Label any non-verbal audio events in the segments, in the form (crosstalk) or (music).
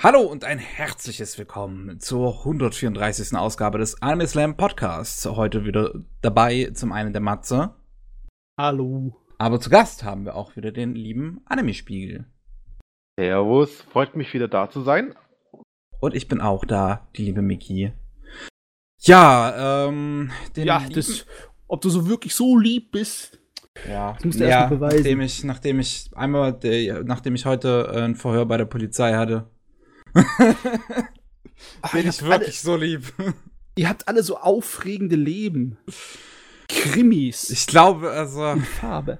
Hallo und ein herzliches Willkommen zur 134. Ausgabe des Anime Slam Podcasts. Heute wieder dabei zum einen der Matze. Hallo. Aber zu Gast haben wir auch wieder den lieben Anime-Spiegel. Servus, freut mich wieder da zu sein. Und ich bin auch da, die liebe Miki. Ja, ähm, den Ja, das, ob du so wirklich so lieb bist. Ja, das musst du ja, erst beweisen. Nachdem ich, nachdem ich einmal, nachdem ich heute ein Verhör bei der Polizei hatte, (laughs) Ach, Bin ich wirklich alle, so lieb. Ihr habt alle so aufregende Leben. Krimis. Ich glaube, also. In Farbe.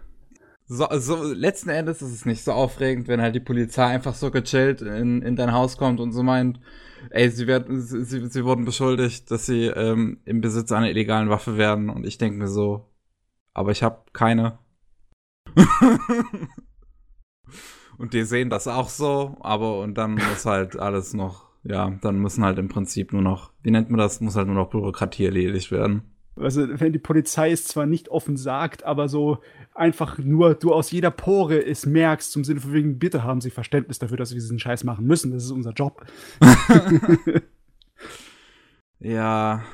So, so, letzten Endes ist es nicht so aufregend, wenn halt die Polizei einfach so gechillt in, in dein Haus kommt und so meint, ey, sie werden, sie, sie wurden beschuldigt, dass sie ähm, im Besitz einer illegalen Waffe werden und ich denke mir so, aber ich habe keine. (laughs) Und die sehen das auch so, aber und dann muss halt alles noch, ja, dann müssen halt im Prinzip nur noch, wie nennt man das, muss halt nur noch Bürokratie erledigt werden. Also, wenn die Polizei es zwar nicht offen sagt, aber so einfach nur du aus jeder Pore es merkst, zum Sinne von wegen, bitte haben sie Verständnis dafür, dass wir diesen Scheiß machen müssen. Das ist unser Job. (laughs) ja,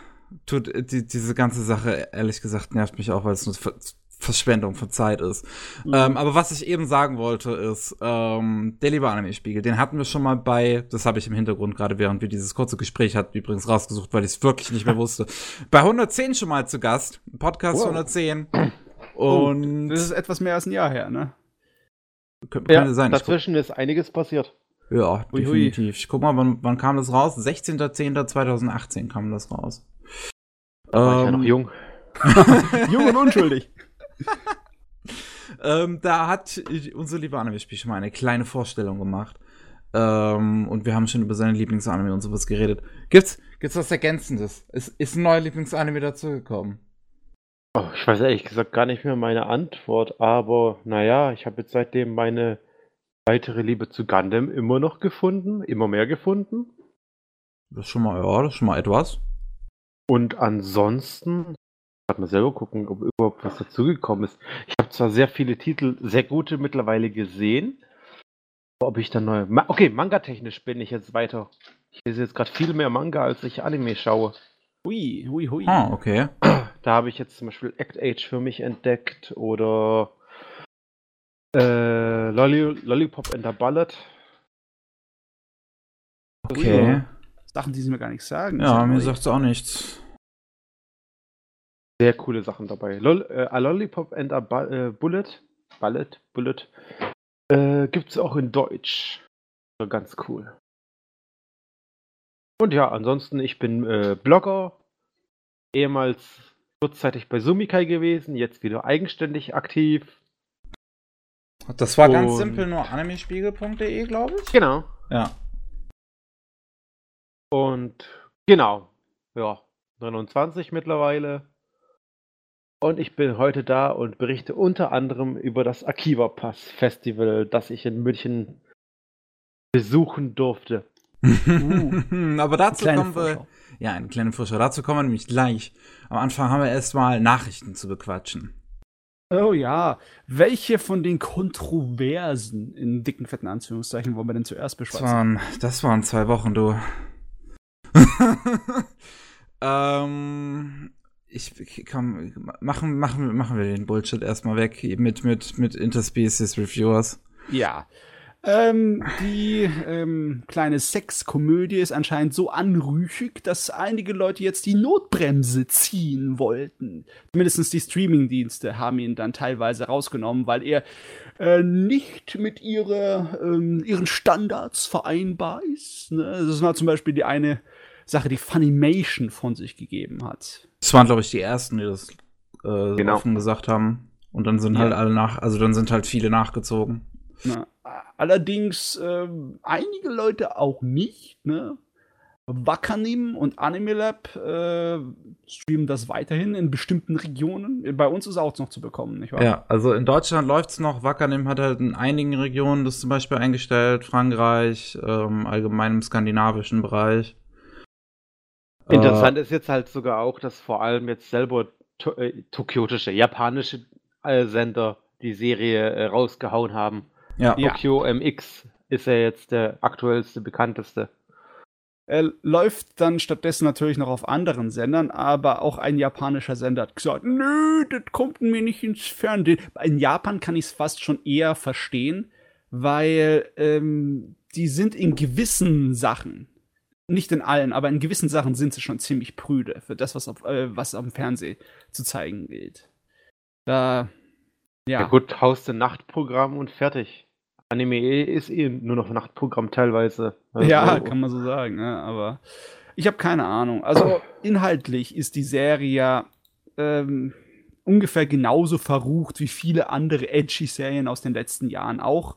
tut die, diese ganze Sache, ehrlich gesagt, nervt mich auch, weil es nur Verschwendung von Zeit ist. Mhm. Ähm, aber was ich eben sagen wollte, ist, ähm, der liebe Anime-Spiegel, den hatten wir schon mal bei, das habe ich im Hintergrund gerade, während wir dieses kurze Gespräch hatten, übrigens rausgesucht, weil ich es wirklich nicht mehr (laughs) wusste. bei 110 schon mal zu Gast, Podcast wow. 110. Und das ist etwas mehr als ein Jahr her, ne? Könnte ja, sein. Dazwischen ist einiges passiert. Ja, ui, definitiv. Ui. Ich guck mal, wann, wann kam das raus? 16.10.2018 kam das raus. Da war ähm, ich ja noch ähm, jung. (laughs) (laughs) jung und unschuldig. (laughs) ähm, da hat unser lieber Anime-Spiel schon mal eine kleine Vorstellung gemacht. Ähm, und wir haben schon über seine Lieblingsanime und sowas geredet. Gibt's, gibt's was Ergänzendes? Ist, ist ein neuer Lieblingsanime dazugekommen? Oh, ich weiß ehrlich gesagt gar nicht mehr meine Antwort, aber naja, ich habe jetzt seitdem meine weitere Liebe zu Gundam immer noch gefunden, immer mehr gefunden. Das ist schon mal, ja, das ist schon mal etwas. Und ansonsten gerade mal selber gucken, ob überhaupt was dazugekommen ist. Ich habe zwar sehr viele Titel, sehr gute mittlerweile gesehen. Aber ob ich dann neue. Ma okay, manga-technisch bin ich jetzt weiter. Ich lese jetzt gerade viel mehr Manga, als ich Anime schaue. Hui, hui, hui. Ah, okay. (clears throat) Da habe ich jetzt zum Beispiel Act Age für mich entdeckt oder äh, Lolli Lollipop and the Ballad. Okay. Sachen, die sie mir gar nicht sagen. Ja, mir sagt es auch nichts sehr coole Sachen dabei. Lol, äh, A Lollipop and a ba äh, Bullet, Bullet, Bullet, äh, es auch in Deutsch. Ganz cool. Und ja, ansonsten, ich bin äh, Blogger, ehemals kurzzeitig bei Sumikai gewesen, jetzt wieder eigenständig aktiv. Das war Und ganz simpel nur animespiegel.de, glaube ich. Genau. Ja. Und genau, ja, 29 mittlerweile. Und ich bin heute da und berichte unter anderem über das Akiva Pass Festival, das ich in München besuchen durfte. uh, (laughs) Aber dazu kommen wir. Ja, eine kleine Frische. Dazu kommen wir nämlich gleich. Am Anfang haben wir erstmal Nachrichten zu bequatschen. Oh ja. Welche von den Kontroversen in dicken, fetten Anführungszeichen wollen wir denn zuerst beschreiben? Das waren, das waren zwei Wochen, du. (laughs) ähm, ich komm, machen, machen, machen wir den Bullshit erstmal weg mit, mit, mit Interspecies Reviewers. Ja. Ähm, die ähm, kleine Sexkomödie ist anscheinend so anrüchig, dass einige Leute jetzt die Notbremse ziehen wollten. Mindestens die Streamingdienste haben ihn dann teilweise rausgenommen, weil er äh, nicht mit ihrer, ähm, ihren Standards vereinbar ist. Ne? Das war zum Beispiel die eine Sache, die Funimation von sich gegeben hat. Das waren, glaube ich, die ersten, die das äh, genau. offen gesagt haben. Und dann sind halt ja. halt alle nach, also dann sind halt viele nachgezogen. Na, allerdings äh, einige Leute auch nicht, ne? Wakanim und Animelab äh, streamen das weiterhin in bestimmten Regionen. Bei uns ist auch noch zu bekommen, nicht wahr? Ja, also in Deutschland läuft es noch. Wakanim hat halt in einigen Regionen das zum Beispiel eingestellt, Frankreich, ähm, allgemein im skandinavischen Bereich. Interessant äh, ist jetzt halt sogar auch, dass vor allem jetzt selber to äh, tokiotische, japanische äh, Sender die Serie äh, rausgehauen haben. Ja. Tokyo MX ist er jetzt der aktuellste, bekannteste? Er läuft dann stattdessen natürlich noch auf anderen Sendern, aber auch ein japanischer Sender hat gesagt, nö, das kommt mir nicht ins Fernsehen. In Japan kann ich es fast schon eher verstehen, weil ähm, die sind in gewissen Sachen, nicht in allen, aber in gewissen Sachen sind sie schon ziemlich prüde für das, was auf, äh, was auf dem Fernsehen zu zeigen gilt. Da, ja. ja gut, Haus der Nachtprogramm und fertig. Anime ist eh nur noch Nachtprogramm teilweise. Also, ja, kann man so sagen, ne? aber ich habe keine Ahnung. Also (clears throat) inhaltlich ist die Serie ähm, ungefähr genauso verrucht wie viele andere edgy Serien aus den letzten Jahren auch.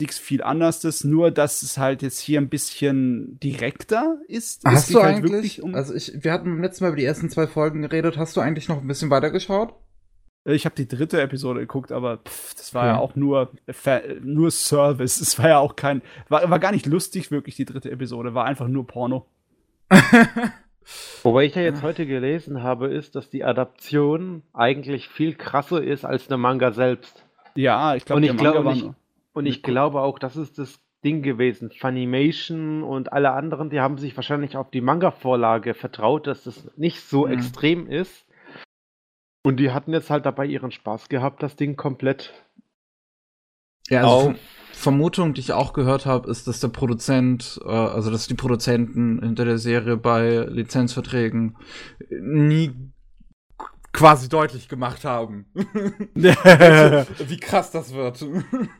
Nichts viel anderes, nur dass es halt jetzt hier ein bisschen direkter ist. Hast du halt eigentlich, um also ich, wir hatten beim letzten Mal über die ersten zwei Folgen geredet, hast du eigentlich noch ein bisschen weiter geschaut? Äh, ich habe die dritte Episode geguckt, aber pff, das war ja. ja auch nur, nur Service. Es war ja auch kein, war, war gar nicht lustig, wirklich, die dritte Episode. War einfach nur Porno. (laughs) Wobei ich ja jetzt heute gelesen habe, ist, dass die Adaption eigentlich viel krasser ist als der Manga selbst. Ja, ich glaube, und ich glaube ich, und ich glaube auch, das ist das Ding gewesen. Funimation und alle anderen, die haben sich wahrscheinlich auf die Manga-Vorlage vertraut, dass das nicht so mhm. extrem ist. Und die hatten jetzt halt dabei ihren Spaß gehabt, das Ding komplett. Ja, also Vermutung, die ich auch gehört habe, ist, dass der Produzent, äh, also dass die Produzenten hinter der Serie bei Lizenzverträgen nie quasi deutlich gemacht haben. (laughs) (laughs) Wie krass das wird. (laughs)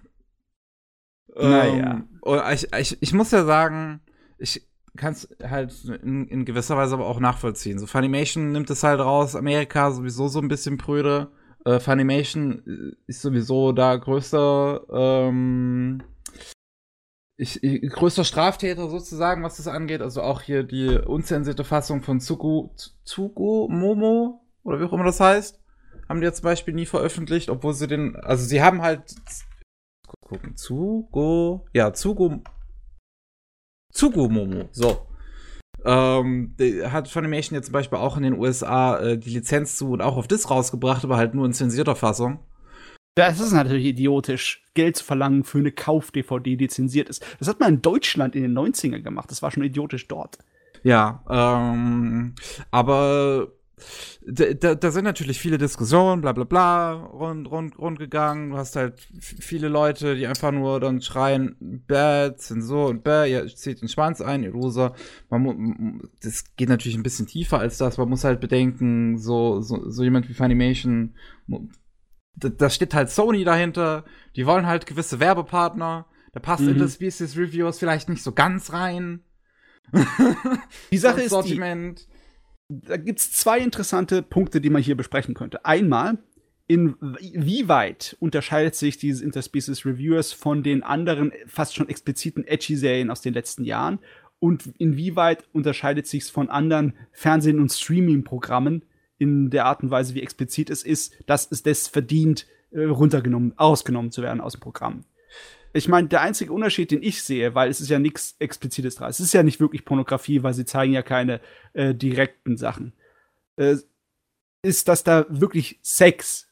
naja. Ähm, ich, ich, ich muss ja sagen, ich, kannst halt in, in, gewisser Weise aber auch nachvollziehen. So Funimation nimmt es halt raus, Amerika sowieso so ein bisschen prüde. Äh, Funimation ist sowieso da größter, ähm, ich, ich, größter Straftäter sozusagen, was das angeht. Also auch hier die unzensierte Fassung von Tsuku, Tsuku Momo oder wie auch immer das heißt, haben die ja zum Beispiel nie veröffentlicht, obwohl sie den, also sie haben halt gucken, Tsugo, ja, Tsugo Tsugumomo. So. Ähm, hat Funimation jetzt zum Beispiel auch in den USA äh, die Lizenz zu und auch auf das rausgebracht, aber halt nur in zensierter Fassung. Das ist natürlich idiotisch, Geld zu verlangen für eine Kauf-DVD, die zensiert ist. Das hat man in Deutschland in den 90ern gemacht. Das war schon idiotisch dort. Ja, ähm, aber da, da, sind natürlich viele Diskussionen, bla bla bla, rund, rund, rund gegangen. Du hast halt viele Leute, die einfach nur dann schreien, bäh, so und bäh, ihr zieht den Schwanz ein, ihr Loser. Man das geht natürlich ein bisschen tiefer als das. Man muss halt bedenken, so, so, so jemand wie Funimation, da, da steht halt Sony dahinter, die wollen halt gewisse Werbepartner. Da passt mhm. Interspecies Reviews vielleicht nicht so ganz rein. Die Sache (laughs) ist die da gibt es zwei interessante Punkte, die man hier besprechen könnte. Einmal, inwieweit unterscheidet sich dieses Interspecies Reviewers von den anderen fast schon expliziten Edgy-Serien aus den letzten Jahren? Und inwieweit unterscheidet sich es von anderen Fernsehen- und Streaming-Programmen in der Art und Weise, wie explizit es ist, dass es das verdient, äh, runtergenommen, ausgenommen zu werden aus dem Programm? Ich meine, der einzige Unterschied, den ich sehe, weil es ist ja nichts Explizites dran, es ist ja nicht wirklich Pornografie, weil sie zeigen ja keine äh, direkten Sachen, äh, ist, dass da wirklich Sex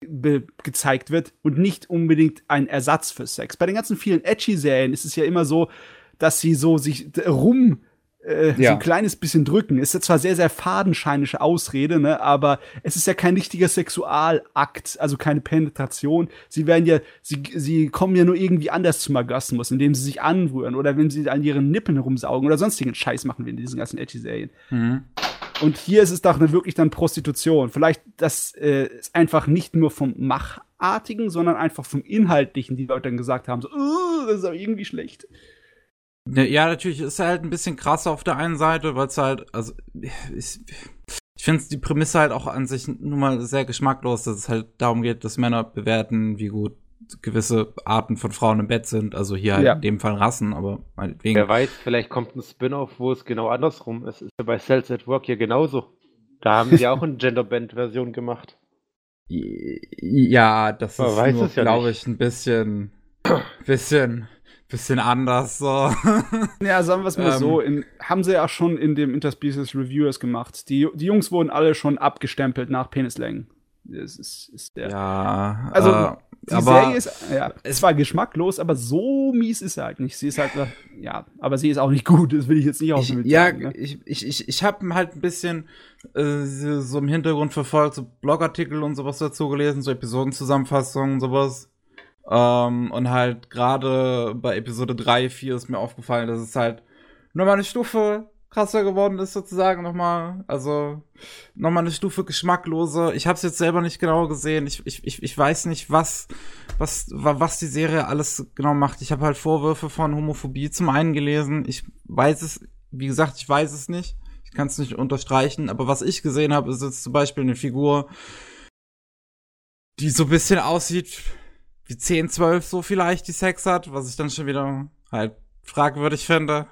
gezeigt wird und nicht unbedingt ein Ersatz für Sex. Bei den ganzen vielen Edgy-Serien ist es ja immer so, dass sie so sich rum äh, ja. so ein kleines bisschen drücken. Ist ja zwar sehr, sehr fadenscheinische Ausrede, ne, aber es ist ja kein richtiger Sexualakt, also keine Penetration. Sie werden ja, sie, sie kommen ja nur irgendwie anders zum Orgasmus, indem sie sich anrühren oder wenn sie an ihren Nippeln herumsaugen oder sonstigen Scheiß machen wir in diesen ganzen Edgy-Serien. Mhm. Und hier ist es doch eine, wirklich dann Prostitution. Vielleicht das äh, ist einfach nicht nur vom Machartigen, sondern einfach vom Inhaltlichen, die Leute dann gesagt haben, so, das ist aber irgendwie schlecht. Ne, ja, natürlich ist er halt ein bisschen krasser auf der einen Seite, weil es halt, also ich, ich finde die Prämisse halt auch an sich nun mal sehr geschmacklos, dass es halt darum geht, dass Männer bewerten, wie gut gewisse Arten von Frauen im Bett sind. Also hier halt ja. in dem Fall Rassen, aber meinetwegen. Wer weiß, vielleicht kommt ein Spin-off, wo es genau andersrum ist. Ist ja bei Cells at Work hier genauso. Da haben sie auch (laughs) eine Genderband-Version gemacht. Ja, das Man ist, ja glaube ich, ein bisschen, bisschen bisschen anders so. (laughs) ja, sagen wir es mal ähm, so, in, haben sie ja schon in dem Interspecies Reviewers gemacht. Die, die Jungs wurden alle schon abgestempelt nach Penislängen. Das ist, ist der. Ja, Also, äh, Die aber Serie ist, ja, es war geschmacklos, aber so mies ist sie halt nicht. Sie ist halt, ja, aber sie ist auch nicht gut, das will ich jetzt nicht ich, ausführen. ja, ne? ich, ich, ich, ich habe halt ein bisschen äh, so im Hintergrund verfolgt, so Blogartikel und sowas dazu gelesen, so Episodenzusammenfassungen und sowas. Ähm, und halt gerade bei Episode 3, 4 ist mir aufgefallen, dass es halt nochmal eine Stufe krasser geworden ist, sozusagen, nochmal, also nochmal eine Stufe geschmackloser. Ich habe es jetzt selber nicht genau gesehen. Ich, ich, ich, ich weiß nicht, was, was, wa- was die Serie alles genau macht. Ich habe halt Vorwürfe von Homophobie zum einen gelesen. Ich weiß es, wie gesagt, ich weiß es nicht. Ich kann es nicht unterstreichen, aber was ich gesehen habe, ist jetzt zum Beispiel eine Figur, die so ein bisschen aussieht wie 10, 12 so vielleicht, die Sex hat, was ich dann schon wieder halt fragwürdig finde.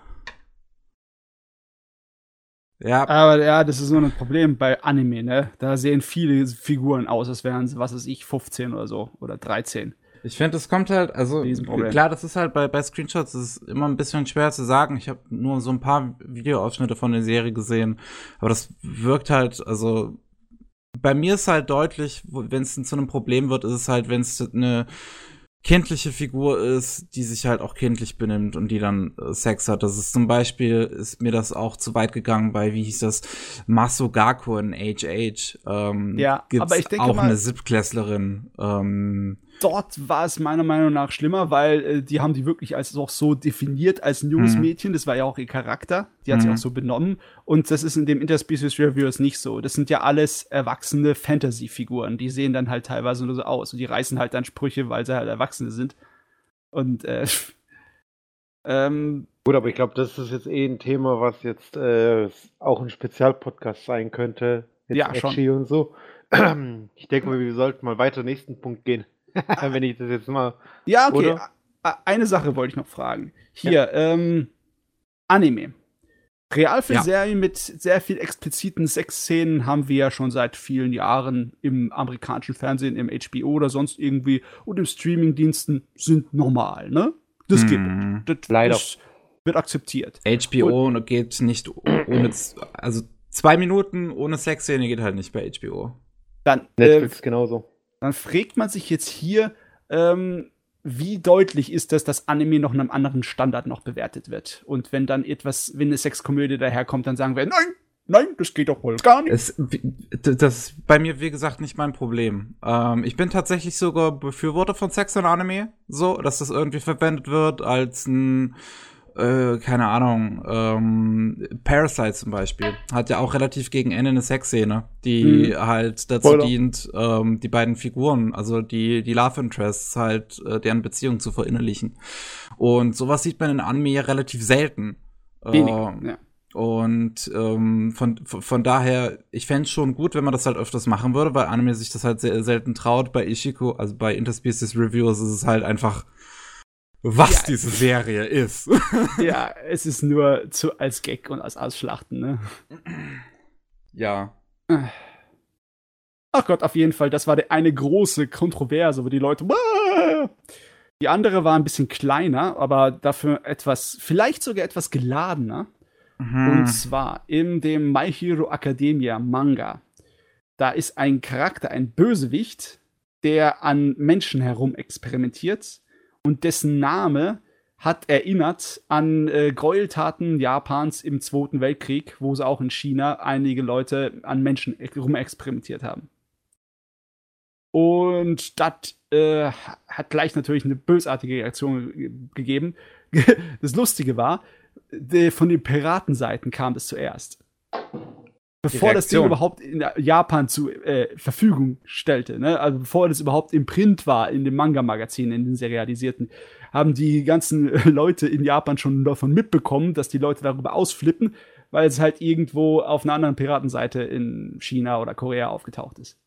Ja, Aber ja, das ist so ein Problem bei Anime, ne? Da sehen viele Figuren aus, als wären sie, was weiß ich, 15 oder so oder 13. Ich finde, es kommt halt, also klar, das ist halt bei, bei Screenshots das ist immer ein bisschen schwer zu sagen. Ich habe nur so ein paar Videoausschnitte von der Serie gesehen, aber das wirkt halt, also bei mir ist halt deutlich, wenn es zu einem Problem wird, ist es halt, wenn es eine kindliche Figur ist, die sich halt auch kindlich benimmt und die dann äh, Sex hat. Das ist zum Beispiel, ist mir das auch zu weit gegangen bei, wie hieß das, Masugaku in HH. Ähm, Ja, gibt's aber ich denke auch mal- eine Siebtklässlerin. Ähm, Dort war es meiner Meinung nach schlimmer, weil äh, die haben die wirklich als auch so definiert als ein junges Mhm. Mädchen. Das war ja auch ihr Charakter. Die hat sich Mhm. auch so benommen. Und das ist in dem Interspecies Reviewers nicht so. Das sind ja alles erwachsene Fantasy-Figuren. Die sehen dann halt teilweise nur so aus. Und die reißen halt dann Sprüche, weil sie halt Erwachsene sind. Und äh, (laughs) ähm, Gut, aber ich glaube, das ist jetzt eh ein Thema, was jetzt äh, auch ein Spezialpodcast sein könnte. Jetzt Ja, schon. und so. (clears throat) Ich denke mal, wir sollten mal weiter nächsten Punkt gehen. (laughs) Wenn ich das jetzt mal. Ja, okay. Oder? Eine Sache wollte ich noch fragen. Hier, ähm, Anime. Realfilmserien mit sehr viel expliziten Sexszenen haben wir ja schon seit vielen Jahren im amerikanischen Fernsehen, im HBO oder sonst irgendwie und im Streamingdiensten sind normal, ne? Das Mhm. gibt. Das Leider. ist- wird akzeptiert. HBO geht nicht ohne, also zwei Minuten ohne Sexszene geht halt nicht bei HBO. Dann, äh, Netflix genauso. Dann fragt man sich jetzt hier, ähm, wie deutlich ist das, dass Anime noch in einem anderen Standard noch bewertet wird? Und wenn dann etwas, wenn eine Sexkomödie daherkommt, dann sagen wir, nein, nein, das geht doch wohl gar nicht. Es, das ist bei mir, wie gesagt, nicht mein Problem. Ähm, ich bin tatsächlich sogar Befürworter von Sex und Anime, so, dass das irgendwie verwendet wird als ein, äh, keine Ahnung, ähm, Parasite zum Beispiel. Hat ja auch relativ gegen Ende eine Sexszene, die Mhm. halt dazu Spoiler. dient, ähm, die beiden Figuren, also die, die Love Interests halt, äh, deren Beziehung zu verinnerlichen. Und sowas sieht man in Anime ja relativ selten. Wenig. Ähm, ja. und ähm, von, von, daher, ich fänd's schon gut, wenn man das halt öfters machen würde, weil Anime sich das halt sehr selten traut. Bei Ishiko, also bei Interspecies Reviews, ist es halt einfach, was Ja. diese Serie ist. (laughs) ja, es ist nur zu, als Gag und als Ausschlachten, ne? ja. Ach Gott, auf jeden Fall, das war der eine große Kontroverse, wo die Leute. Die andere war ein bisschen kleiner, aber dafür etwas, vielleicht sogar etwas geladener. Mhm. Und zwar in dem My Hero Academia Manga. Da ist ein Charakter, ein Bösewicht, der an Menschen herum experimentiert und dessen Name hat erinnert an äh, Gräueltaten Japans im Zweiten Weltkrieg, wo sie auch in China einige Leute an Menschen herum experimentiert haben. Und das äh, hat gleich natürlich eine bösartige Reaktion ge gegeben. (laughs) Das Lustige war, de- von den Piratenseiten kam das zuerst. Bevor das Ding überhaupt in Japan zu äh, Verfügung stellte, ne? also bevor das überhaupt im Print war, in dem Manga-Magazin, in den serialisierten, haben die ganzen äh, (laughs) Leute in Japan schon davon mitbekommen, dass die Leute darüber ausflippen, weil es halt irgendwo auf einer anderen Piratenseite in China oder Korea aufgetaucht ist.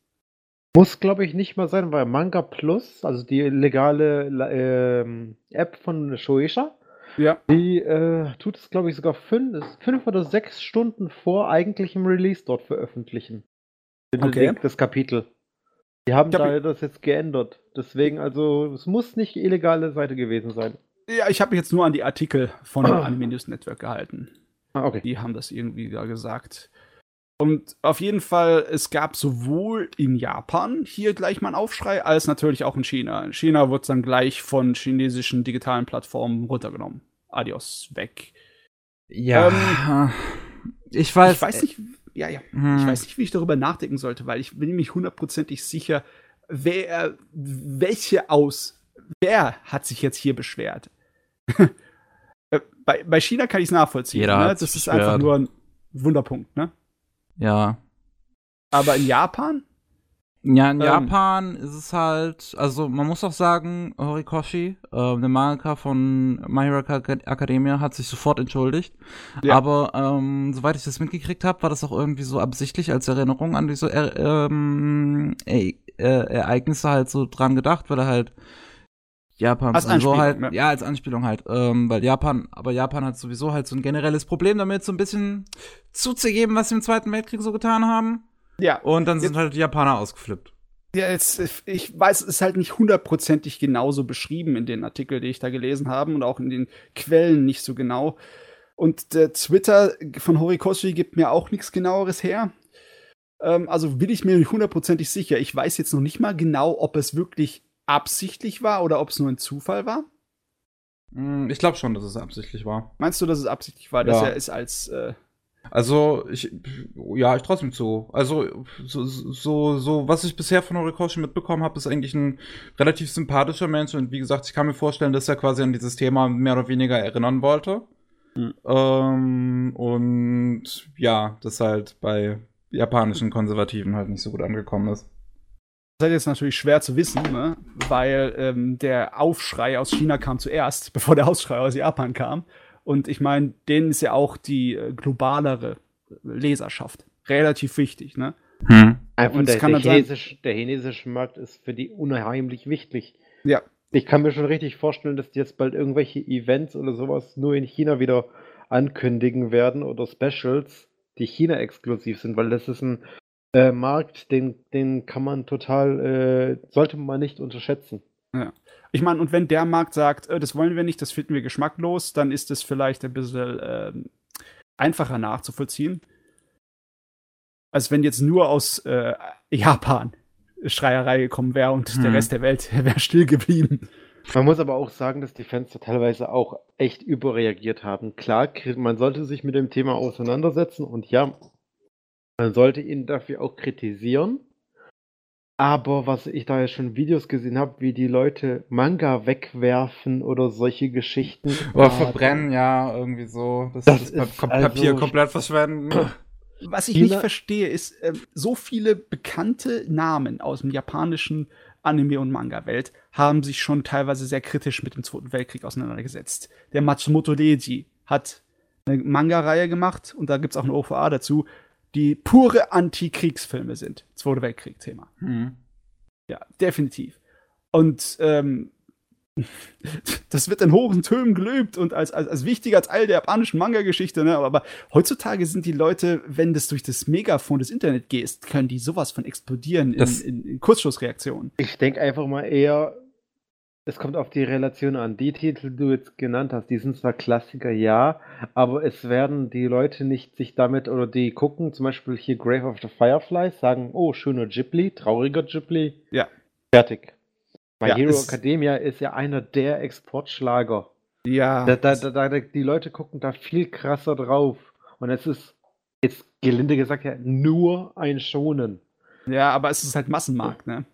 Muss, glaube ich, nicht mal sein, weil Manga Plus, also die legale ähm, App von Shueisha, Ja. die äh, tut es, glaube ich, sogar fünf, fünf oder sechs Stunden vor eigentlichem Release dort veröffentlichen. Okay. Das Kapitel. Die haben hab- da das jetzt geändert. Deswegen, also, es muss nicht die illegale Seite gewesen sein. Ja, ich habe mich jetzt nur an die Artikel von (clears throat) Anime News Network gehalten. Ah, okay. Die haben das irgendwie da gesagt. Und auf jeden Fall, es gab sowohl in Japan hier gleich mal einen Aufschrei, als natürlich auch in China. In China wird es dann gleich von chinesischen digitalen Plattformen runtergenommen. Adios, weg. Ja. Ähm, ich weiß. Ich weiß nicht, ja, ja. Hm. Ich weiß nicht, wie ich darüber nachdenken sollte, weil ich bin nämlich hundertprozentig sicher, wer, welche aus, wer hat sich jetzt hier beschwert? (laughs) Äh, bei, bei China kann ich es nachvollziehen. Jeder ne? Das ist beschwert. einfach nur ein Wunderpunkt, ne? Ja. Aber in Japan? Ja, in ähm, Japan ist es halt, also man muss auch sagen, Horikoshi, äh, der Mangaka von My Hero Academia, hat sich sofort entschuldigt. Ja. Aber ähm, soweit ich das mitgekriegt habe, war das auch irgendwie so absichtlich als Erinnerung an diese er ähm, e äh, Ereignisse halt so dran gedacht, weil er halt Japan als sowieso halt, ja. ja. als Anspielung halt, ähm, weil Japan, aber Japan hat sowieso halt so ein generelles Problem damit, so ein bisschen zuzugeben, was sie im Zweiten Weltkrieg so getan haben. Ja. Und dann sind jetzt, halt die Japaner ausgeflippt. Ja, jetzt, ich weiß, es ist halt nicht hundertprozentig genauso beschrieben in den Artikeln, die ich da gelesen habe und auch in den Quellen nicht so genau. Und der Twitter von Horikoshi gibt mir auch nichts genaueres her. Ähm, also bin ich mir nicht hundertprozentig sicher. Ich weiß jetzt noch nicht mal genau, ob es wirklich absichtlich war oder ob es nur ein Zufall war? Hm, ich glaube schon, dass es absichtlich war. Meinst du, dass es absichtlich war, dass er es als. Äh also, ich, ja, ich trotzdem zu. Also, so, so, so, was ich bisher von Horikoshi mitbekommen habe, ist eigentlich ein relativ sympathischer Mensch. Und wie gesagt, ich kann mir vorstellen, dass er quasi an dieses Thema mehr oder weniger erinnern wollte. Mhm. Ähm, und ja, das halt bei japanischen Konservativen halt nicht so gut angekommen ist. Das ist jetzt natürlich schwer zu wissen, ne? weil ähm, der Aufschrei aus China kam zuerst, (laughs) bevor der Aufschrei aus Japan kam. Und ich meine, denen ist ja auch die äh, globalere Leserschaft relativ wichtig. Ne? Hm. Einfach der, der, chinesische, der chinesische Markt ist für die unheimlich wichtig. Ja. Ich kann mir schon richtig vorstellen, dass die jetzt bald irgendwelche Events oder sowas nur in China wieder ankündigen werden oder Specials, die China exklusiv sind, weil das ist ein äh, Markt, den, den kann man total, äh, sollte man nicht unterschätzen. Ja. Ich meine, und wenn der Markt sagt, äh, das wollen wir nicht, das finden wir geschmacklos, dann ist es vielleicht ein bisschen äh, einfacher nachzuvollziehen. Als wenn jetzt nur aus äh, Japan Schreierei gekommen wäre und hm. der Rest der Welt (laughs) wäre still geblieben. Man muss aber auch sagen, dass die Fans da teilweise auch echt überreagiert haben. Klar, man sollte sich mit dem Thema auseinandersetzen und ja, man sollte ihn dafür auch kritisieren. Aber was ich da ja schon Videos gesehen habe, wie die Leute Manga wegwerfen oder solche Geschichten. Oder verbrennen, ja, irgendwie so. Das, das, das pa also Papier komplett verschwenden. (clears throat) Was ich nicht verstehe, ist, äh, so viele bekannte Namen aus dem japanischen Anime- und Manga-Welt haben sich schon teilweise sehr kritisch mit dem Zweiten Weltkrieg auseinandergesetzt. Der Matsumoto Leiji hat eine Manga-Reihe gemacht und da gibt es auch eine OVA dazu, die pure Anti-Kriegsfilme sind. Zweite Weltkrieg-Thema. Mhm. Ja, definitiv. Und ähm, (laughs) das wird in hohen Tönen gelöbt und als, als, als wichtiger als all der japanischen Manga-Geschichte, ne? Aber heutzutage sind die Leute, wenn das durch das Megafon des Internet gehst, können die sowas von explodieren in, in, in Kurzschlussreaktionen. Ich denke einfach mal eher, es kommt auf die Relation an. Die Titel, die du jetzt genannt hast, die sind zwar Klassiker, ja, aber es werden die Leute nicht sich damit oder die gucken, zum Beispiel hier Grave of the Fireflies, sagen, oh, schöner Ghibli, trauriger Ghibli. Ja. Fertig. My ja, Hero Academia ist ja einer der Exportschlager. Ja. Da, da, da, die Leute gucken da viel krasser drauf. Und es ist, jetzt gelinde gesagt, ja, nur ein Schonen. Ja, aber es ist halt Massenmarkt, ne?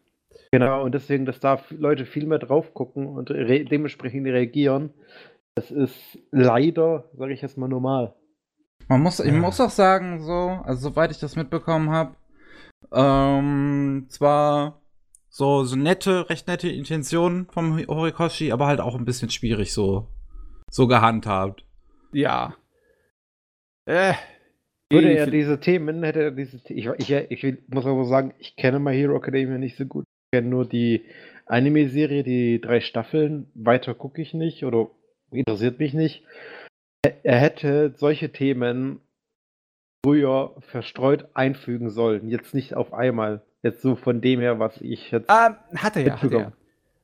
Genau, und deswegen, dass da Leute viel mehr drauf gucken und re dementsprechend reagieren, das ist leider, sage ich jetzt mal, normal. Man muss, ich muss auch sagen, so, also soweit ich das mitbekommen habe, ähm, zwar so, so nette, recht nette Intentionen vom Horikoshi, aber halt auch ein bisschen schwierig so, so gehandhabt. Ja. Äh, würde er diese Themen, hätte er diese, ich, ich, ich, muss aber sagen, ich kenne My Hero Academia nicht so gut kenne nur die Anime-Serie, die drei Staffeln. Weiter gucke ich nicht oder interessiert mich nicht. Er hätte solche Themen früher verstreut einfügen sollen. Jetzt nicht auf einmal. Jetzt so von dem her, was ich jetzt. Ah, hat er ja, hat er.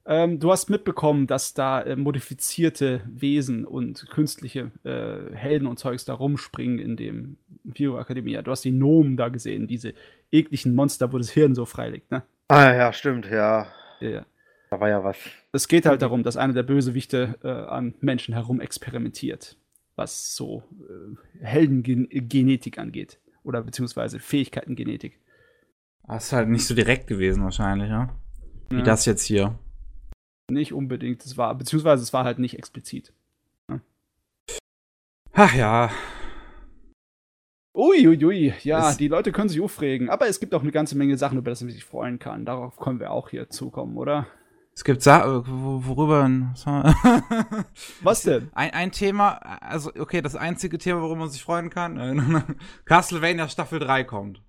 Ähm, du hast mitbekommen, dass da äh, modifizierte Wesen und künstliche äh, Helden und Zeugs da rumspringen in dem Hero Academia. Du hast die Nomen da gesehen, diese ekligen Monster, wo das Hirn so frei liegt, ne? Ah, ja, stimmt, ja. Ja, ja. Da war ja was. Es geht halt darum, dass einer der Bösewichte äh, an Menschen herum experimentiert, was so äh, Heldengenetik angeht. Oder beziehungsweise Fähigkeitengenetik. Das ist halt nicht so direkt gewesen, wahrscheinlich, ja? Wie Ja. das jetzt hier. Nicht unbedingt, es war, beziehungsweise es war halt nicht explizit. Ach ja. Uiuiui, ui, ja, Es- die Leute können sich aufregen, aber es gibt auch eine ganze Menge Sachen, über das man sich freuen kann. Darauf können wir auch hier zukommen, oder? Es gibt Sa wo- worüber. (laughs) was denn? Ein, ein Thema, also okay, das einzige Thema, worum man sich freuen kann, äh, (laughs) Castlevania Staffel 3 kommt.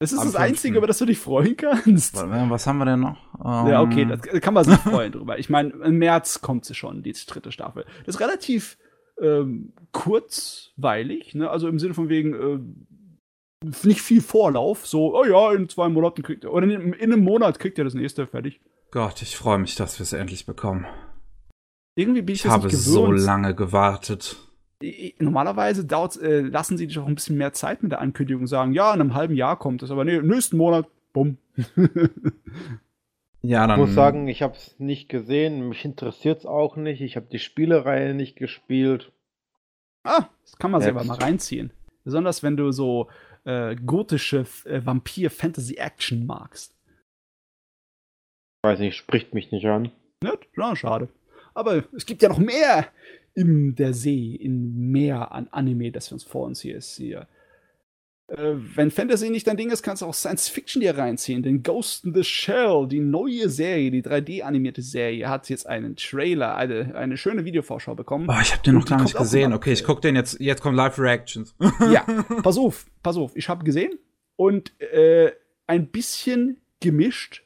Das ist Am das Einzige, 5.. über das du dich freuen kannst. Was haben wir denn noch? (laughs) Ja, okay, Ähm, das kann man sich freuen drüber. Ich meine, im März kommt sie schon, die dritte Staffel. Das ist relativ ähm, kurzweilig, ne? Also im Sinne von wegen äh, nicht viel Vorlauf. So, oh ja, in zwei Monaten kriegt ihr, oder in, in einem Monat kriegt ihr das nächste fertig. Gott, ich freue mich, dass wir es endlich bekommen. Irgendwie bin ich, Ich das habe so lange gewartet. Normalerweise dauert, äh, lassen sie dich auch ein bisschen mehr Zeit mit der Ankündigung sagen, ja, in einem halben Jahr kommt es, aber nee, nächsten Monat, bumm. (laughs) Ja, Ich dann. muss sagen, ich habe es nicht gesehen. Mich interessiert es auch nicht. Ich habe die Spielereihe nicht gespielt. Ah, das kann man selber mal reinziehen. Besonders wenn du so äh, gotische äh, Vampir-Fantasy-Action magst. Weiß nicht, spricht mich nicht an. Ne? Ja, schade. Aber es gibt ja noch mehr in der See, in mehr an Anime, das wir uns vor uns hier ist. Hier. Äh, wenn Fantasy nicht dein Ding ist, kannst du auch Science Fiction dir reinziehen. Denn Ghost in the Shell, die neue Serie, die 3D-animierte Serie, hat jetzt einen Trailer, eine, eine schöne Videovorschau bekommen. Boah, ich habe den noch gar nicht gesehen. Okay, ich guck den jetzt. Jetzt kommen Live-Reactions. Ja, (laughs) pass auf, pass auf. Ich habe gesehen und äh, ein bisschen gemischt.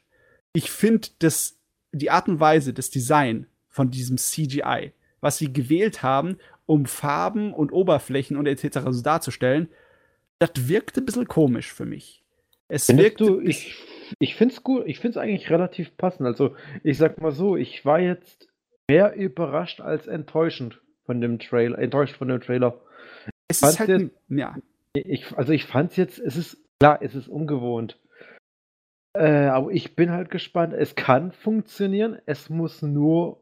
Ich finde, dass die Art und Weise, das Design von diesem CGI, was sie gewählt haben, um Farben und Oberflächen und etc. so darzustellen, das wirkte ein bisschen komisch für mich. Es Findest wirkte du, ich, ich finde es gut, ich finde es eigentlich relativ passend. Also, ich sag mal so, ich war jetzt mehr überrascht als enttäuschend von dem Trailer, enttäuscht von dem Trailer. es ist halt, jetzt- ja, Ich, also ich fand es jetzt, es ist, klar, es ist ungewohnt. Äh, aber ich bin halt gespannt. Es kann funktionieren, es muss nur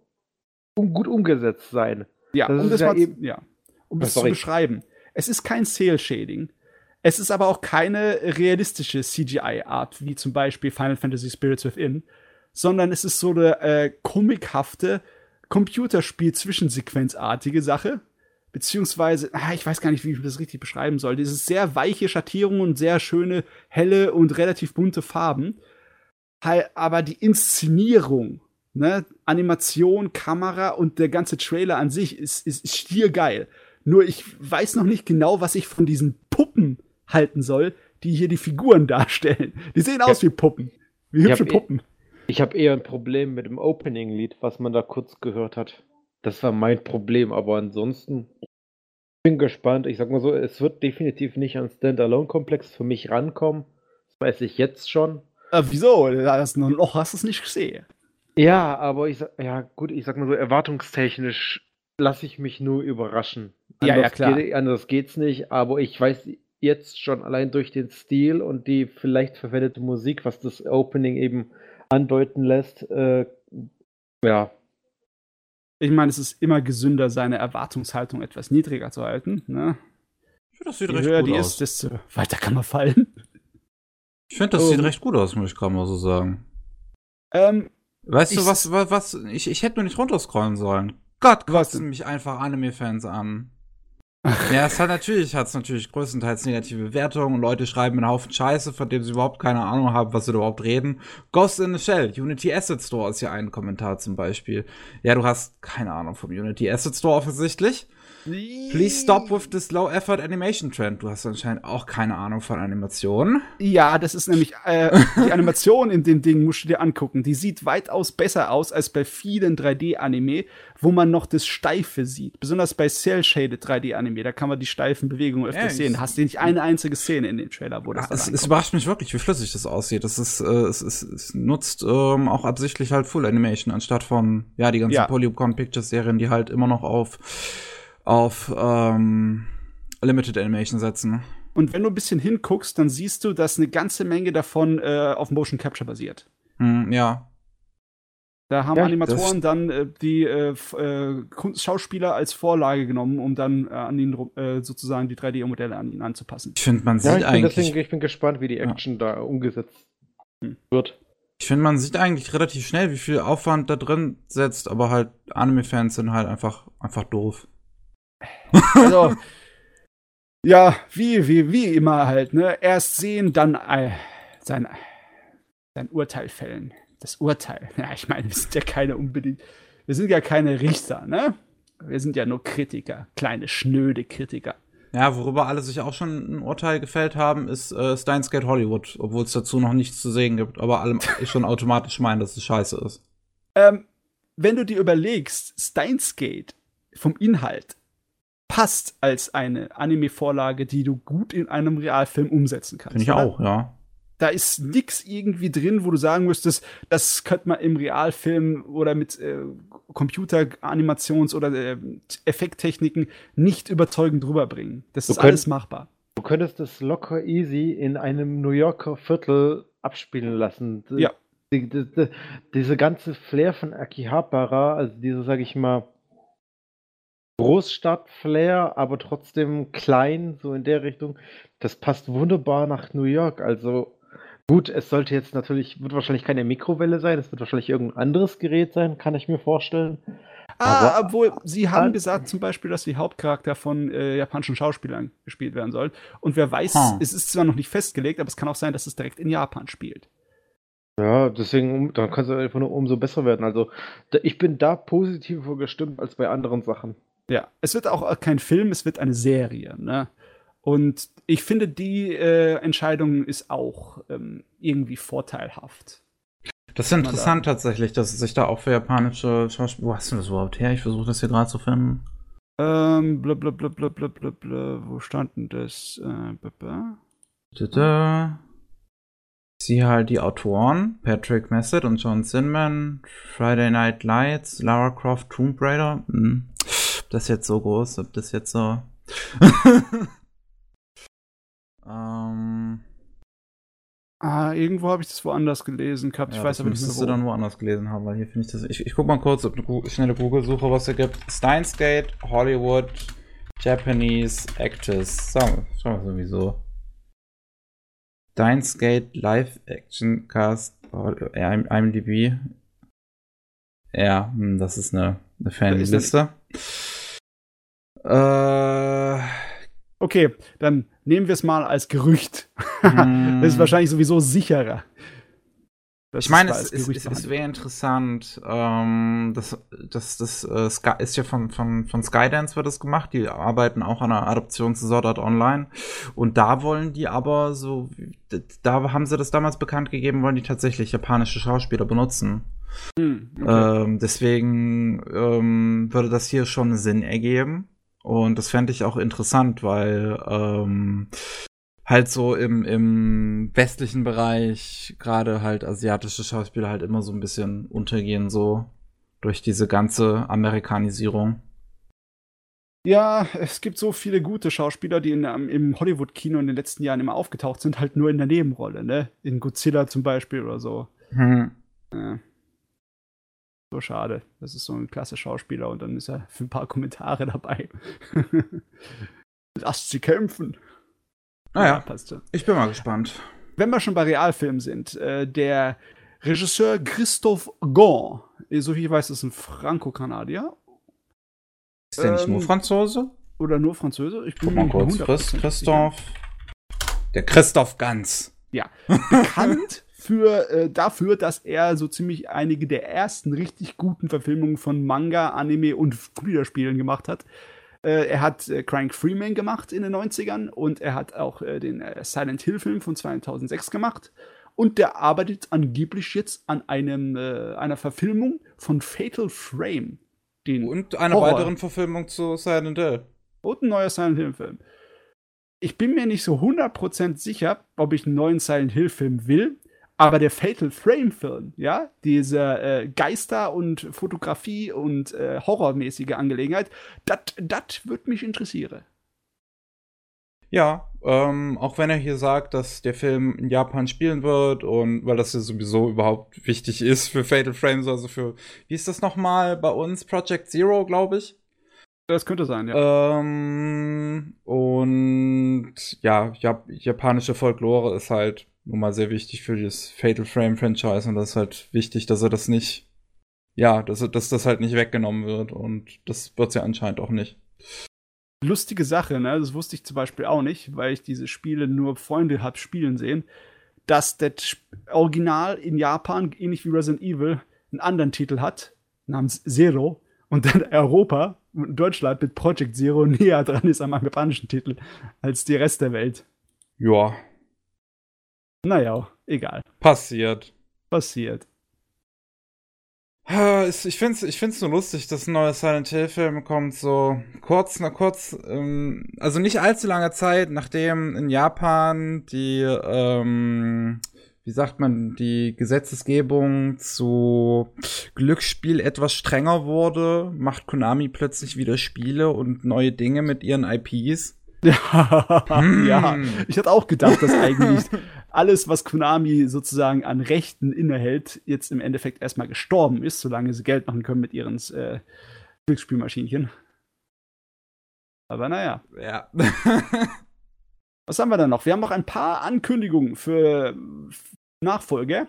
um, gut umgesetzt sein. Ja, Das um das ja mal, eben- ja, um Ah, das zu beschreiben. Es ist kein Cell-Shading. Es ist aber auch keine realistische CGI-Art, wie zum Beispiel Final Fantasy Spirits Within, sondern es ist so eine äh, komikhafte Computerspiel-Zwischensequenzartige Sache. Beziehungsweise, ah, ich weiß gar nicht, wie ich das richtig beschreiben soll. Dieses sehr weiche Schattierungen und sehr schöne, helle und relativ bunte Farben. Aber die Inszenierung, ne, Animation, Kamera und der ganze Trailer an sich ist, ist, ist stiergeil. Nur ich weiß noch nicht genau, was ich von diesen Puppen halten soll, die hier die Figuren (laughs) darstellen. Die sehen aus wie Puppen. Wie Ich hübsche eh- Puppen. Ich habe eher ein Problem mit dem Opening-Lied, was man da kurz gehört hat. Das war mein Problem, aber ansonsten bin gespannt. Ich sag mal so, es wird definitiv nicht an Standalone-Komplex für mich rankommen. Das weiß ich jetzt schon. Äh, wieso? Das, noch hast du es nicht gesehen. Ja, aber ich sag, ja gut, ich sag mal so, erwartungstechnisch lasse ich mich nur überraschen. Ja, ja, Anders klar. Geht, anders geht's nicht, aber ich weiß jetzt schon allein durch den Stil und die vielleicht verwendete Musik, was das Opening eben andeuten lässt, äh, ja, Ich meine, es ist immer gesünder, seine Erwartungshaltung etwas niedriger zu halten. Ne? Ich finde, das sieht Je recht höher gut die aus. ist, desto weiter kann man fallen. ich finde, das Um, sieht recht gut aus, muss ich gerade mal so sagen. Ähm, Weißt du, was, was, was, ich, ich hätte nur nicht runterscrollen sollen. Gott, Was kotzen mich einfach Anime-Fans an. Ja, es hat natürlich, hat's natürlich größtenteils negative Bewertungen und Leute schreiben einen Haufen Scheiße, von dem sie überhaupt keine Ahnung haben, was sie überhaupt reden. Ghost in the Shell, Unity Asset Store ist hier ein Kommentar zum Beispiel. Ja, du hast keine Ahnung vom Unity Asset Store offensichtlich. Please stop with this low effort animation trend. Du hast anscheinend auch keine Ahnung von Animation. Ja, das ist nämlich äh, die Animation in dem Ding musst du dir angucken. Die sieht weitaus besser aus als bei vielen 3D-Anime, wo man noch das Steife sieht. Besonders bei Cell-Shaded 3D-Anime, da kann man die steifen Bewegungen öfter Ja, sehen. Hast du nicht eine einzige Szene in dem Trailer, wo das Ja, dann es, es überrascht mich wirklich, wie flüssig das aussieht. Das ist, äh, es, es, es nutzt ähm, auch absichtlich halt Full Animation anstatt von, ja, die ganzen Ja. Polygon Pictures Serien, die halt immer noch auf, auf ähm, Limited Animation setzen. Und wenn du ein bisschen hinguckst, dann siehst du, dass eine ganze Menge davon äh, auf Motion Capture basiert. Hm, ja. Da haben Ja, Animatoren dann äh, die äh, äh, Schauspieler als Vorlage genommen, um dann äh, an ihn äh, sozusagen die 3D-Modelle an ihn anzupassen. Ich finde, man Ja, sieht ich bin, eigentlich. deswegen, ich bin gespannt, wie die Ja. Action da umgesetzt Hm. wird. Ich finde, man sieht eigentlich relativ schnell, wie viel Aufwand da drin setzt, aber halt Anime-Fans sind halt einfach, einfach doof. Also, (laughs) ja, wie, wie, wie immer halt, ne? Erst sehen, dann äh, sein, sein Urteil fällen. Das Urteil. (laughs) Ja, ich meine, wir sind ja keine unbedingt, wir sind ja keine Richter, ne? Wir sind ja nur Kritiker, kleine, schnöde Kritiker. Ja, worüber alle sich auch schon ein Urteil gefällt haben, ist äh, Steins Gate Hollywood, obwohl es dazu noch nichts zu sehen gibt, aber alle (laughs) schon automatisch meinen, dass es scheiße ist. Ähm, wenn du dir überlegst, Steins Gate vom Inhalt passt als eine Anime-Vorlage, die du gut in einem Realfilm umsetzen kannst. Finde ich oder? auch, ja. Da ist nix irgendwie drin, wo du sagen müsstest, das könnte man im Realfilm oder mit äh, Computeranimations- oder äh, Effekttechniken nicht überzeugend rüberbringen. Das Du ist alles machbar. Du könntest es locker easy in einem New Yorker Viertel abspielen lassen. Ja. Die, die, die, diese ganze Flair von Akihabara, also diese, sag ich mal, Großstadt-Flair, aber trotzdem klein, so in der Richtung, das passt wunderbar nach New York. Also gut, es sollte jetzt natürlich, wird wahrscheinlich keine Mikrowelle sein, es wird wahrscheinlich irgendein anderes Gerät sein, kann ich mir vorstellen. Ah, Aber- obwohl, sie haben Ah. gesagt zum Beispiel, dass die Hauptcharakter von äh, japanischen Schauspielern gespielt werden soll. Und wer weiß, Hm. es ist zwar noch nicht festgelegt, aber es kann auch sein, dass es direkt in Japan spielt. Ja, deswegen, dann kann es einfach nur umso besser werden. Also ich bin da positiver gestimmt als bei anderen Sachen. Ja, es wird auch kein Film, es wird eine Serie, ne? Und ich finde, die äh, Entscheidung ist auch ähm, irgendwie vorteilhaft. Das ist interessant tatsächlich, dass es sich da auch für japanische Schauspieler. Wo hast du das überhaupt her? Ich versuche das hier gerade zu finden. Ähm, blub, blub, blub, blub, blub, blub, blub, wo stand denn das? Äh, blub. Tada. Ich sehe halt die Autoren, Patrick Messett und John Sinman, Friday Night Lights, Lara Croft, Tomb Raider. Hm. Das jetzt so groß, ob das jetzt so. (laughs) ähm, Ah, irgendwo habe ich das woanders gelesen gehabt. Ich ja, weiß das aber nicht mehr müsstest wo. du dann woanders gelesen haben, weil hier finde ich das. Ich, ich guck mal kurz, ob eine schnelle Google-Suche was hier gibt. Steins Gate, Hollywood, Japanese Actors. Schauen wir sowieso. Steins Gate Live Action Cast, im- IMDb. Ja, hm, das ist eine, eine Fanliste. Äh, Okay, dann nehmen wir es mal als Gerücht. (laughs) Das ist wahrscheinlich sowieso sicherer. Das Ich meine, es, es, es, es wäre interessant. Ähm, das das, das äh, Sky, ist ja von, von, von Skydance wird das gemacht. Die arbeiten auch an einer Adaption zu Sword Art Online. Und da wollen die aber so, da haben sie das damals bekannt gegeben, wollen die tatsächlich japanische Schauspieler benutzen. Hm, okay. Ähm, deswegen ähm, würde das hier schon Sinn ergeben. Und das fände ich auch interessant, weil ähm, halt so im, im westlichen Bereich gerade halt asiatische Schauspieler halt immer so ein bisschen untergehen, so durch diese ganze Amerikanisierung. Ja, es gibt so viele gute Schauspieler, die in, ähm, im Hollywood-Kino in den letzten Jahren immer aufgetaucht sind, halt nur in der Nebenrolle, ne? In Godzilla zum Beispiel oder so. Hm. Ja. So schade. Das ist so ein klasse Schauspieler und dann ist er für ein paar Kommentare dabei. (laughs) Lasst sie kämpfen. Naja, passt schon. ich bin mal gespannt. Wenn wir schon bei Realfilmen sind, äh, der Regisseur Christophe Gaunt, äh, so wie ich weiß, ist ein Franco-Kanadier Ist der nicht Ähm, nur Franzose? oder nur Franzose. Ich bin Guck mal nicht kurz. 100% Chris, sicher. Christoph. Der Christoph Ganz. bekannt (laughs) für, äh, dafür, dass er so ziemlich einige der ersten richtig guten Verfilmungen von Manga, Anime und Computerspielen gemacht hat. Äh, er hat äh, Crank Freeman gemacht in den 90ern und er hat auch äh, den äh, Silent Hill Film von 2006 gemacht. Und der arbeitet angeblich jetzt an einem, äh, einer Verfilmung von Fatal Frame. Den Und einer Horror. weiteren Verfilmung zu Silent Hill. und ein neuer Silent Hill Film. Ich bin mir nicht so 100% sicher, ob ich einen neuen Silent Hill Film will, aber der Fatal Frame Film, ja, diese äh, Geister- und Fotografie- und äh, horrormäßige Angelegenheit, das wird mich interessieren. Ja, ähm, auch wenn er hier sagt, dass der Film in Japan spielen wird und weil das ja sowieso überhaupt wichtig ist für Fatal Frames, also für, wie ist das nochmal bei uns? Project Zero, glaube ich. Das könnte sein, ja. Ähm, und ja, Jap japanische Folklore ist halt nun mal sehr wichtig für das Fatal Frame Franchise und das ist halt wichtig, dass er das nicht, ja, dass, dass das halt nicht weggenommen wird und das wird ja anscheinend auch nicht. Lustige Sache, ne? Das wusste ich zum Beispiel auch nicht, weil ich diese Spiele nur Freunde hab spielen sehen, dass das Original in Japan, ähnlich wie Resident Evil, einen anderen Titel hat, namens Zero, und dann Europa und Deutschland mit Project Zero näher dran ist am japanischen Titel als die Rest der Welt. Ja. Naja, egal. Passiert. Passiert. Ich finde es ich find's nur lustig, dass ein neuer Silent Hill-Film kommt, so kurz, na kurz, ähm, also nicht allzu lange Zeit, nachdem in Japan die, ähm, wie sagt man, die Gesetzesgebung zu Glücksspiel etwas strenger wurde, macht Konami plötzlich wieder Spiele und neue Dinge mit ihren IPs. (laughs) Ja, hm. ja. ich hatte auch gedacht, dass eigentlich (laughs) alles, was Konami sozusagen an Rechten innehält, jetzt im Endeffekt erstmal gestorben ist, solange sie Geld machen können mit ihren äh, Glücksspielmaschinchen. Aber naja. Ja. (laughs) was haben wir dann noch? Wir haben noch ein paar Ankündigungen für Nachfolger,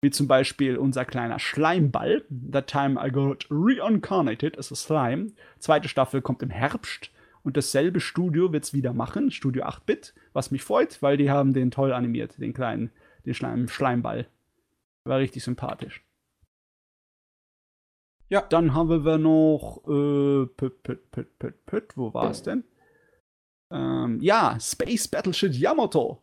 wie zum Beispiel unser kleiner Schleimball. That time I got reincarnated as a slime. Zweite Staffel kommt im Herbst. Und dasselbe Studio wird es wieder machen, Studio 8-Bit, was mich freut, weil die haben den toll animiert, den kleinen, den Schleim, Schleimball. War richtig sympathisch. Ja. Dann haben wir noch, äh, püt, püt, püt, püt, püt, wo war es denn? Ähm, ja, Space Battleship Yamato.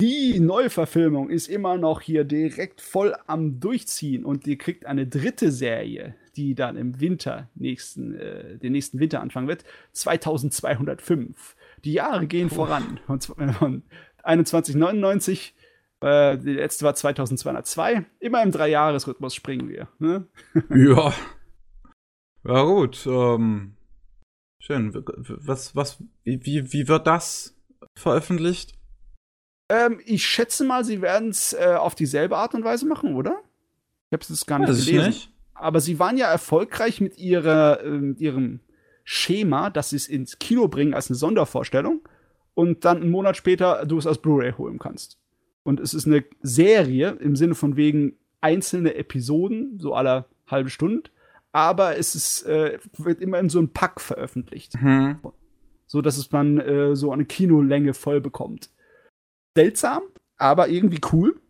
Die Neuverfilmung ist immer noch hier direkt voll am Durchziehen und die kriegt eine dritte Serie die dann im Winter nächsten, äh, den nächsten Winter anfangen wird, 2205. Die Jahre gehen Puh. voran. Von, von 2199, äh, die letzte war 2202. Immer im Dreijahresrhythmus springen wir. Ne? (laughs) Ja. Ja, gut. Ähm, schön. Was, was, wie, wie wird das veröffentlicht? Ähm, ich schätze mal, sie werden es äh, auf dieselbe Art und Weise machen, oder? Ich habe es gar nicht Weiß gelesen. Nicht aber sie waren ja erfolgreich mit ihrer, äh, ihrem Schema, dass sie es ins Kino bringen als eine Sondervorstellung und dann einen Monat später du es als Blu-ray holen kannst. Und es ist eine Serie im Sinne von wegen einzelne Episoden, so aller halbe Stunde, aber es ist, äh, wird immer in so einem Pack veröffentlicht. Mhm. So dass es man äh, so eine Kinolänge voll bekommt. Seltsam, aber irgendwie cool.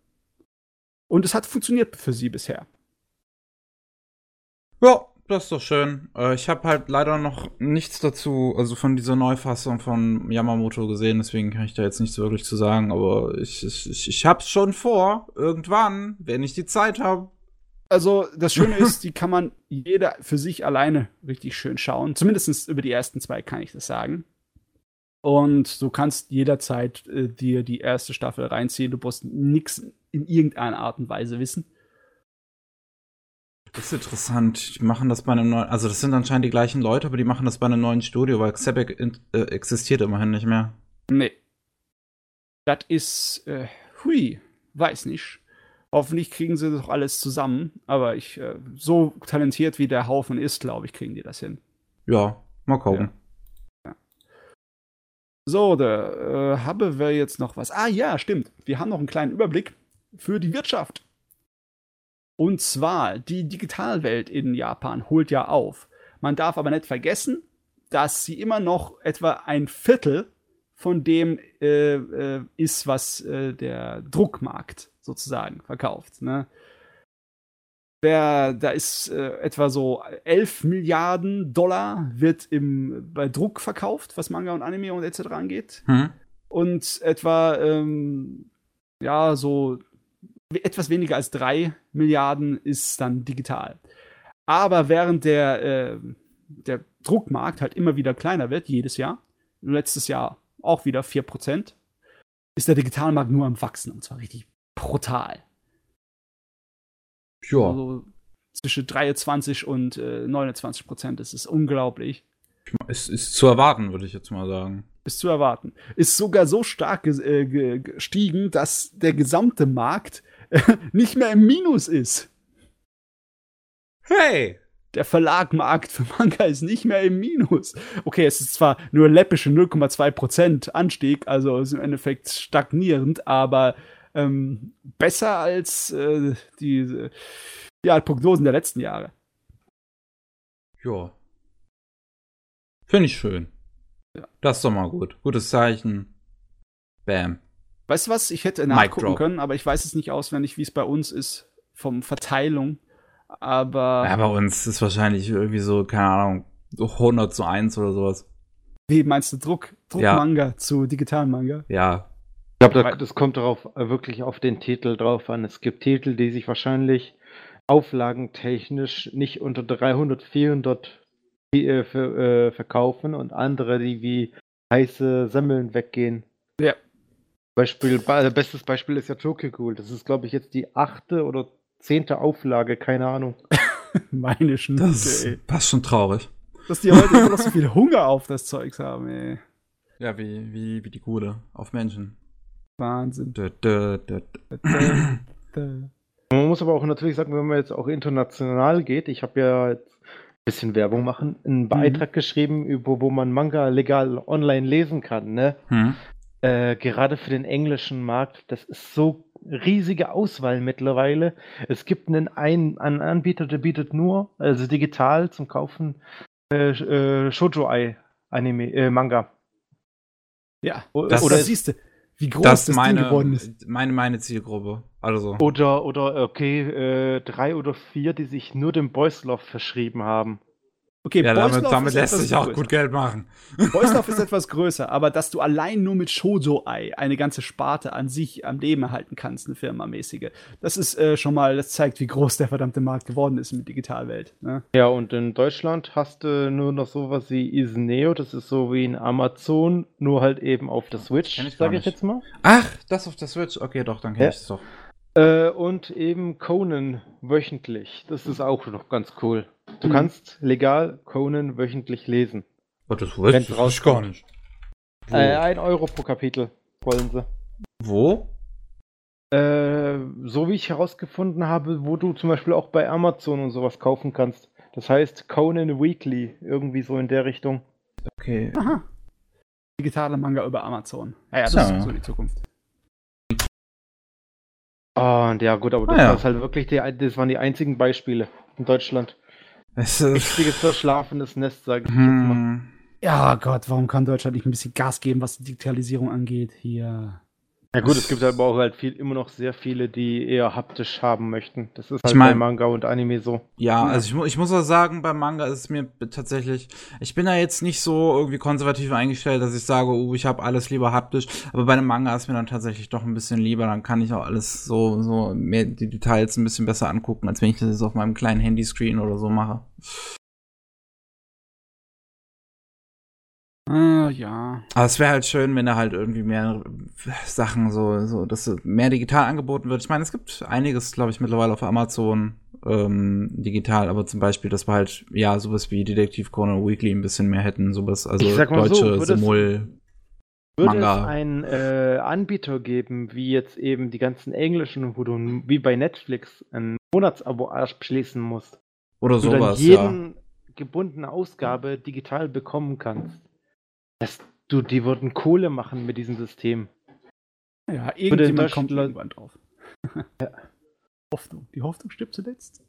Und es hat funktioniert für sie bisher. Ja, das ist doch schön. Äh, ich habe halt leider noch nichts dazu, also von dieser Neufassung von Yamamoto gesehen, deswegen kann ich da jetzt nichts wirklich zu sagen, aber ich, ich, ich hab's schon vor, irgendwann, wenn ich die Zeit habe. Also, das Schöne ist, (laughs) die kann man jeder für sich alleine richtig schön schauen. Zumindest über die ersten zwei kann ich das sagen. Und du kannst jederzeit äh, dir die erste Staffel reinziehen. Du musst nichts in irgendeiner Art und Weise wissen. Das ist interessant. Die machen das bei einem neuen, also das sind anscheinend die gleichen Leute, aber die machen das bei einem neuen Studio, weil Xebec äh, existiert immerhin nicht mehr. Nee. Das ist, äh, hui, weiß nicht. Hoffentlich kriegen sie doch alles zusammen, aber ich, äh, so talentiert wie der Haufen ist, glaube ich, kriegen die das hin. Ja, mal gucken. Ja. Ja. So, da äh, haben wir jetzt noch was. Ah ja, stimmt. Wir haben noch einen kleinen Überblick für die Wirtschaft. Und zwar, die Digitalwelt in Japan holt ja auf. Man darf aber nicht vergessen, dass sie immer noch etwa ein Viertel von dem äh, äh, ist, was äh, der Druckmarkt sozusagen verkauft. Ne? Der, da ist äh, etwa so 11 Milliarden Dollar wird im, bei Druck verkauft, was Manga und Anime und etc. angeht. Hm. Und etwa, ähm, ja, so etwas weniger als drei Milliarden ist dann digital. Aber während der, äh, der Druckmarkt halt immer wieder kleiner wird, jedes Jahr, letztes Jahr auch wieder 4%, ist der Digitalmarkt nur am Wachsen und zwar richtig brutal. Ja. Also zwischen 23 und äh, 29 Prozent, das ist unglaublich. Es ist zu erwarten, würde ich jetzt mal sagen. Ist zu erwarten. Ist sogar so stark äh, gestiegen, dass der gesamte Markt (laughs) nicht mehr im Minus ist. Hey! Der Verlagmarkt für Manga ist nicht mehr im Minus. Okay, es ist zwar nur läppische 0,2% Anstieg, also ist im Endeffekt stagnierend, aber ähm, besser als äh, die ja, Prognosen der letzten Jahre. Ja. Finde ich schön. Ja. Das ist doch mal gut. Gutes Zeichen. Bam. Weißt du was? Ich hätte nachgucken können, aber ich weiß es nicht auswendig, wie es bei uns ist, vom Verteilung. Aber. Ja, bei uns ist wahrscheinlich irgendwie so, keine Ahnung, 100 zu 1 oder sowas. Wie meinst du Druck, Druckmanga ja. zu digitalen Manga? Ja. Ich glaube, das kommt darauf äh, wirklich auf den Titel drauf an. Es gibt Titel, die sich wahrscheinlich auflagentechnisch nicht unter 300, 400 äh, äh, verkaufen und andere, die wie heiße Semmeln weggehen. Ja. Beispiel, bestes Beispiel ist ja Tokyo Ghoul. Das ist, glaube ich, jetzt die achte oder zehnte Auflage, keine Ahnung. (laughs) Meine Schnute, das ey. Passt schon traurig. Dass die heute immer noch so viel Hunger auf das Zeugs haben, ey. Ja, wie, wie, wie die Gule auf Menschen. Wahnsinn. Dö, dö, dö, man muss aber auch natürlich sagen, wenn man jetzt auch international geht, ich habe ja jetzt ein bisschen Werbung machen, einen. Beitrag mhm. geschrieben, über wo man Manga legal online lesen kann, ne? Mhm. Äh, gerade für den englischen Markt, das ist so riesige Auswahl mittlerweile. Es gibt einen, einen, einen Anbieter, der bietet nur, also digital zum Kaufen, äh, äh, Shoujo-Ai Anime, äh, Manga. Ja, das, oder siehst du, wie groß das, das meine, Ding geworden ist. Meine, meine Zielgruppe. Also. Oder, oder okay, äh, drei oder vier, die sich nur dem Boys Love verschrieben haben. Okay, ja, damit, damit lässt sich auch größer. gut Geld machen. (laughs) Boyslauf ist etwas größer, aber dass du allein nur mit Shoujo-Ei eine ganze Sparte an sich am Leben erhalten kannst, eine firmamäßige, das ist äh, schon mal, das zeigt, wie groß der verdammte Markt geworden ist in der Digitalwelt. Ne? Ja, und in Deutschland hast du nur noch sowas wie Isneo, das ist so wie in Amazon, nur halt eben auf der Switch, sage ich jetzt mal. Ach, das auf der Switch, okay, doch, dann kenn ja. ich es doch. Äh, und eben Conan wöchentlich, das ist auch noch ganz cool. Du mhm. kannst legal Conan wöchentlich lesen. Oh, das weiß ich gar nicht. Äh, ein Euro pro Kapitel wollen sie. Wo? Äh, so wie ich herausgefunden habe, wo du zum Beispiel auch bei Amazon und sowas kaufen kannst. Das heißt Conan Weekly, irgendwie so in der Richtung. Okay. Aha. Digitale Manga über Amazon. Ja, ja das so. ist so die Zukunft. Oh, und ja, gut, aber das, ah, ja. halt wirklich die, das waren die einzigen Beispiele in Deutschland. Es ist Richtiges verschlafenes Nest, sage ich hm. jetzt mal. Ja Gott, warum kann Deutschland nicht ein bisschen Gas geben, was die Digitalisierung angeht? Hier. Ja gut, es gibt aber auch halt viel, immer noch sehr viele, die eher haptisch haben möchten. Das ist halt ich mein, bei Manga und Anime so. Ja, also ich, mu ich muss auch sagen, beim Manga ist es mir tatsächlich, ich bin da jetzt nicht so irgendwie konservativ eingestellt, dass ich sage, oh, ich habe alles lieber haptisch, aber bei einem Manga ist mir dann tatsächlich doch ein bisschen lieber, dann kann ich auch alles so, so mehr die Details ein bisschen besser angucken, als wenn ich das jetzt auf meinem kleinen Handyscreen oder so mache. Ah, ja. Aber es wäre halt schön, wenn da halt irgendwie mehr Sachen so, so, dass mehr digital angeboten wird. Ich meine, es gibt einiges, glaube ich, mittlerweile auf Amazon ähm, digital, aber zum Beispiel, dass wir halt, ja, sowas wie Detektiv Conan Weekly ein bisschen mehr hätten, sowas, also deutsche so, Simul. Würde Manga. es einen äh, Anbieter geben, wie jetzt eben die ganzen englischen, wo du wie bei Netflix ein Monatsabo abschließen musst? Oder sowas, du dann jeden ja. gebundene Ausgabe digital bekommen kannst. Das, du, die würden Kohle machen mit diesem System. Ja, irgendjemand kommt irgendwann drauf. (laughs) ja. Hoffnung. Die Hoffnung stirbt zuletzt.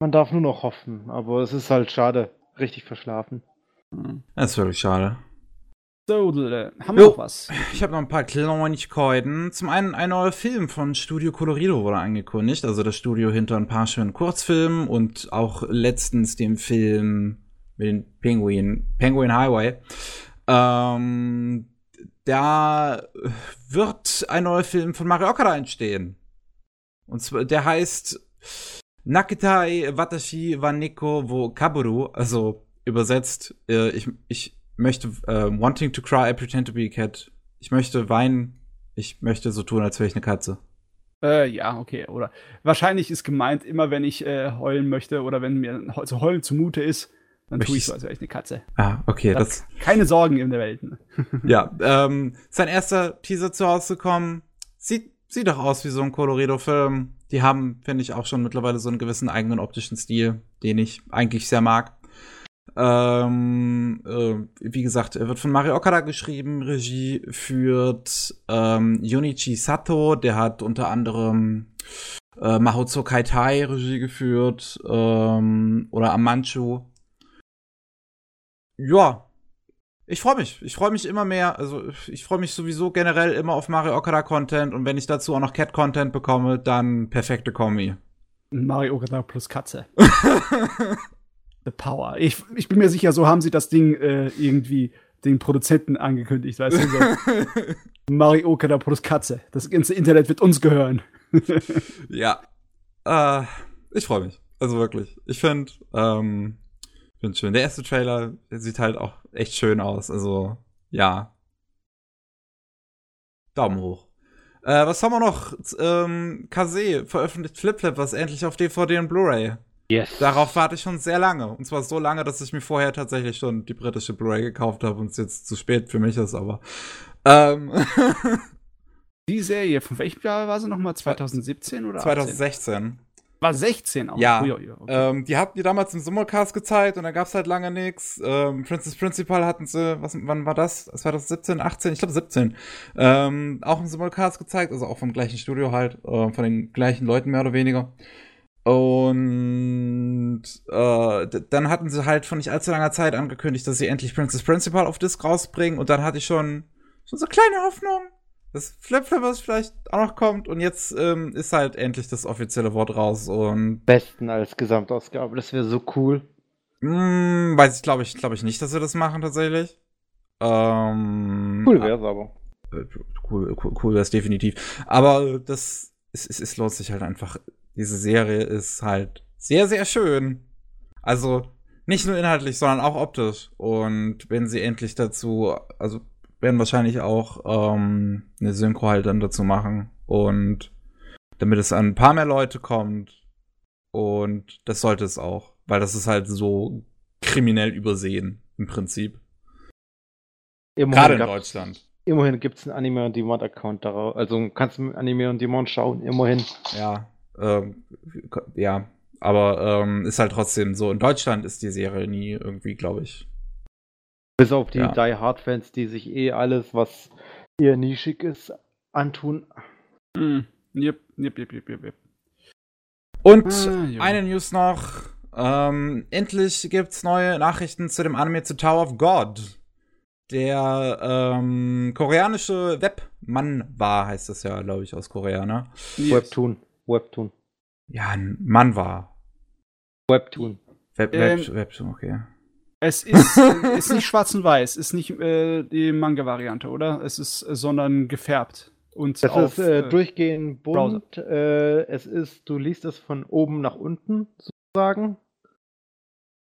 Man darf nur noch hoffen, aber es ist halt schade. Richtig verschlafen. Das ist wirklich schade. So, äh, haben wir jo, noch was? Ich habe noch ein paar Kleinigkeiten. Zum einen ein neuer Film von Studio Colorido wurde angekündigt, also das Studio hinter ein paar schönen Kurzfilmen und auch letztens dem Film mit den Penguin, Penguin Highway. Ähm, da wird ein neuer Film von Mario Okada entstehen. Und zwar, der heißt Nakitai Watashi wa Neko wo Kaburu, also übersetzt, äh, ich, ich möchte, äh, wanting to cry, I pretend to be a cat. Ich möchte weinen, ich möchte so tun, als wäre ich eine Katze. Äh, ja, okay. Oder wahrscheinlich ist gemeint, immer wenn ich äh, heulen möchte oder wenn mir zu heulen zumute ist, Dann Möchte tue ich so, als wäre ich eine Katze. Ah, okay, das, Keine Sorgen in der Welt. (laughs) ja, ähm, sein erster Teaser zu Hause gekommen. Sieht, sieht doch aus wie so ein Colorido-Film. Die haben, finde ich, auch schon mittlerweile so einen gewissen eigenen optischen Stil, den ich eigentlich sehr mag. Ähm, äh, wie gesagt, er wird von Mario Okada geschrieben, Regie führt ähm, Junichi Sato, der hat unter anderem äh, Mahozo Kaitai Regie geführt ähm, oder Amanchu. Ja, ich freue mich. Ich freue mich immer mehr. Also ich freue mich sowieso generell immer auf Mario Okada Content und wenn ich dazu auch noch Cat Content bekomme, dann perfekte Kombi. Mario Okada plus Katze. (laughs) The Power. Ich, ich bin mir sicher, so haben sie das Ding äh, irgendwie den Produzenten angekündigt, weißt du? So. (laughs) Mario Okada plus Katze. Das ganze Internet wird uns gehören. (laughs) ja. Äh, ich freue mich. Also wirklich. Ich finde, ähm, finde schön. Der erste Trailer sieht halt auch echt schön aus. Also, ja. Daumen hoch. Äh, was haben wir noch? Ähm, Kase veröffentlicht Flip Flip, was endlich auf DVD und Blu-ray. Yes. Darauf warte ich schon sehr lange. Und zwar so lange, dass ich mir vorher tatsächlich schon die britische Blu-ray gekauft habe und es jetzt zu spät für mich ist, aber. Ähm, (laughs) Die Serie, von welchem Jahr war sie nochmal? 2017 oder 18? 2016. War 16 auch. Ja. Ui, ui, okay. Ähm, die hatten die damals im Sommercast gezeigt und da gab's halt lange nix. Ähm, Princess Principal hatten sie, was, wann war das? 2017, 18? Ich glaube 17. Ähm, auch im Simulcast gezeigt, also auch vom gleichen Studio halt, äh, von den gleichen Leuten mehr oder weniger. Und äh, dann hatten sie halt vor nicht allzu langer Zeit angekündigt, dass sie endlich Princess Principal auf Disc rausbringen und dann hatte ich schon, schon so kleine Hoffnung, dass Flip Flippers vielleicht auch noch kommt und jetzt ähm, ist halt endlich das offizielle Wort raus und Besten als Gesamtausgabe. Das wäre so cool. Hm, weiß ich, glaube ich, glaube ich nicht, dass wir das machen tatsächlich. Ähm, Cool wär's aber. äh, Cool, cool, cool wäre es definitiv. Aber das, es, es, es lohnt sich halt einfach. Diese Serie ist halt sehr, sehr schön. Also nicht nur inhaltlich, sondern auch optisch. Und wenn sie endlich dazu, also werden wahrscheinlich auch ähm, eine Synchro halt dann dazu machen. Und damit es an ein paar mehr Leute kommt. Und das sollte es auch. Weil das ist halt so kriminell übersehen, im Prinzip. Immerhin Gerade in Deutschland. Immerhin gibt es einen Anime on Demand Account darauf. Also kannst du Anime on Demand schauen. Immerhin. Ja, ähm, ja, aber ähm, ist halt trotzdem so. In Deutschland ist die Serie nie irgendwie, glaube ich. Bis auf die Ja. Die Hard Fans, die sich eh alles, was eher nischig ist, antun. Hm. Yep, yep, yep, yep, yep. Und Ah, ja. eine News noch. Ähm, endlich gibt's neue Nachrichten zu dem Anime zu Tower of God. Der ähm, koreanische Webmann war, heißt das ja, glaube ich, aus Korea, ne? Webtoon. Webtoon. Ja, ein Mann war. Webtoon. Web, Ähm, Web, Web, okay. Es ist, (laughs) äh, ist nicht schwarz und weiß, ist nicht äh, die Manga-Variante, oder? Es ist, äh, sondern gefärbt. Und Das auf, ist äh, äh, durchgehend bunt. Äh, es ist, du liest es von oben nach unten sozusagen.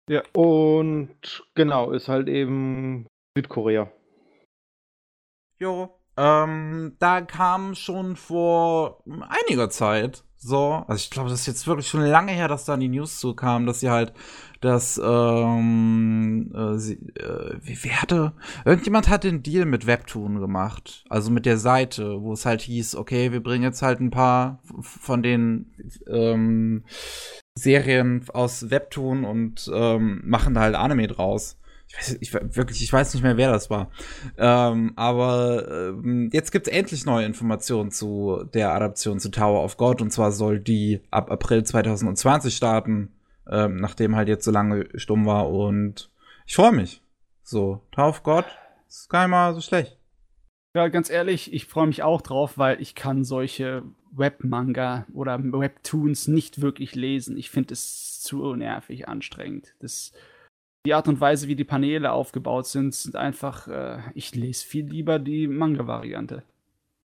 Ja. Und genau, ist halt eben Südkorea. Jo. Ähm, da kam schon vor einiger Zeit so, also ich glaube, das ist jetzt wirklich schon lange her, dass da die News zu kam, dass sie halt das, ähm, äh, sie, äh, wie, wer hatte, irgendjemand hat den Deal mit Webtoon gemacht, also mit der Seite, wo es halt hieß, okay, wir bringen jetzt halt ein paar von den, ähm, Serien aus Webtoon und ähm, machen da halt Anime draus. Ich weiß, ich, wirklich, ich weiß nicht mehr, wer das war. Ähm, aber ähm, jetzt gibt es endlich neue Informationen zu der Adaption zu Tower of God. Und zwar soll die ab April 2020 starten, ähm, nachdem halt jetzt so lange stumm war. Und ich freue mich. So, Tower of God ist gar nicht mal so schlecht. Ja, ganz ehrlich, ich freue mich auch drauf, weil ich kann solche Webmanga oder Webtoons nicht wirklich lesen. Ich finde es zu nervig anstrengend. Das, die Art und Weise, wie die Paneele aufgebaut sind, sind einfach, äh, ich lese viel lieber die Manga-Variante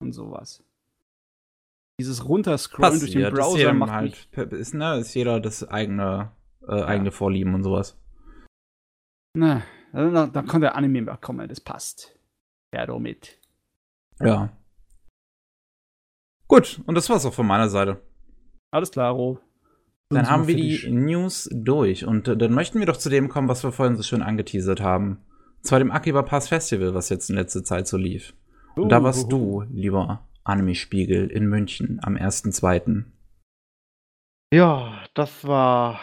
und sowas. Dieses Runterscrollen durch den Passiert, ist Browser jedem macht halt, ist, ne, ist jeder das eigene, äh, eigene Vorlieben und sowas. Na, da, da kann der Anime mal kommen, das passt. Ja, damit. Ja. Gut, und das war's auch von meiner Seite. Alles klar, Ro. Dann haben wir die News durch und äh, dann möchten wir doch zu dem kommen, was wir vorhin so schön angeteasert haben. Und zwar dem Akiba Pass Festival, was jetzt in letzter Zeit so lief. Und da warst du, lieber Anime-Spiegel, in München am 1.2. Ja, das war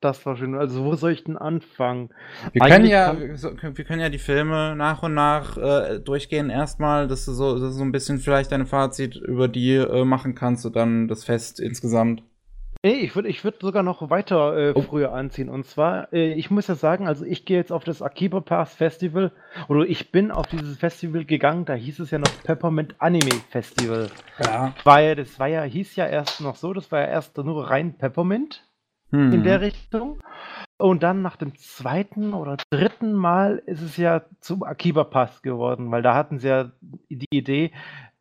das war schön. Also, wo soll ich denn anfangen? Wir können ja, wir können ja die Filme nach und nach äh, durchgehen. Erstmal, dass du so, dass du so ein bisschen vielleicht deine Fazit über die äh, machen kannst und dann das Fest insgesamt. Nee, ich würde ich würd sogar noch weiter äh, oh. früher anziehen. Und zwar, äh, ich muss ja sagen, also ich gehe jetzt auf das Akiba Pass Festival oder ich bin auf dieses Festival gegangen, da hieß es ja noch Peppermint Anime Festival. Ja. War ja, das war ja, hieß ja erst noch so, das war ja erst nur rein Peppermint hm. in der Richtung. Und dann nach dem zweiten oder dritten Mal ist es ja zum Akiba Pass geworden, weil da hatten sie ja die Idee,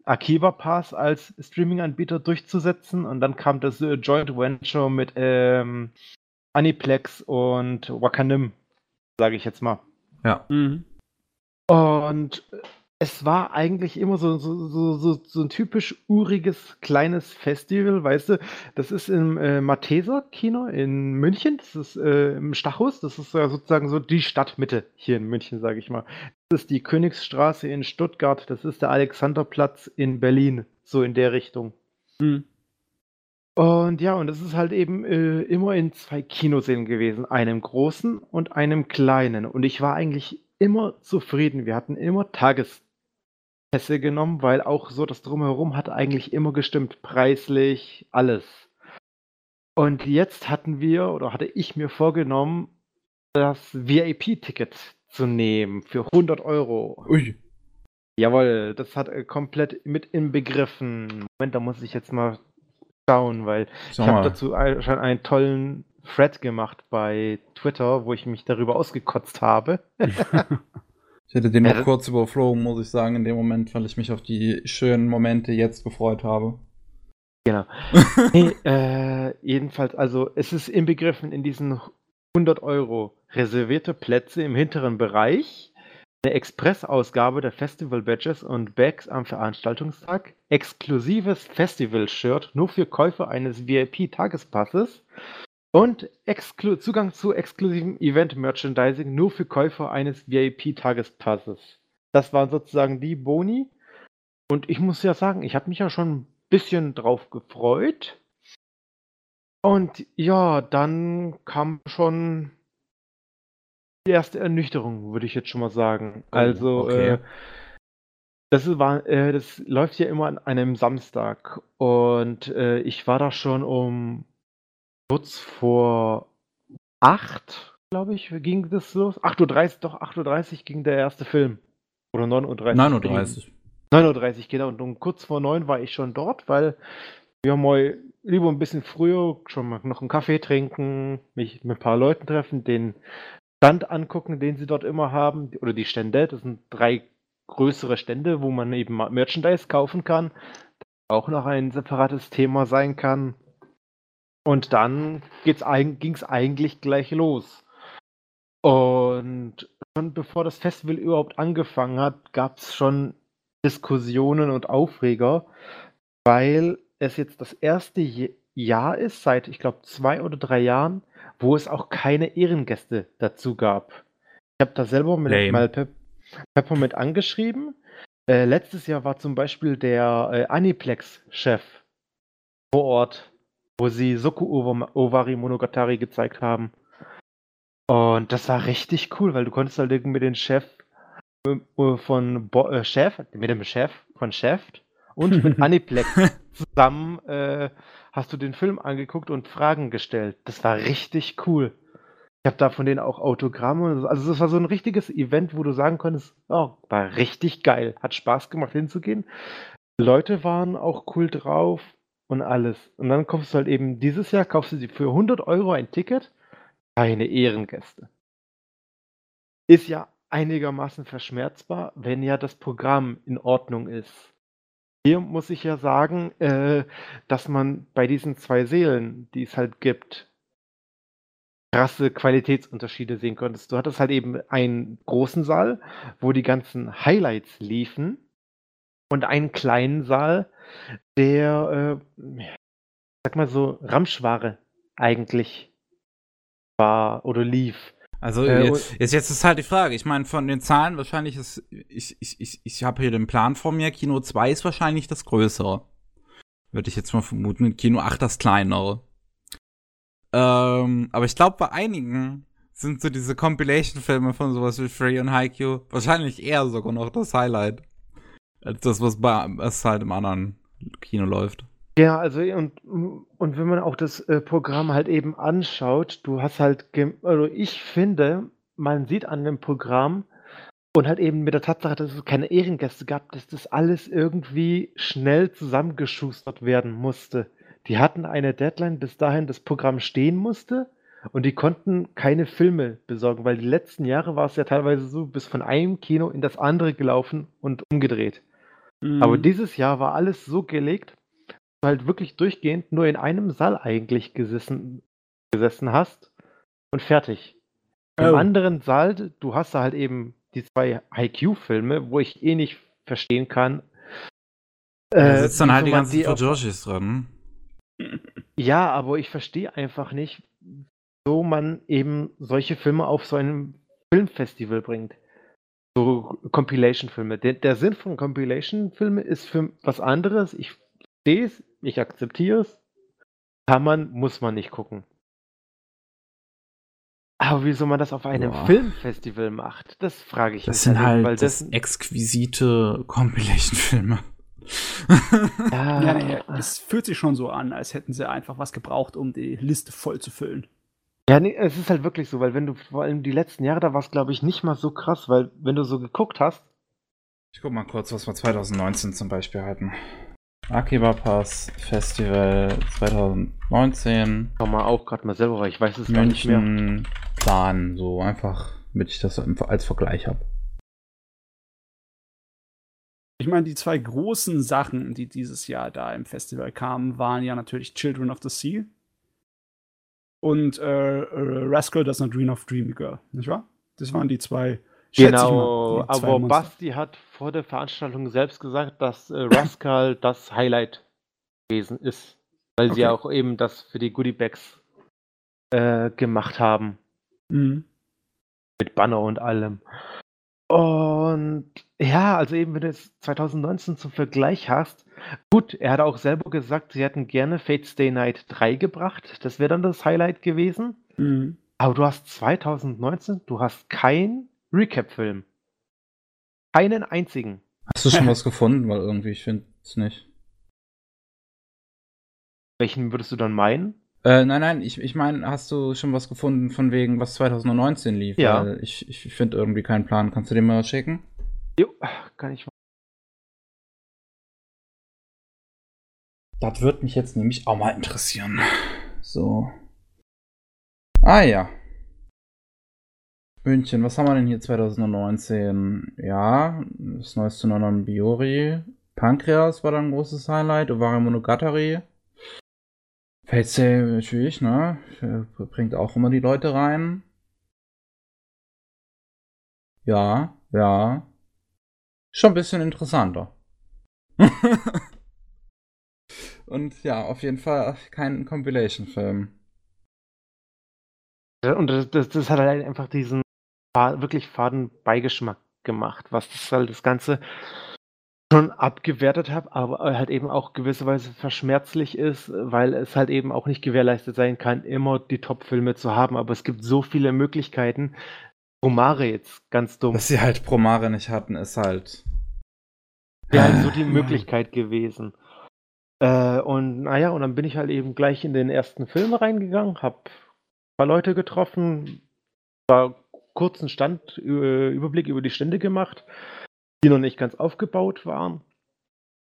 Akiba Pass als Streaming-Anbieter durchzusetzen. Und dann kam das äh, Joint Venture mit ähm, Aniplex und Wakanim, sage ich jetzt mal. Ja. Mhm. Und es war eigentlich immer so, so, so, so, so ein typisch uriges kleines Festival, weißt du? Das ist im äh, Matheser Kino in München, das ist äh, im Stachus, das ist ja sozusagen so die Stadtmitte hier in München, sage ich mal. Das ist die Königsstraße in Stuttgart, das ist der Alexanderplatz in Berlin, so in der Richtung. Mhm. Und ja, und das ist halt eben äh, immer in zwei Kinosälen gewesen, einem großen und einem kleinen. Und ich war eigentlich immer zufrieden. Wir hatten immer Tages Pässe genommen, weil auch so das Drumherum hat eigentlich immer gestimmt, preislich, alles. Und jetzt hatten wir oder hatte ich mir vorgenommen, das VIP-Ticket zu nehmen für 100 Euro. Ui. Jawohl, das hat äh, komplett mit inbegriffen. Moment, da muss ich jetzt mal schauen, weil Sag ich habe dazu schon einen tollen Thread gemacht bei Twitter, wo ich mich darüber ausgekotzt habe. (laughs) (laughs) Ich hätte den nur kurz überflogen, muss ich sagen, in dem Moment, weil ich mich auf die schönen Momente jetzt gefreut habe. Genau. (laughs) nee, äh, jedenfalls, also es ist inbegriffen in diesen 100 Euro reservierte Plätze im hinteren Bereich, eine Express-Ausgabe der Festival-Badges und Bags am Veranstaltungstag, exklusives Festival-Shirt nur für Käufer eines VIP-Tagespasses und Zugang zu exklusivem Event-Merchandising nur für Käufer eines VIP-Tagespasses. Das waren sozusagen die Boni. Und ich muss ja sagen, ich habe mich ja schon ein bisschen drauf gefreut. Und ja, dann kam schon die erste Ernüchterung, würde ich jetzt schon mal sagen. Oh, also, okay. äh, das, war, äh, das läuft ja immer an einem Samstag. Und äh, ich war da schon um kurz vor acht, glaube ich, ging das los. 8.30 Uhr, doch, 8.30 Uhr ging der erste Film. Oder 9.30 Uhr. 9.30 Uhr. 9.30 Uhr, genau. Und um kurz vor neun war ich schon dort, weil wir mal lieber ein bisschen früher schon mal noch einen Kaffee trinken, mich mit ein paar Leuten treffen, den Stand angucken, den sie dort immer haben, oder die Stände. Das sind drei größere Stände, wo man eben Merchandise kaufen kann. Auch noch ein separates Thema sein kann. Und dann ging es eigentlich gleich los. Und schon bevor das Festival überhaupt angefangen hat, gab es schon Diskussionen und Aufreger, weil es jetzt das erste Jahr ist, seit ich glaube zwei oder drei Jahren, wo es auch keine Ehrengäste dazu gab. Ich habe da selber mit, mal Pep Peppermint angeschrieben. Äh, letztes Jahr war zum Beispiel der äh, Aniplex-Chef vor Ort wo sie Soku Owari Monogatari gezeigt haben. Und das war richtig cool, weil du konntest halt mit dem Chef äh, von Bo äh, Chef, mit dem Chef von Chef und mit (laughs) Aniplex zusammen äh, hast du den Film angeguckt und Fragen gestellt. Das war richtig cool. Ich habe da von denen auch Autogramme. Also das war so ein richtiges Event, wo du sagen konntest, oh, war richtig geil. Hat Spaß gemacht hinzugehen. Leute waren auch cool drauf und alles. Und dann kommst du halt eben dieses Jahr, kaufst du sie für 100 Euro ein Ticket, keine Ehrengäste. Ist ja einigermaßen verschmerzbar, wenn ja das Programm in Ordnung ist. Hier muss ich ja sagen, äh, dass man bei diesen zwei Seelen, die es halt gibt, krasse Qualitätsunterschiede sehen konntest. Du hattest halt eben einen großen Saal, wo die ganzen Highlights liefen und einen kleinen Saal, der, äh, sag mal so, Ramschware eigentlich war oder lief. Also Äh, jetzt, jetzt, jetzt ist halt die Frage. Ich meine, von den Zahlen wahrscheinlich ist, ich, ich, ich, ich habe hier den Plan vor mir. Kino 2 ist wahrscheinlich das größere. Würde ich jetzt mal vermuten. Kino 8 das kleinere. Ähm, aber ich glaube, bei einigen sind so diese Compilation-Filme von sowas wie Free und Haikyuu wahrscheinlich eher sogar noch das Highlight. Als das, was bei was halt im anderen Kino läuft. Ja, also und, und wenn man auch das äh, Programm halt eben anschaut, du hast halt, also ich finde, man sieht an dem Programm und halt eben mit der Tatsache, dass es keine Ehrengäste gab, dass das alles irgendwie schnell zusammengeschustert werden musste. Die hatten eine Deadline, bis dahin das Programm stehen musste und die konnten keine Filme besorgen, weil die letzten Jahre war es ja teilweise so, bis von einem Kino in das andere gelaufen und umgedreht. Mhm. Aber dieses Jahr war alles so gelegt, dass du halt wirklich durchgehend nur in einem Saal eigentlich gesessen, gesessen hast und fertig. Im Oh. anderen Saal, du hast da halt eben die zwei IQ-Filme, wo ich eh nicht verstehen kann. Da äh, sitzt dann halt die wieso man ganzen die auf- Fujoshis dran. Ja, aber ich verstehe einfach nicht, so man eben solche Filme auf so einem Filmfestival bringt. So Compilation-Filme. Der, der Sinn von Compilation-Filmen ist für was anderes. Ich verstehe es, ich akzeptiere es. Kann man, muss man nicht gucken. Aber wieso man das auf einem Boah. Filmfestival macht, das frage ich Das mich sind halt weil das das, exquisite Compilation-Filme. ja, Ja, nee, es fühlt sich schon so an, als hätten sie einfach was gebraucht, um die Liste voll zu füllen. Ja, nee, es ist halt wirklich so, weil wenn du vor allem die letzten Jahre, da war es glaube ich nicht mal so krass, weil wenn du so geguckt hast, Ich guck mal kurz, was wir 2019 zum Beispiel hatten. Akiba Pass Festival 2019. schau mal auch gerade mal selber, weil ich weiß es gar nicht mehr. München Plan, so einfach, damit ich das als Vergleich habe. Ich meine, die zwei großen Sachen, die dieses Jahr da im Festival kamen, waren ja natürlich Children of the Sea und äh, äh, Rascal Does Not Dream of Dream Girl, nicht wahr? Das waren die zwei. Genau, mal, die zwei aber Monster. Basti hat vor der Veranstaltung selbst gesagt, dass äh, Rascal (laughs) das Highlight gewesen ist, weil sie Okay. auch eben das für die Goodie Bags äh, gemacht haben. Mhm. mit Banner und allem. Und ja, also eben, wenn du jetzt 2019 zum Vergleich hast, gut, er hat auch selber gesagt, sie hätten gerne Fate Stay Night 3 gebracht. Das wäre dann das Highlight gewesen. Mhm. Aber du hast 2019, du hast keinen Recap-Film. Keinen einzigen. Hast du schon (laughs) was gefunden? Weil irgendwie, ich finde es nicht. Welchen würdest du dann meinen? Äh, nein, nein, ich, ich meine, hast du schon was gefunden von wegen, was 2019 lief? Ja. Weil ich, ich finde irgendwie keinen Plan. Kannst du den mal schicken? Jo, kann ich mal. Das würde mich jetzt nämlich auch mal interessieren. So. Ah ja. München, was haben wir denn hier 2019? Ja, das neueste Nonon Biori. Pankreas war dann ein großes Highlight. Ovari Monogatari. Fate natürlich, ne? Bringt auch immer die Leute rein. Ja, ja. Schon ein bisschen interessanter. (laughs) Und ja, auf jeden Fall kein Compilation-Film. Und das, das, das hat halt einfach diesen wirklich faden Beigeschmack gemacht, was das halt das Ganze schon abgewertet hat, aber halt eben auch gewisserweise verschmerzlich ist, weil es halt eben auch nicht gewährleistet sein kann, immer die Top-Filme zu haben. Aber es gibt so viele Möglichkeiten. Romare jetzt ganz dumm. Dass sie halt Promare nicht hatten, ist halt. wäre halt so die Möglichkeit gewesen. Äh, und naja, und dann bin ich halt eben gleich in den ersten Film reingegangen, hab ein paar Leute getroffen, war kurzen Stand, äh, Überblick über die Stände gemacht, die noch nicht ganz aufgebaut waren.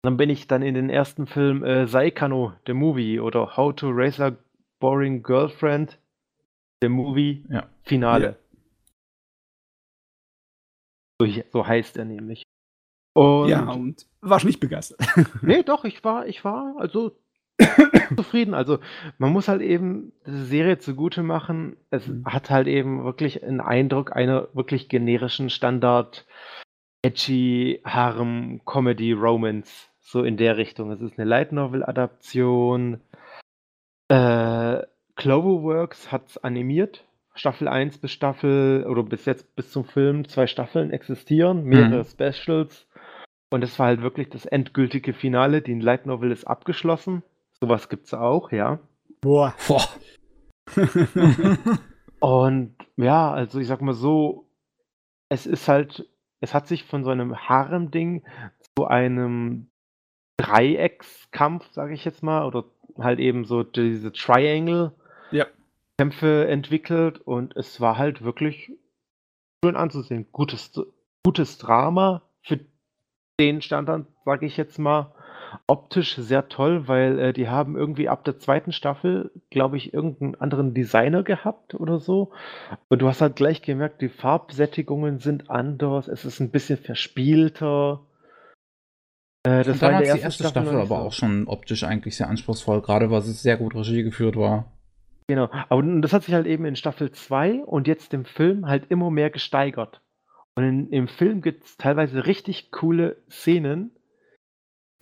Dann bin ich dann in den ersten Film äh, Saikano, the Movie, oder How to Raise a Boring Girlfriend, the Movie, Ja. Finale. So, hi- so heißt er nämlich. Und Ja, und warst nicht begeistert. (laughs) Nee, doch, ich war, ich war also (coughs) zufrieden. Also man muss halt eben diese Serie zugute machen. Es Mhm. hat halt eben wirklich einen Eindruck einer wirklich generischen Standard edgy Harem Comedy Romance so in der Richtung. Es ist eine Light Novel Adaption. Äh, Cloverworks hat es animiert. Staffel 1 bis Staffel, oder bis jetzt bis zum Film, zwei Staffeln existieren, mehrere Mhm. Specials. Und es war halt wirklich das endgültige Finale. Die Light Novel ist abgeschlossen. Sowas gibt's auch, ja. Boah. Boah. (laughs) Und ja, also ich sag mal so, es ist halt, es hat sich von so einem Harem-Ding zu einem Dreieckskampf, sage ich jetzt mal, oder halt eben so diese Triangle-Kämpfe Ja. entwickelt und es war halt wirklich schön anzusehen. Gutes, gutes Drama für den Standard, sage ich jetzt mal. Optisch sehr toll, weil äh, die haben irgendwie ab der zweiten Staffel, glaube ich, irgendeinen anderen Designer gehabt oder so. Und du hast halt gleich gemerkt, die Farbsättigungen sind anders, es ist ein bisschen verspielter. Äh, Das das war war in der die ersten erste Staffel noch nicht aber so. auch schon optisch eigentlich sehr anspruchsvoll, gerade weil es sehr gut Regie geführt war. Genau, aber n- das hat sich halt eben in Staffel 2 und jetzt im Film halt immer mehr gesteigert. Und in, im Film gibt es teilweise richtig coole Szenen,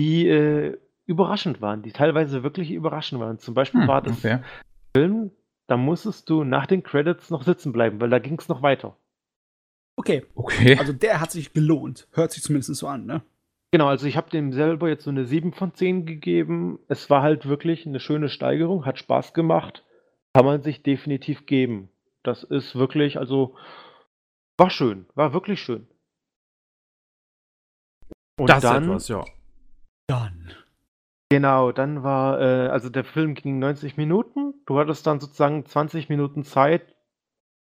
die äh, überraschend waren, die teilweise wirklich überraschend waren. Zum Beispiel Hm, war das okay. Film, da musstest du nach den Credits noch sitzen bleiben, weil da ging es noch weiter. Okay, Okay. also der hat sich gelohnt. Hört sich zumindest so an, ne? Genau, also ich habe dem selber jetzt so eine 7 von 10 gegeben. Es war halt wirklich eine schöne Steigerung, hat Spaß gemacht. Kann man sich definitiv geben. Das ist wirklich, also war schön, war wirklich schön. Und das dann, etwas, ja. Dann. genau, dann war, äh, also der Film ging 90 Minuten. Du hattest dann sozusagen 20 Minuten Zeit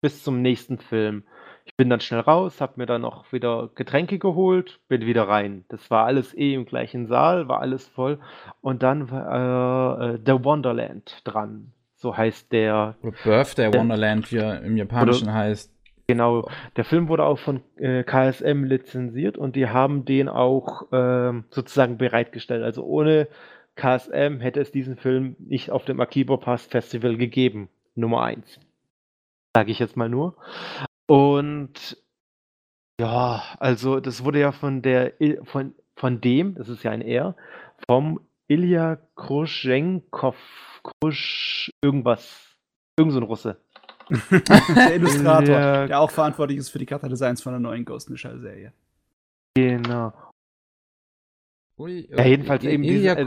bis zum nächsten Film. Ich bin dann schnell raus, habe mir dann noch wieder Getränke geholt, bin wieder rein. Das war alles eh im gleichen Saal, war alles voll. Und dann war äh, äh, The Wonderland dran. So heißt der. Oder Birthday. Wonderland, wie er im Japanischen heißt. Genau, der Film wurde auch von äh, KSM lizenziert und die haben den auch ähm, sozusagen bereitgestellt. Also ohne KSM hätte es diesen Film nicht auf dem Akiba Pass Festival gegeben. Nummer eins. Sage ich jetzt mal nur. Und ja, also das wurde ja von der von, von dem, das ist ja ein R, vom Ilya Khrushchenkov, Khrush irgendwas, irgend so ein Russe. (laughs) der Illustrator, Ja. der auch verantwortlich ist für die Cover-Designs von der neuen Ghost in the Shell-Serie. Genau. Ui, Ja, jedenfalls eben Ilya äh,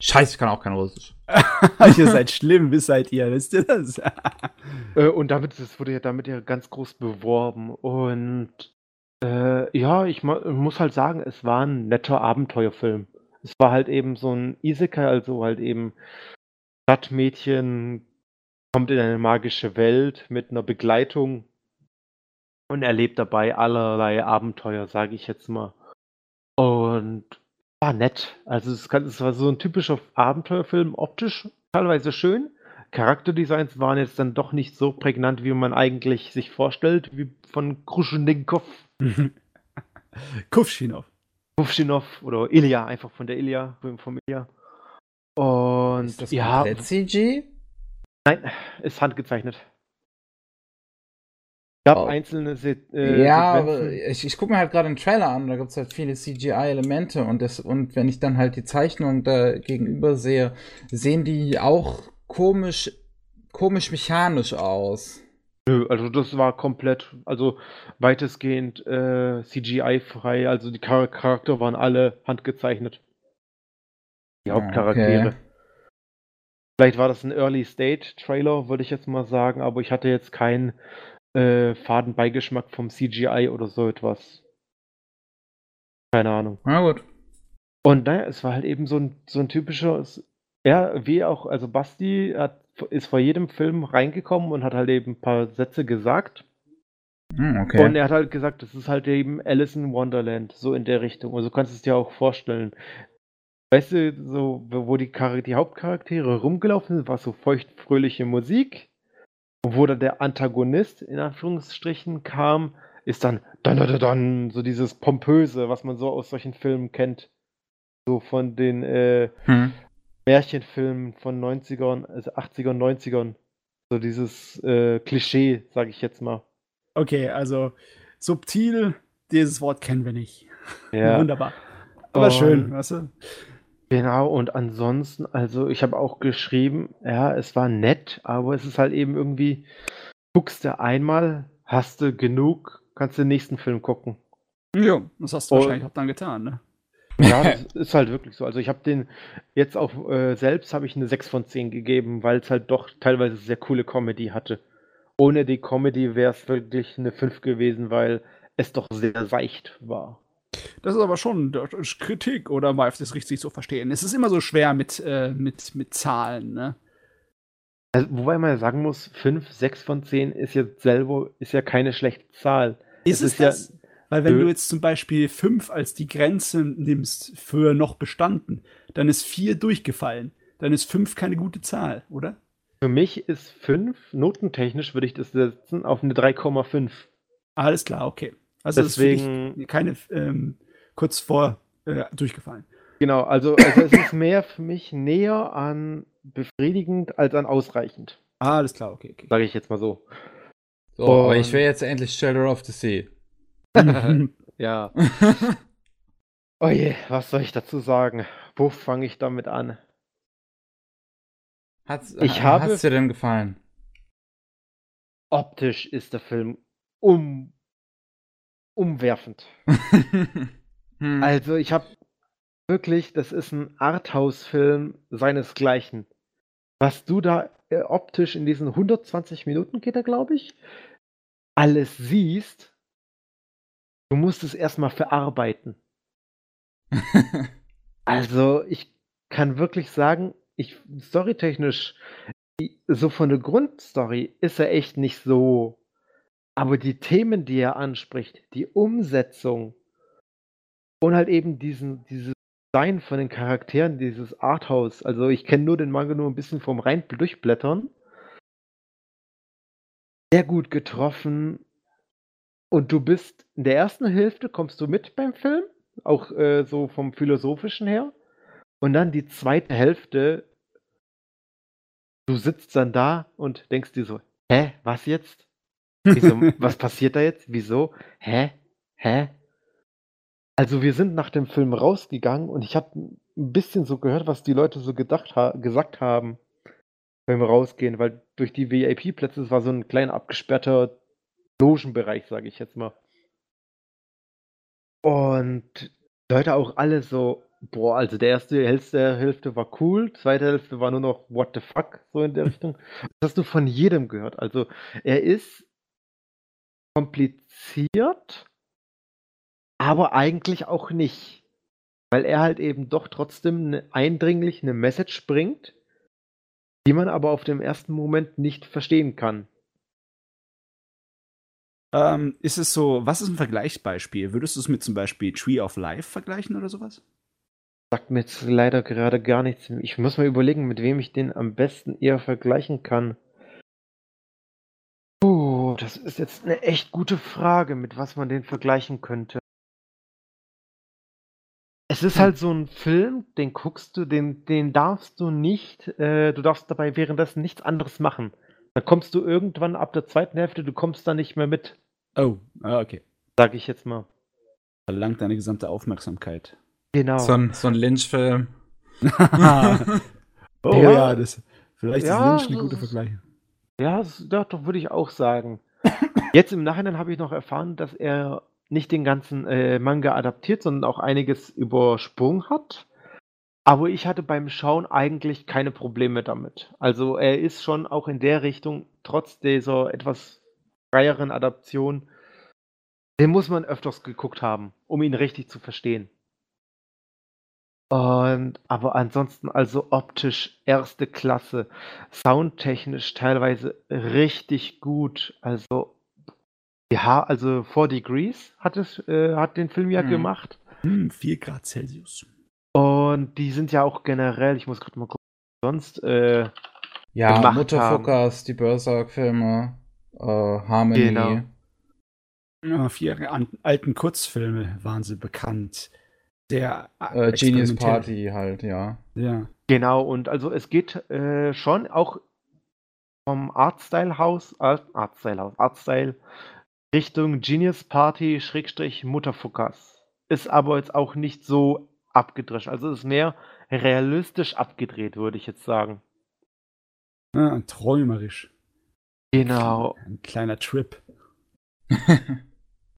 Scheiße, ich kann auch kein Russisch. (laughs) ihr seid schlimm, wisst seid ihr, wisst ihr das? Äh, und damit, das wurde ja damit ja ganz groß beworben. Und äh, ja, ich muss halt sagen, es war ein netter Abenteuerfilm. Es war halt eben so ein Isekai, also halt eben Stadtmädchen kommt in eine magische Welt mit einer Begleitung und erlebt dabei allerlei Abenteuer, sage ich jetzt mal. Und war nett. Also es, kann, es war so ein typischer Abenteuerfilm, optisch teilweise schön. Charakterdesigns waren jetzt dann doch nicht so prägnant, wie man eigentlich sich vorstellt, wie von Khrushchenkov, (laughs) Kufschinov. Kufshinov oder Ilya, einfach von der Ilya, vom Ilya. Und Ist das ja, CG? Nein, ist handgezeichnet. Es gab Oh. einzelne Se äh, ja, aber Sequenzen. ich, ich gucke mir halt gerade den Trailer an, da gibt es halt viele CGI-Elemente und, das- und wenn ich dann halt die Zeichnung da gegenüber sehe, sehen die auch komisch, komisch mechanisch aus. Nö, also das war komplett, also weitestgehend äh, CGI-frei, also die Char Charakter waren alle handgezeichnet. Die Ah, Hauptcharaktere. okay. Vielleicht war das ein Early-State-Trailer, würde ich jetzt mal sagen, aber ich hatte jetzt keinen äh, Fadenbeigeschmack vom CGI oder so etwas. Keine Ahnung. Na gut. Und naja, es war halt eben so ein, so ein typischer, ja, wie auch, also Basti hat, ist vor jedem Film reingekommen und hat halt eben ein paar Sätze gesagt. Hm, okay. Und er hat halt gesagt, das ist halt eben Alice in Wonderland, so in der Richtung. Also du kannst es dir auch vorstellen. Weißt du, so, wo die, Char die Hauptcharaktere rumgelaufen sind, war so feuchtfröhliche Musik. Und wo dann der Antagonist, in Anführungsstrichen, kam, ist dann dann, dann, dann, so dieses Pompöse, was man so aus solchen Filmen kennt. So von den äh, hm. Märchenfilmen von 90ern, also 80ern, 90ern. So dieses äh, Klischee, sag ich jetzt mal. Okay, also subtil, dieses Wort kennen wir nicht. Ja. (laughs) Wunderbar. Aber Und- schön, weißt du? Genau, und ansonsten, also ich habe auch geschrieben, ja, es war nett, aber es ist halt eben irgendwie, guckst du einmal, hast du genug, kannst du den nächsten Film gucken. Ja, das hast du Und- wahrscheinlich auch dann getan, ne? Ja, (laughs) das ist halt wirklich so. Also ich habe den jetzt auch äh, selbst habe ich eine 6 von 10 gegeben, weil es halt doch teilweise sehr coole Comedy hatte. Ohne die Comedy wäre es wirklich eine 5 gewesen, weil es doch sehr seicht war. Das ist aber schon ist Kritik, oder mal das richtig so verstehen. Es ist immer so schwer mit, äh, mit, mit Zahlen, ne? Also, wobei man ja sagen muss, 5, 6 von 10 ist jetzt selber, ist ja keine schlechte Zahl. Ist Es ist ja das? Weil wenn du jetzt zum Beispiel 5 als die Grenze nimmst für noch bestanden, dann ist 4 durchgefallen. Dann ist 5 keine gute Zahl, oder? Für mich ist 5, notentechnisch würde ich das setzen, auf eine 3,5. Alles klar, okay. Also Deswegen- das ist keine ähm, kurz vor äh, durchgefallen. Genau, also, also es ist mehr für mich näher an befriedigend als an ausreichend. Alles klar, okay, okay. Sage ich jetzt mal so. So, aber Und- ich will jetzt endlich Shelter of the Sea. (laughs) Ja. (laughs) Oh je, was soll ich dazu sagen? Wo fange ich damit an? Hat's, Ich äh, habe- hat's dir denn gefallen? Optisch ist der Film um, umwerfend. (laughs) Hm. Also ich habe wirklich, das ist ein Arthouse-Film seinesgleichen. Was du da äh, optisch in diesen 120 Minuten geht er, glaube ich, alles siehst, du musst es erstmal verarbeiten. (laughs) Also, ich kann wirklich sagen, ich storytechnisch, so von der Grundstory ist er echt nicht so. Aber die Themen, die er anspricht, die Umsetzung und halt eben diesen, dieses Design von den Charakteren, dieses Arthouse. Also, ich kenne nur den Manga nur ein bisschen vom rein durchblättern. Sehr gut getroffen. Und du bist in der ersten Hälfte kommst du mit beim Film, auch äh, so vom philosophischen her. Und dann die zweite Hälfte, du sitzt dann da und denkst dir so, hä, was jetzt? Wieso, (laughs) was passiert da jetzt? Wieso? Hä? Hä? Also wir sind nach dem Film rausgegangen und ich habe ein bisschen so gehört, was die Leute so gedacht ha gesagt haben beim Rausgehen, weil durch die VIP-Plätze, es war so ein kleiner abgesperrter Logenbereich, sage ich jetzt mal. Und Leute auch alle so, boah, also der erste Hälfte, Hälfte war cool, zweite Hälfte war nur noch what the fuck, so in der (laughs) Richtung. Das hast du von jedem gehört. Also er ist kompliziert, aber eigentlich auch nicht. Weil er halt eben doch trotzdem ne, eindringlich eine Message bringt, die man aber auf dem ersten Moment nicht verstehen kann. Ähm, ist es so, was ist ein Vergleichsbeispiel? Würdest du es mit zum Beispiel Tree of Life vergleichen oder sowas? Sagt mir jetzt leider gerade gar nichts. Ich muss mal überlegen, mit wem ich den am besten eher vergleichen kann. Das ist jetzt eine echt gute Frage, mit was man den vergleichen könnte. Es ist Hm. halt so ein Film, den guckst du, den, den darfst du nicht, äh, du darfst dabei währenddessen nichts anderes machen. Dann kommst du irgendwann ab der zweiten Hälfte, du kommst da nicht mehr mit, Oh, ah, okay. sag ich jetzt mal. Verlangt deine gesamte Aufmerksamkeit. Genau. So ein, so ein Lynch-Film. (laughs) oh Ja. ja, das, vielleicht Ja, ist Lynch eine das gute Vergleich. Ja, das, ja, doch würde ich auch sagen. Jetzt im Nachhinein habe ich noch erfahren, dass er nicht den ganzen äh, Manga adaptiert, sondern auch einiges übersprungen hat. Aber ich hatte beim Schauen eigentlich keine Probleme damit. Also er ist schon auch in der Richtung, trotz dieser etwas freieren Adaption, den muss man öfters geguckt haben, um ihn richtig zu verstehen. Und aber ansonsten also optisch erste Klasse, soundtechnisch teilweise richtig gut. Also ja, also 4 Degrees hat es äh, hat den Film ja Mhm. gemacht Hm, 4 Grad Celsius. und die sind ja auch generell, ich muss gerade mal gucken, sonst äh, Ja, gemacht Mutterfuckers, die Berserk-Filme, äh, Harmony. Genau. Ja, für ihre an, alten Kurzfilme waren sie bekannt. Der Äh, Genius Party halt, ja. Ja. genau und also es geht äh, schon auch vom Artstyle Haus, Art, Artstyle Haus, Artstyle Richtung Genius Party Schrägstrich Mutterfuckers. Ist aber jetzt auch nicht so abgedrescht. Also es ist mehr realistisch abgedreht, würde ich jetzt sagen. Ja, träumerisch. Genau. Ein kleiner Trip. (laughs)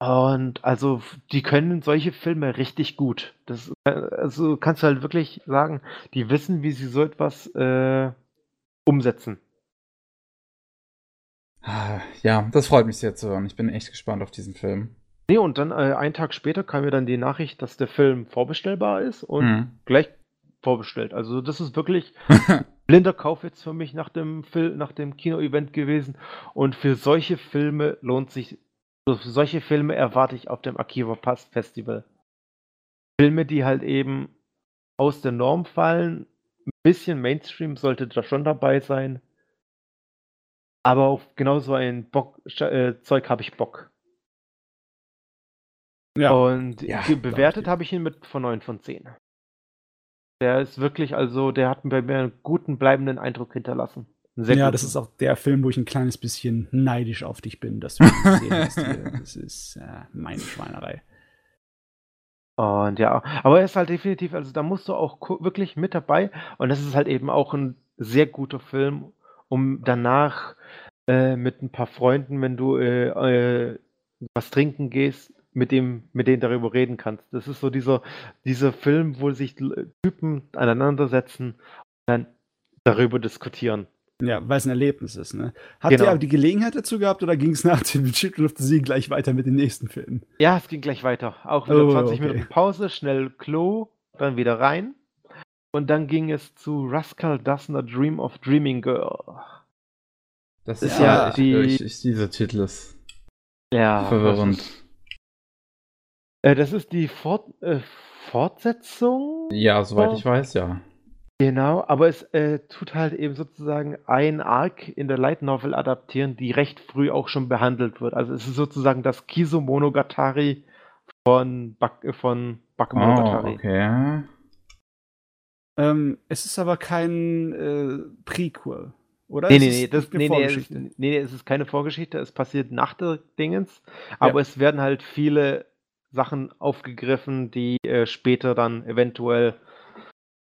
Und also, die können solche Filme richtig gut. Das, äh, also kannst du halt wirklich sagen, die wissen, wie sie so etwas äh, umsetzen. Ah, Ja, das freut mich sehr zu hören. Ich bin echt gespannt auf diesen Film. Nee, und dann äh, einen Tag später kam mir dann die Nachricht, dass der Film vorbestellbar ist und Mhm. gleich vorbestellt. Also das ist wirklich (laughs) blinder Kauf jetzt für mich nach dem Fil nach dem Kino-Event gewesen. Und für solche Filme lohnt sich, für solche Filme erwarte ich auf dem Akiva Pass Festival. Filme, die halt eben aus der Norm fallen. Ein bisschen Mainstream sollte da schon dabei sein. Aber auf genau so ein Bock, äh, Zeug habe ich Bock. Ja. Und Ja, bewertet habe ich ihn mit von 9 von 10. Der ist wirklich, also, der hat bei mir einen guten bleibenden Eindruck hinterlassen. Sehr ja, guten. das ist auch der Film, wo ich ein kleines bisschen neidisch auf dich bin, dass du ihn gesehen hast. Hier. (laughs) Das ist äh, meine Schweinerei. Und ja, aber er ist halt definitiv, also da musst du auch wirklich mit dabei. Und das ist halt eben auch ein sehr guter Film, um danach äh, mit ein paar Freunden, wenn du äh, äh, was trinken gehst, mit dem, mit denen darüber reden kannst. Das ist so dieser, dieser Film, wo sich Typen aneinandersetzen und dann darüber diskutieren. Ja, weil es ein Erlebnis ist, ne? Habt Genau. ihr aber die Gelegenheit dazu gehabt oder ging es nach dem Children of the Sea gleich weiter mit den nächsten Filmen? Ja, es ging gleich weiter. Auch wieder Oh, 20 okay. Minuten Pause, schnell Klo, dann wieder rein. Und dann ging es zu Rascal Does Not Dream of Dreaming Girl. Das Ist ja ja, ich, die- ich, ich, dieser Titel ist Ja, verwirrend. Das ist, äh, das ist die Fort, äh, Fortsetzung. Ja, soweit ich weiß, ja. Genau, aber es äh, tut halt eben sozusagen ein Arc in der Light Novel adaptieren, die recht früh auch schon behandelt wird. Also es ist sozusagen das Kiso Monogatari von, Bak äh, von Oh, Bakemonogatari. okay. Ähm, es ist aber kein äh, Prequel, oder? Nee, nee, nee, das, eine nee, nee, es, Vorgeschichte. nee, nee, es ist keine Vorgeschichte, es passiert nach der Dingens, aber Ja. es werden halt viele Sachen aufgegriffen, die äh, später dann eventuell,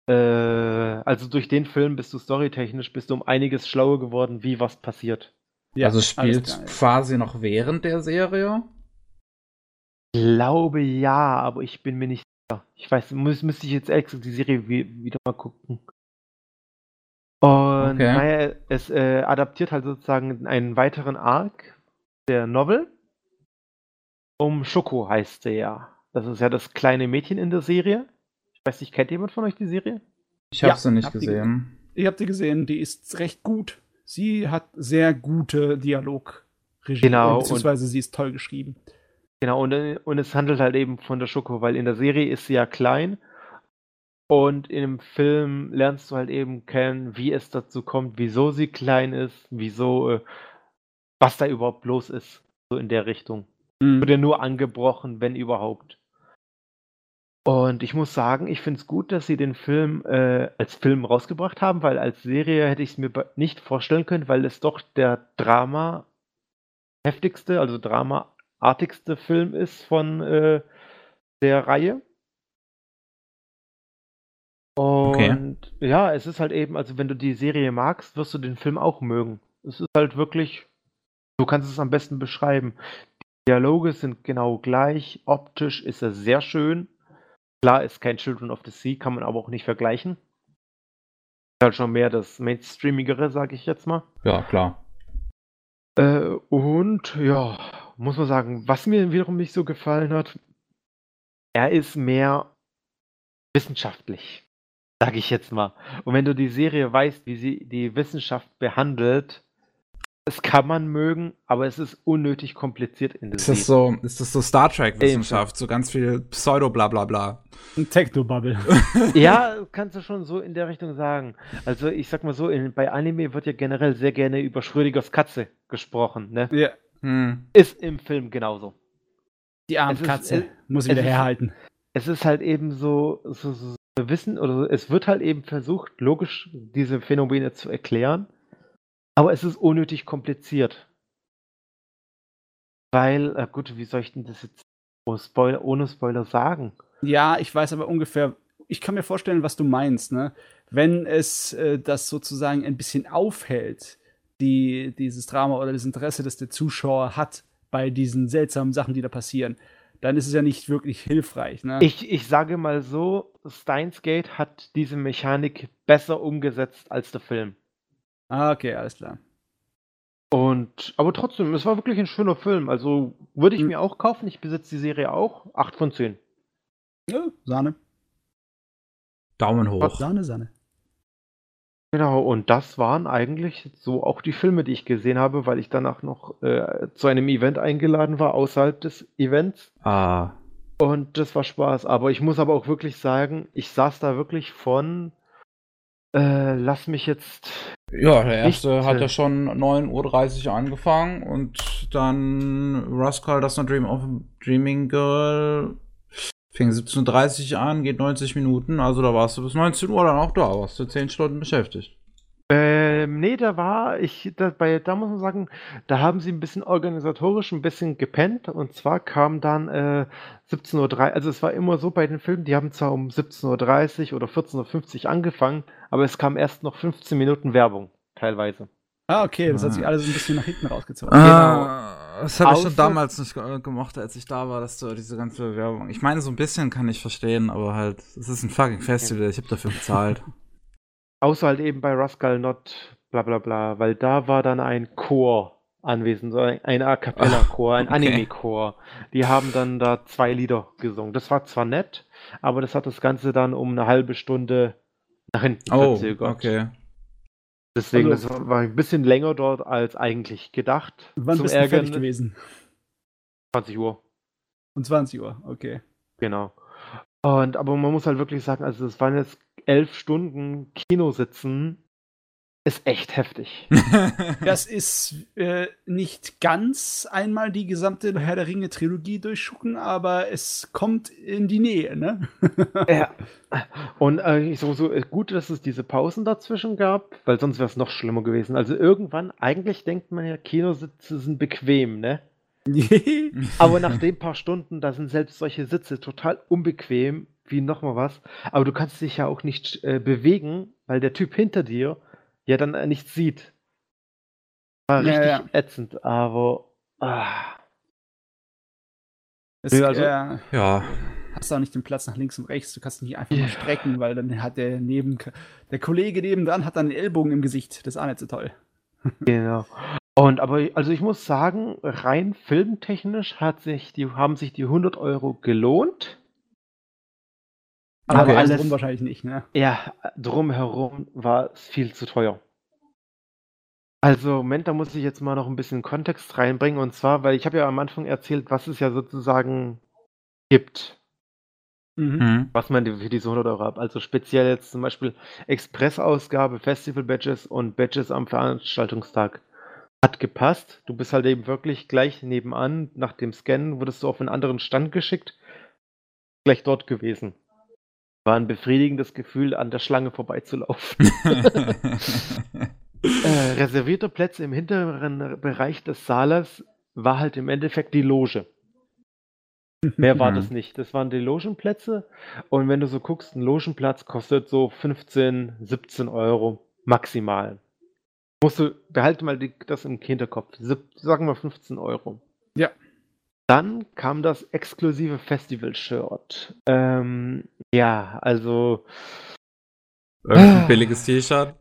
äh, also durch den Film bist du storytechnisch, bist du um einiges schlauer geworden, wie was passiert. Ja, also spielt quasi noch während der Serie. Glaube ja, aber ich bin mir nicht sicher. Ich weiß, muss, müsste ich jetzt gesagt die Serie wie, wieder mal gucken. Und Okay. naja, es äh, adaptiert halt sozusagen einen weiteren Arc der Novel. Um Schoko heißt sie ja. Das ist ja das kleine Mädchen in der Serie. Ich weiß nicht, kennt jemand von euch die Serie? Ich habe Ja, sie nicht hab die gesehen. Ich habe die gesehen, die ist recht gut. Sie hat sehr gute Dialogregie. Genau, Beziehungsweise sie ist toll geschrieben. Genau, und, und es handelt halt eben von der Schoko, weil in der Serie ist sie ja klein und im Film lernst du halt eben kennen, wie es dazu kommt, wieso sie klein ist, wieso, äh, was da überhaupt los ist, so in der Richtung. Mhm. Wird ja nur angebrochen, wenn überhaupt. Und ich muss sagen, ich finde es gut, dass sie den Film äh, als Film rausgebracht haben, weil als Serie hätte ich es mir nicht vorstellen können, weil es doch der Drama heftigste, also Drama-artigste Film ist von äh, der Reihe. Okay. Und ja, es ist halt eben, also wenn du die Serie magst, wirst du den Film auch mögen. Es ist halt wirklich, du kannst es am besten beschreiben. Die Dialoge sind genau gleich, optisch ist er sehr schön. Klar ist kein Children of the Sea, kann man aber auch nicht vergleichen. Ist halt schon mehr das Mainstreamigere, sage ich jetzt mal. Ja, klar. Äh, und ja, muss man sagen, was mir wiederum nicht so gefallen hat, er ist mehr wissenschaftlich, sage ich jetzt mal. Und wenn du die Serie weißt, wie sie die Wissenschaft behandelt, das kann man mögen, aber es ist unnötig kompliziert in der Ist das so, ist das so Star Trek-Wissenschaft? So ganz viel Pseudo-Blablabla. Ein Technobubble. (laughs) Ja, kannst du schon so in der Richtung sagen. Also ich sag mal so, in, bei Anime wird ja generell sehr gerne über Schrödingers Katze gesprochen. Ne? ja, Hm. Ist im Film genauso. die arme Es ist- Katze. es- Muss es wieder ist- herhalten. es ist halt eben so, so, so so Wissen oder es wird halt eben versucht, logisch diese Phänomene zu erklären, aber es ist unnötig kompliziert. Weil, äh, gut, wie soll ich denn das jetzt ohne Spoiler, ohne Spoiler sagen? Ja, ich weiß aber ungefähr, ich kann mir vorstellen, was du meinst, ne? Wenn es äh, das sozusagen ein bisschen aufhält, die, dieses Drama oder das Interesse, das der Zuschauer hat bei diesen seltsamen Sachen, die da passieren, dann ist es ja nicht wirklich hilfreich. Ne? Ich, ich sage mal so, Steins Gate hat diese Mechanik besser umgesetzt als der Film. Ah, okay, alles klar. Und, aber trotzdem, es war wirklich ein schöner Film. Also würde ich Mhm. mir auch kaufen. Ich besitze die Serie auch. 8 von 10. Ja, Sahne. Daumen hoch. Sahne, Sahne. Genau, und das waren eigentlich so auch die Filme, die ich gesehen habe, weil ich danach noch äh, zu einem Event eingeladen war, außerhalb des Events. Ah. Und das war Spaß. Aber ich muss aber auch wirklich sagen, ich saß da wirklich von, äh, lass mich jetzt, Ja, der erste Nicht, hat ja schon 9.30 Uhr angefangen und dann Rascal, das noch Dream of a Dreaming Girl fing 17.30 Uhr an, geht 90 Minuten, also da warst du bis 19 Uhr dann auch da, warst du 10 Stunden beschäftigt. Ähm, nee, da war ich, da, bei, da muss man sagen, da haben sie ein bisschen organisatorisch ein bisschen gepennt. Und zwar kam dann äh, 17.30 Uhr, also es war immer so bei den Filmen, die haben zwar um 17.30 Uhr oder 14.50 Uhr angefangen, aber es kam erst noch 15 Minuten Werbung, teilweise. Ah, okay, das hat Ah. sich alles ein bisschen nach hinten rausgezogen. Ah, das habe ich schon damals nicht ge- gemocht, als ich da war, dass du diese ganze Werbung. Ich meine, so ein bisschen kann ich verstehen, aber halt, es ist ein fucking Festival, ich habe dafür bezahlt. (laughs) Außer halt eben bei Rascal Not, bla bla bla, weil da war dann ein Chor anwesend, so ein, A Cappella-Chor, ein okay. Anime-Chor. Die haben dann da zwei Lieder gesungen. Das war zwar nett, aber das hat das Ganze dann um eine halbe Stunde nach hinten Oh, verzögert. okay. Deswegen, Also- das war ein bisschen länger dort als eigentlich gedacht. Wann Zum bist du fertig Ärgern gewesen? 20 Uhr, Um 20 Uhr, okay. genau. Und aber man muss halt wirklich sagen, also es waren jetzt elf Stunden Kinositzen, ist echt heftig. (laughs) Das ist äh, nicht ganz einmal die gesamte Herr der Ringe Trilogie durchschucken, aber es kommt in die Nähe, ne? (laughs) Ja. Und äh, so, so äh, gut, dass es diese Pausen dazwischen gab, weil sonst wäre es noch schlimmer gewesen. Also irgendwann, eigentlich denkt man ja, Kinositze sind bequem, ne? (laughs) Aber nach den paar Stunden, da sind selbst solche Sitze total unbequem, wie nochmal was. Aber du kannst dich ja auch nicht äh, bewegen, weil der Typ hinter dir ja dann äh, nichts sieht. War Ja, richtig ja. ätzend, aber ah, Es, Nee, also- äh, ja. hast auch nicht den Platz nach links und rechts, du kannst nicht einfach mal strecken, weil dann hat der neben der Kollege nebendran hat dann den Ellbogen im Gesicht. Das ist auch nicht so toll. (laughs) Genau. Und aber, also ich muss sagen, rein filmtechnisch hat sich die, haben sich die 100 Euro gelohnt. Aber Aber alles alles- rum wahrscheinlich nicht, ne? Ja, drumherum war es viel zu teuer. Also, Moment, da muss ich jetzt mal noch ein bisschen Kontext reinbringen. Und zwar, weil ich habe ja am Anfang erzählt, was es ja sozusagen gibt, Mhm. Mhm. was man für diese 100 Euro hat. Also speziell jetzt zum Beispiel Expressausgabe, Festival-Badges und Badges am Veranstaltungstag. Hat gepasst. Du bist halt eben wirklich gleich nebenan. Nach dem Scannen wurdest du auf einen anderen Stand geschickt. Gleich dort gewesen. War ein befriedigendes Gefühl, an der Schlange vorbeizulaufen. (laughs) äh, reservierte Plätze im hinteren Bereich des Saales war halt im Endeffekt die Loge. Mehr war Mhm. das nicht. Das waren die Logenplätze. Und wenn du so guckst, ein Logenplatz kostet so 15, 17 Euro maximal. Musst du, behalte mal die, das im Hinterkopf. Sieb- Sagen wir 15 Euro. Ja. Dann kam das exklusive Festival-Shirt. Ähm, ja, also Irgendein billiges T-Shirt.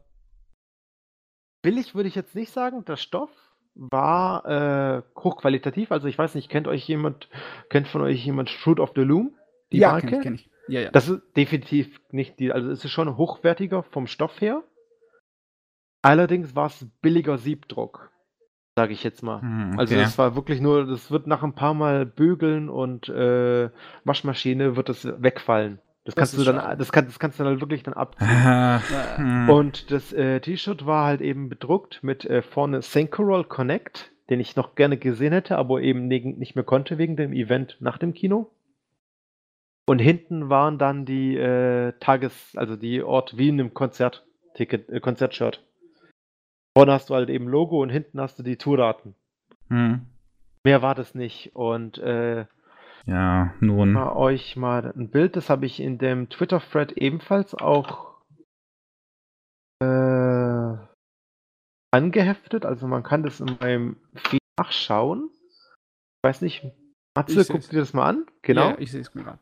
billig würde ich jetzt nicht sagen. Der Stoff war äh, hochqualitativ. Also ich weiß nicht, kennt euch jemand, kennt von euch jemand Fruit of the Loom? Die ja, Marke? kenn ich, kenn ich. Ja, ja. Das ist definitiv nicht die, also es ist schon hochwertiger vom Stoff her. Allerdings war es billiger Siebdruck, sage ich jetzt mal. Hm, Also okay. es war wirklich nur, das wird nach ein paar Mal bügeln und äh, Waschmaschine wird es wegfallen. Das Das kannst du dann, schade. das, kann, das kannst du dann wirklich dann abziehen. (laughs) Ja. hm. Und das äh, T-Shirt war halt eben bedruckt mit äh, vorne Synchroll Connect, den ich noch gerne gesehen hätte, aber eben ne- nicht mehr konnte wegen dem Event nach dem Kino. Und hinten waren dann die äh, Tages-, also die Ort wie in einem Konzertticket, äh, Konzertshirt. Vorne hast du halt eben Logo und hinten hast du die Tourdaten. Hm. Mehr war das nicht. Und äh, Ja, nun. mal euch mal ein Bild, das habe ich in dem Twitter-Thread ebenfalls auch äh, angeheftet. Also man kann das in meinem Feed nachschauen. Ich weiß nicht, Matze, Ich guck dir das mal an. Genau. Ja, ich sehe es mir gerade.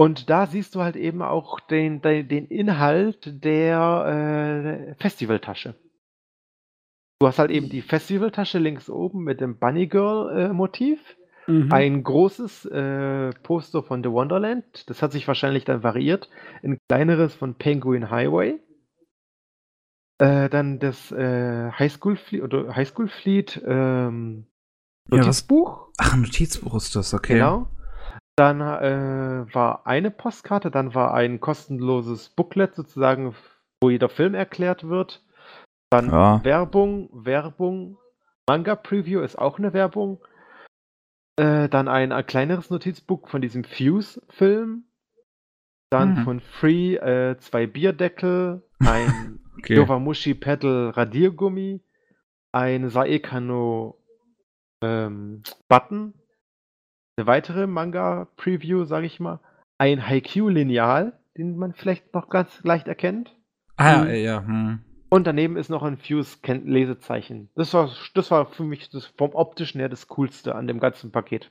Und da siehst du halt eben auch den, den, den Inhalt der äh, Festivaltasche. Du hast halt eben die Festivaltasche links oben mit dem Bunny Girl äh, Motiv. Mhm. Ein großes äh, Poster von The Wonderland. Das hat sich wahrscheinlich dann variiert. Ein kleineres von Penguin Highway. Äh, dann das äh, Highschool Fleet oder Highschool Fleet ähm, Ja, Notizbuch. Ach, ein Notizbuch ist das, okay. Genau. Dann äh, war eine Postkarte, dann war ein kostenloses Booklet sozusagen, wo jeder Film erklärt wird. Dann Ja. Werbung, Werbung, Manga-Preview ist auch eine Werbung. Äh, dann ein, ein kleineres Notizbuch von diesem Fuse-Film. Dann Mhm. von Free äh, zwei Bierdeckel, ein (laughs) Okay. Yowamushi Pedal Radiergummi, ein Saekano ähm, Button, eine weitere Manga-Preview, sage ich mal, ein Haikyuu-Lineal, den man vielleicht noch ganz leicht erkennt. Ah, Mhm. ja, ja. Hm. Und daneben ist noch ein Fuse-Lesezeichen. Das war, das war für mich das vom optischen her das Coolste an dem ganzen Paket.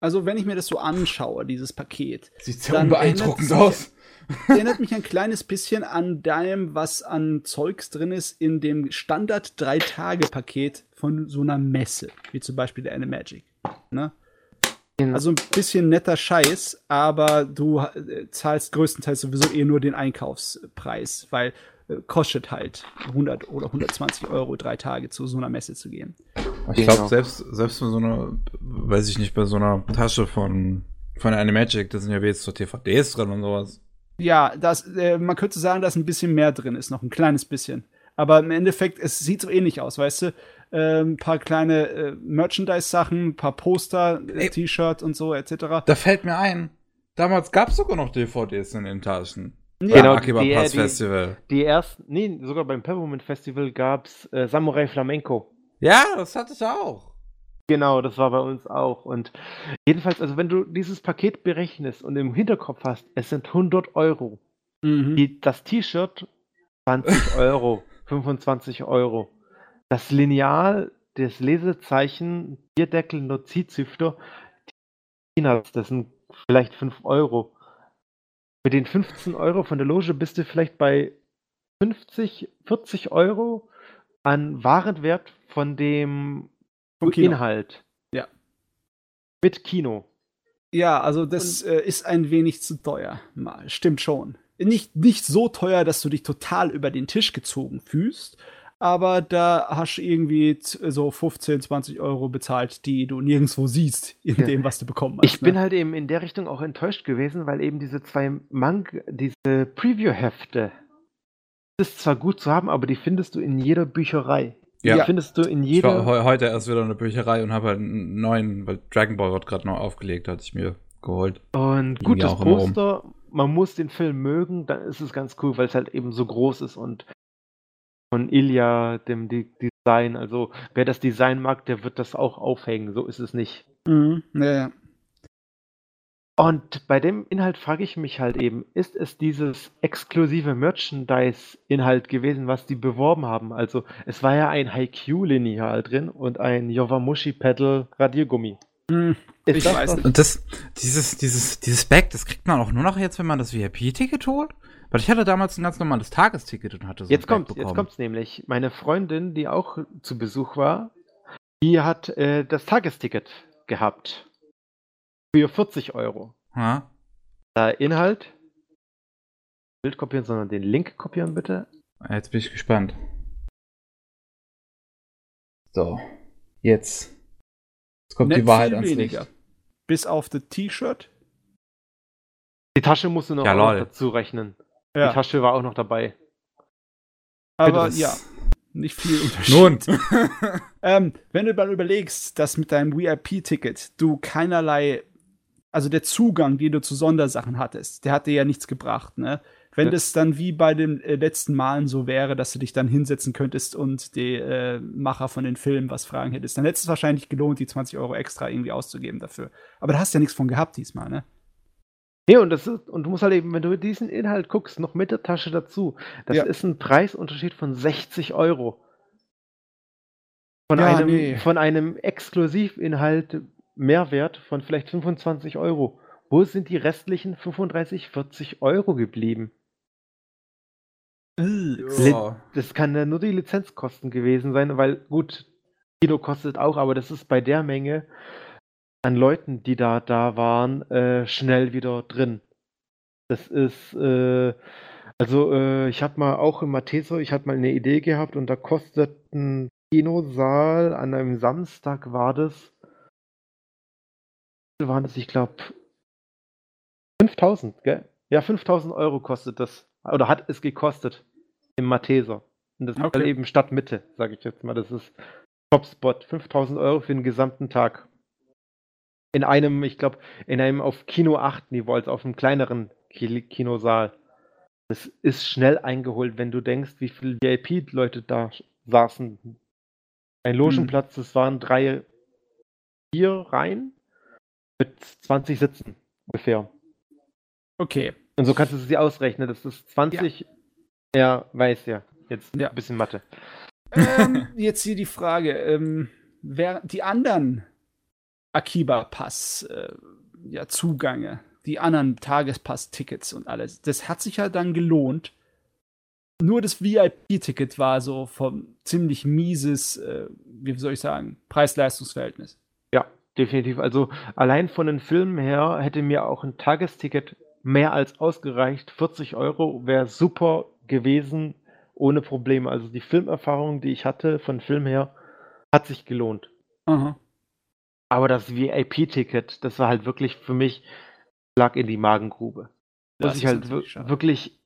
Also, wenn ich mir das so anschaue, dieses Paket, Sieht sehr Dann unbeeindruckend aus. (laughs) erinnert mich ein kleines bisschen an dem, was an Zeugs drin ist in dem Standard drei Tage Paket von so einer Messe, wie zum Beispiel der Animagic. Ne? Also ein bisschen netter Scheiß, aber du äh, zahlst größtenteils sowieso eh nur den Einkaufspreis, weil kostet halt 100 oder 120 Euro drei Tage zu so einer Messe zu gehen. Ich glaube, Genau. selbst, selbst bei so einer, weiß ich nicht, bei so einer Tasche von, von Animagic, da sind ja jetzt so TVDs drin und sowas. Ja, das, äh, man könnte sagen, dass ein bisschen mehr drin ist, noch ein kleines bisschen. Aber im Endeffekt, es sieht so ähnlich aus, weißt du? Ein paar kleine äh, Merchandise-Sachen, ein paar Poster, äh. T-Shirt und so, etc. Da fällt mir ein, damals gab es sogar noch DVDs in den Taschen. Ja, Genau, Akiba die- Pass die- Festival. Die ersten, nee, sogar beim Peppermint Festival gab es äh, Samurai Flamenco. Ja, das hatte ich auch. Genau, das war bei uns auch. Und jedenfalls, also wenn du dieses Paket berechnest und im Hinterkopf hast, es sind 100 Euro. Mhm. Die, das T-Shirt 20 (laughs) Euro, 25 Euro. Das Lineal, das Lesezeichen, Bierdeckel, Notizhüfter, Peanuts, das sind vielleicht 5 Euro. Mit den 15 Euro von der Loge bist du vielleicht bei 50, 40 Euro an Warenwert von dem Vom. Inhalt. Ja. Mit Kino. Ja, also das äh, ist ein wenig zu teuer. Mal, Stimmt schon. Nicht, nicht so teuer, dass du dich total über den Tisch gezogen fühlst, aber da hast du irgendwie so 15, 20 Euro bezahlt, die du nirgendwo siehst, in Ja. dem, was du bekommen hast. Ich bin ne? halt eben in der Richtung auch enttäuscht gewesen, weil eben diese zwei Mang diese Preview-Hefte, das ist zwar gut zu haben, aber die findest du in jeder Bücherei. Ja. Die findest du in Ich war jeder. heu heute erst wieder in der Bücherei und habe halt einen neuen, weil Dragon Ball wird gerade noch aufgelegt, hatte ich mir geholt. Und Liegen gut, ja das auch immer rum. Poster, man muss den Film mögen, dann ist es ganz cool, weil es halt eben so groß ist und von Ilya, dem De Design, also wer das Design mag, der wird das auch aufhängen, so ist es nicht. Mhm. Ja, ja. Und bei dem Inhalt frage ich mich halt eben, ist es dieses exklusive Merchandise-Inhalt gewesen, was die beworben haben? Also es war ja ein Haikyuu-Lineal drin und ein Yowamushi-Pedal Radiergummi. Hm, Ist Ich das weiß was- nicht. Und das, dieses, dieses, dieses Bag, das kriegt man auch nur noch jetzt, wenn man das VIP-Ticket holt? Weil ich hatte damals ein ganz normales Tagesticket und hatte so Jetzt kommt, jetzt kommt's nämlich. Meine Freundin, die auch zu Besuch war, die hat äh, das Tagesticket gehabt. Für 40 Euro. Ja? Da Inhalt. Bild kopieren, sondern den Link kopieren bitte. Jetzt bin ich gespannt. So. Jetzt. Jetzt kommt Nicht die Wahrheit ans weniger. Licht. Bis auf das T-Shirt. Die Tasche musst du noch, Ja, dazu rechnen. Die Ja, Tasche war auch noch dabei. aber Das- ja, nicht viel Unterschied. Nun. (laughs) (laughs) Ähm, wenn du mal überlegst, dass mit deinem VIP-Ticket du keinerlei, also der Zugang, den du zu Sondersachen hattest, der hat dir ja nichts gebracht, ne? wenn das dann wie bei den äh, letzten Malen so wäre, dass du dich dann hinsetzen könntest und die äh, Macher von den Filmen was fragen hättest, dann hätte es wahrscheinlich gelohnt, die 20 Euro extra irgendwie auszugeben dafür. Aber da hast du ja nichts von gehabt diesmal, ne? Nee, und, das ist, und du musst halt eben, wenn du diesen Inhalt guckst, noch mit der Tasche dazu, das Ja. ist ein Preisunterschied von 60 Euro. Von, Ja, einem, nee. von einem Exklusivinhalt Mehrwert von vielleicht 25 Euro. Wo sind die restlichen 35, 40 Euro geblieben? Ja. Das kann ja nur die Lizenzkosten gewesen sein, weil gut, Kino kostet auch, aber das ist bei der Menge an Leuten, die da da waren, äh, schnell wieder drin. Das ist, äh, also äh, ich habe mal auch im Matheso, ich hatte mal eine Idee gehabt und da kostet ein Kinosaal an einem Samstag war das, waren das, ich glaube 5000, gell? Ja, 5000 Euro kostet das, oder hat es gekostet im Matheser. Und das ist Okay. halt eben Stadtmitte, sage ich jetzt mal. Das ist Topspot. 5000 Euro für den gesamten Tag. In einem, ich glaube, in einem auf Kino 8 Niveau, also auf einem kleineren Ki- Kinosaal. Das ist schnell eingeholt, wenn du denkst, wie viele VIP-Leute da saßen. Ein Logenplatz, das waren drei, vier Reihen mit 20 Sitzen ungefähr. Okay. Und so kannst du dir ausrechnen. Das ist 20. Ja, weiß ja. Jetzt Ja. ein bisschen Mathe. ähm, (laughs) jetzt hier die Frage, ähm, wer die anderen Akiba-Pass äh, ja, Zugange, die anderen Tagespass-Tickets und alles, das hat sich ja dann gelohnt. Nur das VIP-Ticket war so vom ziemlich mieses, äh, wie soll ich sagen, Preis-Leistungs-Verhältnis. Ja, definitiv. Also allein von den Filmen her hätte mir auch ein Tagesticket mehr als ausgereicht. 40 Euro wäre super gewesen, ohne Probleme. Also die Filmerfahrung, die ich hatte von Film her, hat sich gelohnt. Aha. Aber das VIP-Ticket, das war halt wirklich für mich, lag in die Magengrube. Das Muss ich halt wirklich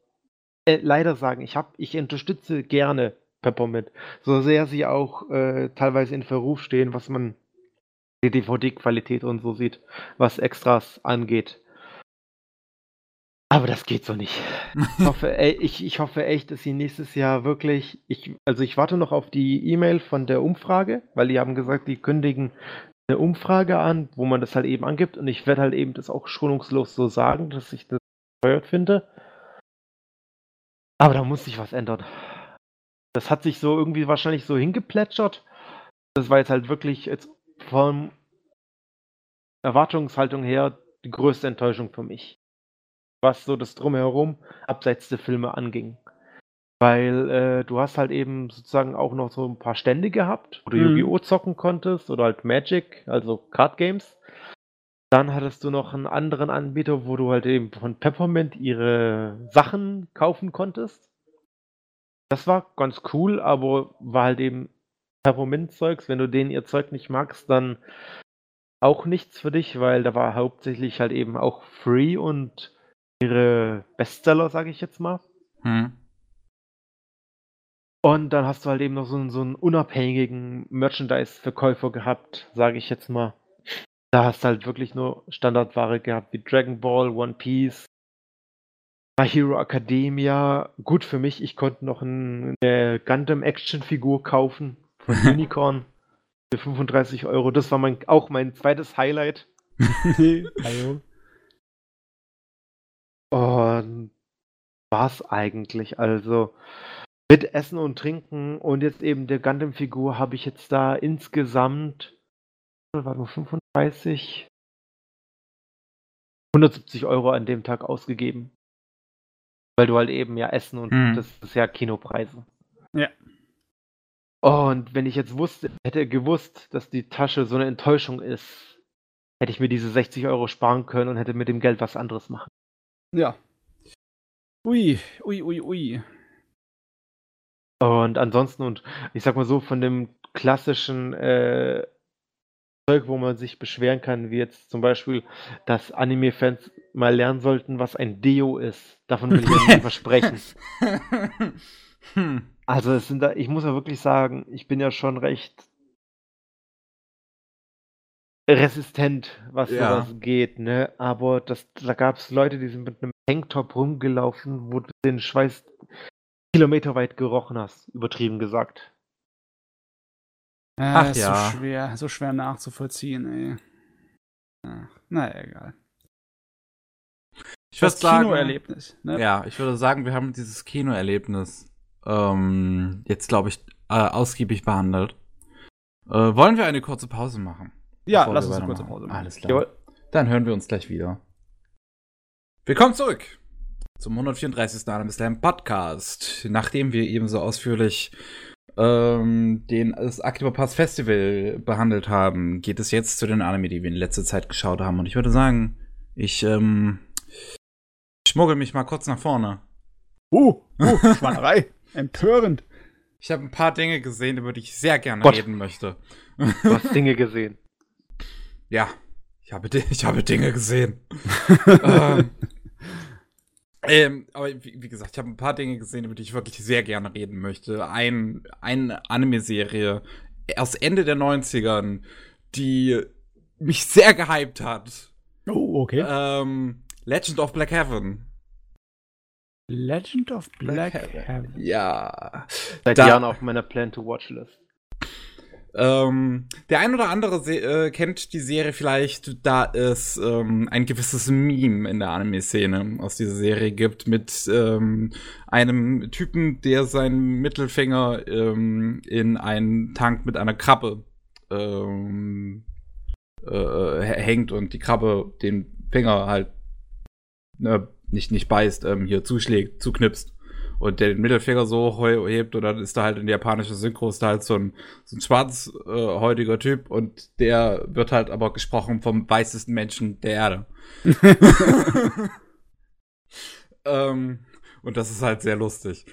äh, leider sagen, ich hab, ich unterstütze gerne Peppermint, so sehr sie auch äh, teilweise in Verruf stehen, was man die DVD-Qualität und so sieht, was Extras angeht. Aber das geht so nicht. Ich hoffe, (laughs) ey, ich, ich hoffe echt, dass sie nächstes Jahr wirklich. Ich, also ich warte noch auf die E-Mail von der Umfrage, weil die haben gesagt, die kündigen eine Umfrage an, wo man das halt eben angibt. Und ich werde halt eben das auch schonungslos so sagen, dass ich das bescheuert finde. Aber da muss sich was ändern. Das hat sich so irgendwie wahrscheinlich so hingeplätschert. Das war jetzt halt wirklich jetzt vom Erwartungshaltung her die größte Enttäuschung für mich. Was so das Drumherum abseits der Filme anging. Weil äh, du hast halt eben sozusagen auch noch so ein paar Stände gehabt, wo du Mhm. Yu-Gi-Oh! zocken konntest oder halt Magic, also Card Games. Dann hattest du noch einen anderen Anbieter, wo du halt eben von Peppermint ihre Sachen kaufen konntest. Das war ganz cool, aber war halt eben Peppermint-Zeugs. Wenn du denen ihr Zeug nicht magst, dann auch nichts für dich, weil da war hauptsächlich halt eben auch free und ihre Bestseller, sage ich jetzt mal. Hm. Und dann hast du halt eben noch so einen, so einen unabhängigen Merchandise-Verkäufer gehabt, sage ich jetzt mal. Da hast du halt wirklich nur Standardware gehabt, wie Dragon Ball, One Piece, My Hero Academia. Gut für mich, ich konnte noch ein, eine Gundam-Action-Figur kaufen von (laughs) Unicorn für 35 Euro. Das war mein, auch mein zweites Highlight. (laughs) Und war's eigentlich. Also mit Essen und Trinken und jetzt eben der Gundam-Figur habe ich jetzt da insgesamt, warte mal, 35, 170 Euro an dem Tag ausgegeben. Weil du halt eben ja Essen und Mhm. das ist ja Kinopreise. Ja. Und wenn ich jetzt wusste, hätte gewusst, dass die Tasche so eine Enttäuschung ist, hätte ich mir diese 60 Euro sparen können und hätte mit dem Geld was anderes machen. Ja. Ui, ui, ui, ui. Und ansonsten, und ich sag mal so, von dem klassischen äh, Zeug, wo man sich beschweren kann, wie jetzt zum Beispiel, dass Anime-Fans mal lernen sollten, was ein Deo ist. Davon will ich ja nicht (laughs) versprechen. (laughs) hm. Also es sind da, ich muss ja wirklich sagen, ich bin ja schon recht, resistent, was Ja. sowas geht, ne? Aber das, da gab es Leute, die sind mit einem Tanktop rumgelaufen, wo du den Schweiß kilometerweit gerochen hast, übertrieben gesagt. Ja, Ach ist ja. so schwer, so schwer nachzuvollziehen, ey. Ach, na egal. Ich würde Das sagen, Kinoerlebnis, ne? ja, ich würde sagen, wir haben dieses Kinoerlebnis ähm, jetzt, glaube ich, äh, ausgiebig behandelt. Äh, wollen wir eine kurze Pause machen? Ja, lass wir uns eine kurze? Pause machen. Alles klar. Jawohl. Dann hören wir uns gleich wieder. Willkommen zurück zum 134. Anime Slam Podcast. Nachdem wir ebenso ausführlich ähm, den, das Octopath Festival behandelt haben, geht es jetzt zu den Anime, die wir in letzter Zeit geschaut haben. Und ich würde sagen, ich ähm, schmuggel mich mal kurz nach vorne. Uh, uh, Schweinerei. (laughs) Empörend. Ich habe ein paar Dinge gesehen, über die ich sehr gerne Gott. reden möchte. Du hast Dinge gesehen. (laughs) Ja, ich habe, (laughs) ich habe Dinge gesehen. ähm, ähm, aber wie, wie gesagt, ich habe ein paar Dinge gesehen, über die ich wirklich sehr gerne reden möchte. Ein, eine Anime-Serie aus Ende der 90ern, die mich sehr gehypt hat. Oh, okay. Ähm, Legend of Black Heaven. Legend of Black, Black Heaven. Ja. Seit Da- Jahren auf meiner Plan-to-Watch-List. Ähm, der ein oder andere äh, kennt die Serie vielleicht, da es ähm, ein gewisses Meme in der Anime-Szene aus dieser Serie gibt mit ähm, einem Typen, der seinen Mittelfinger ähm, in einen Tank mit einer Krabbe ähm, äh, hängt und die Krabbe den Finger halt ne, nicht, nicht beißt, ähm, hier zuschlägt, zuknipst und der den Mittelfinger so heu- hebt und dann ist da halt in der japanischen Synchro ist da halt so ein, so ein schwarzhäutiger Typ und der wird halt aber gesprochen vom weißesten Menschen der Erde. (laughs) ähm, und das ist halt sehr lustig.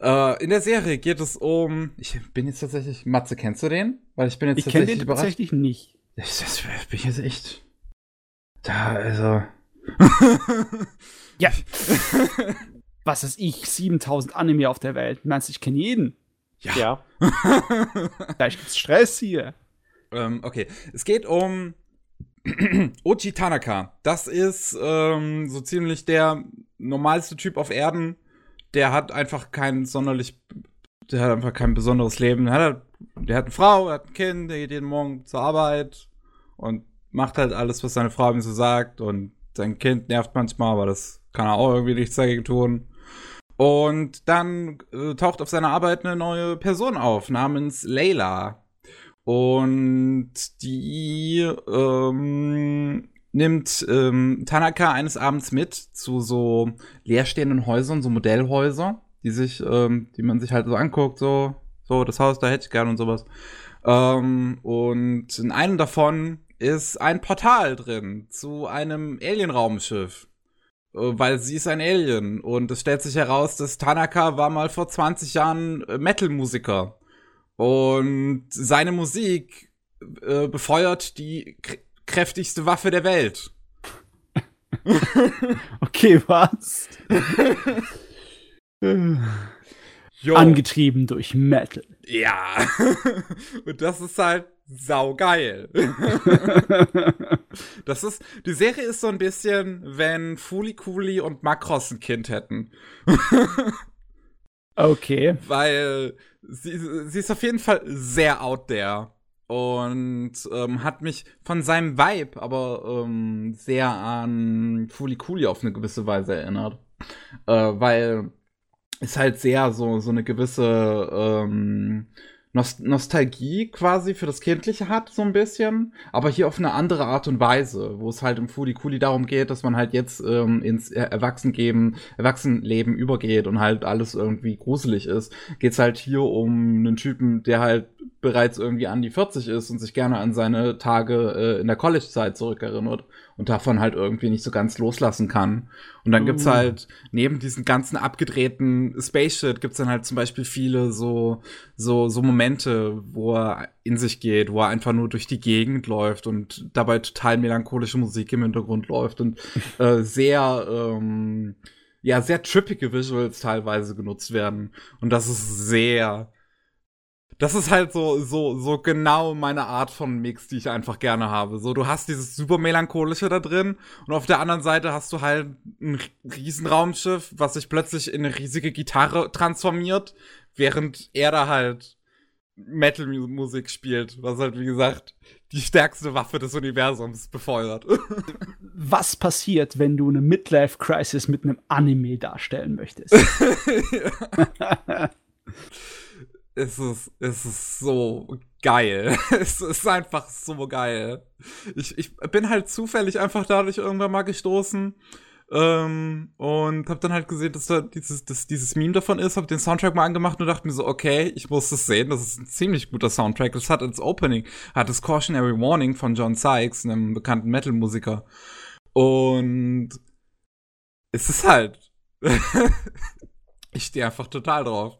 Äh, in der Serie geht es um. Ich bin jetzt tatsächlich. Matze, kennst du den? Weil ich bin jetzt Ich kenne tatsächlich den überrascht. tatsächlich nicht. Das, das bin ich jetzt echt. Da, also. Ja. (laughs) (laughs) Was ist ich? 7000 Anime auf der Welt. Meinst du, ich kenne jeden? Ja. Gleich (laughs) gibt's Stress hier. ähm, okay. Es geht um (clears throat) Oji Tanaka. Das ist ähm, so ziemlich der normalste Typ auf Erden. Der hat einfach kein sonderlich. Der hat einfach kein besonderes Leben. Der hat, halt- der hat eine Frau, er hat ein Kind, der geht jeden Morgen zur Arbeit und macht halt alles, was seine Frau ihm so sagt. Und sein Kind nervt manchmal, aber das kann er auch irgendwie nichts dagegen tun. Und dann äh, taucht auf seiner Arbeit eine neue Person auf, namens Layla. Und die ähm, nimmt ähm, Tanaka eines Abends mit zu so leerstehenden Häusern, so Modellhäuser, die sich, ähm, die man sich halt so anguckt, so, so, das Haus, da hätte ich gern und sowas. Ähm, und in einem davon ist ein Portal drin zu einem Alien-Raumschiff. Äh, Weil sie ist ein Alien. Und es stellt sich heraus, dass Tanaka war mal vor 20 Jahren äh, Metal-Musiker. Und seine Musik äh, befeuert die kr kräftigste Waffe der Welt. (laughs) Okay, was? (laughs) Angetrieben durch Metal. ja. (laughs) Und das ist halt saugeil. (laughs) das ist, die Serie ist so ein bisschen, wenn Fuli Kuli und Makros ein Kind hätten. (laughs) Okay. weil sie, sie ist auf jeden Fall sehr out there und ähm, hat mich von seinem Vibe aber ähm, sehr an Fuli Kuli auf eine gewisse Weise erinnert. Äh, weil es halt sehr so, so eine gewisse ähm, Nost Nostalgie quasi für das Kindliche hat, so ein bisschen, aber hier auf eine andere Art und Weise, wo es halt im Fuli Kuli darum geht, dass man halt jetzt ähm, ins Er- Erwachsengeben, Erwachsenenleben übergeht und halt alles irgendwie gruselig ist, geht's halt hier um einen Typen, der halt bereits irgendwie an die 40 ist und sich gerne an seine Tage äh, in der College-Zeit zurückerinnert und davon halt irgendwie nicht so ganz loslassen kann. Und dann gibt's Uh. halt neben diesen ganzen abgedrehten Space-Shit gibt's dann halt zum Beispiel viele so, so, so Momente, wo er in sich geht, wo er einfach nur durch die Gegend läuft und dabei total melancholische Musik im Hintergrund läuft und äh, sehr, ähm, ja, sehr trippige Visuals teilweise genutzt werden. Und das ist sehr das ist halt so, so, so genau meine Art von Mix, die ich einfach gerne habe. So, du hast dieses super melancholische da drin und auf der anderen Seite hast du halt ein Riesenraumschiff, was sich plötzlich in eine riesige Gitarre transformiert, während er da halt Metal-Musik spielt, was halt, wie gesagt, die stärkste Waffe des Universums befeuert. (laughs) Was passiert, wenn du eine Midlife-Crisis mit einem Anime darstellen möchtest? (laughs) (laughs) es ist, es ist so geil. (laughs) es ist einfach so geil. Ich, ich bin halt zufällig einfach dadurch irgendwann mal gestoßen ähm, und habe dann halt gesehen, dass da dieses, dass dieses Meme davon ist, habe den Soundtrack mal angemacht und dachte mir so, okay, ich muss das sehen, das ist ein ziemlich guter Soundtrack. Das hat als Opening, hat das Cautionary Warning von John Sykes, einem bekannten Metal-Musiker. Und es ist halt. (laughs) ich stehe einfach total drauf.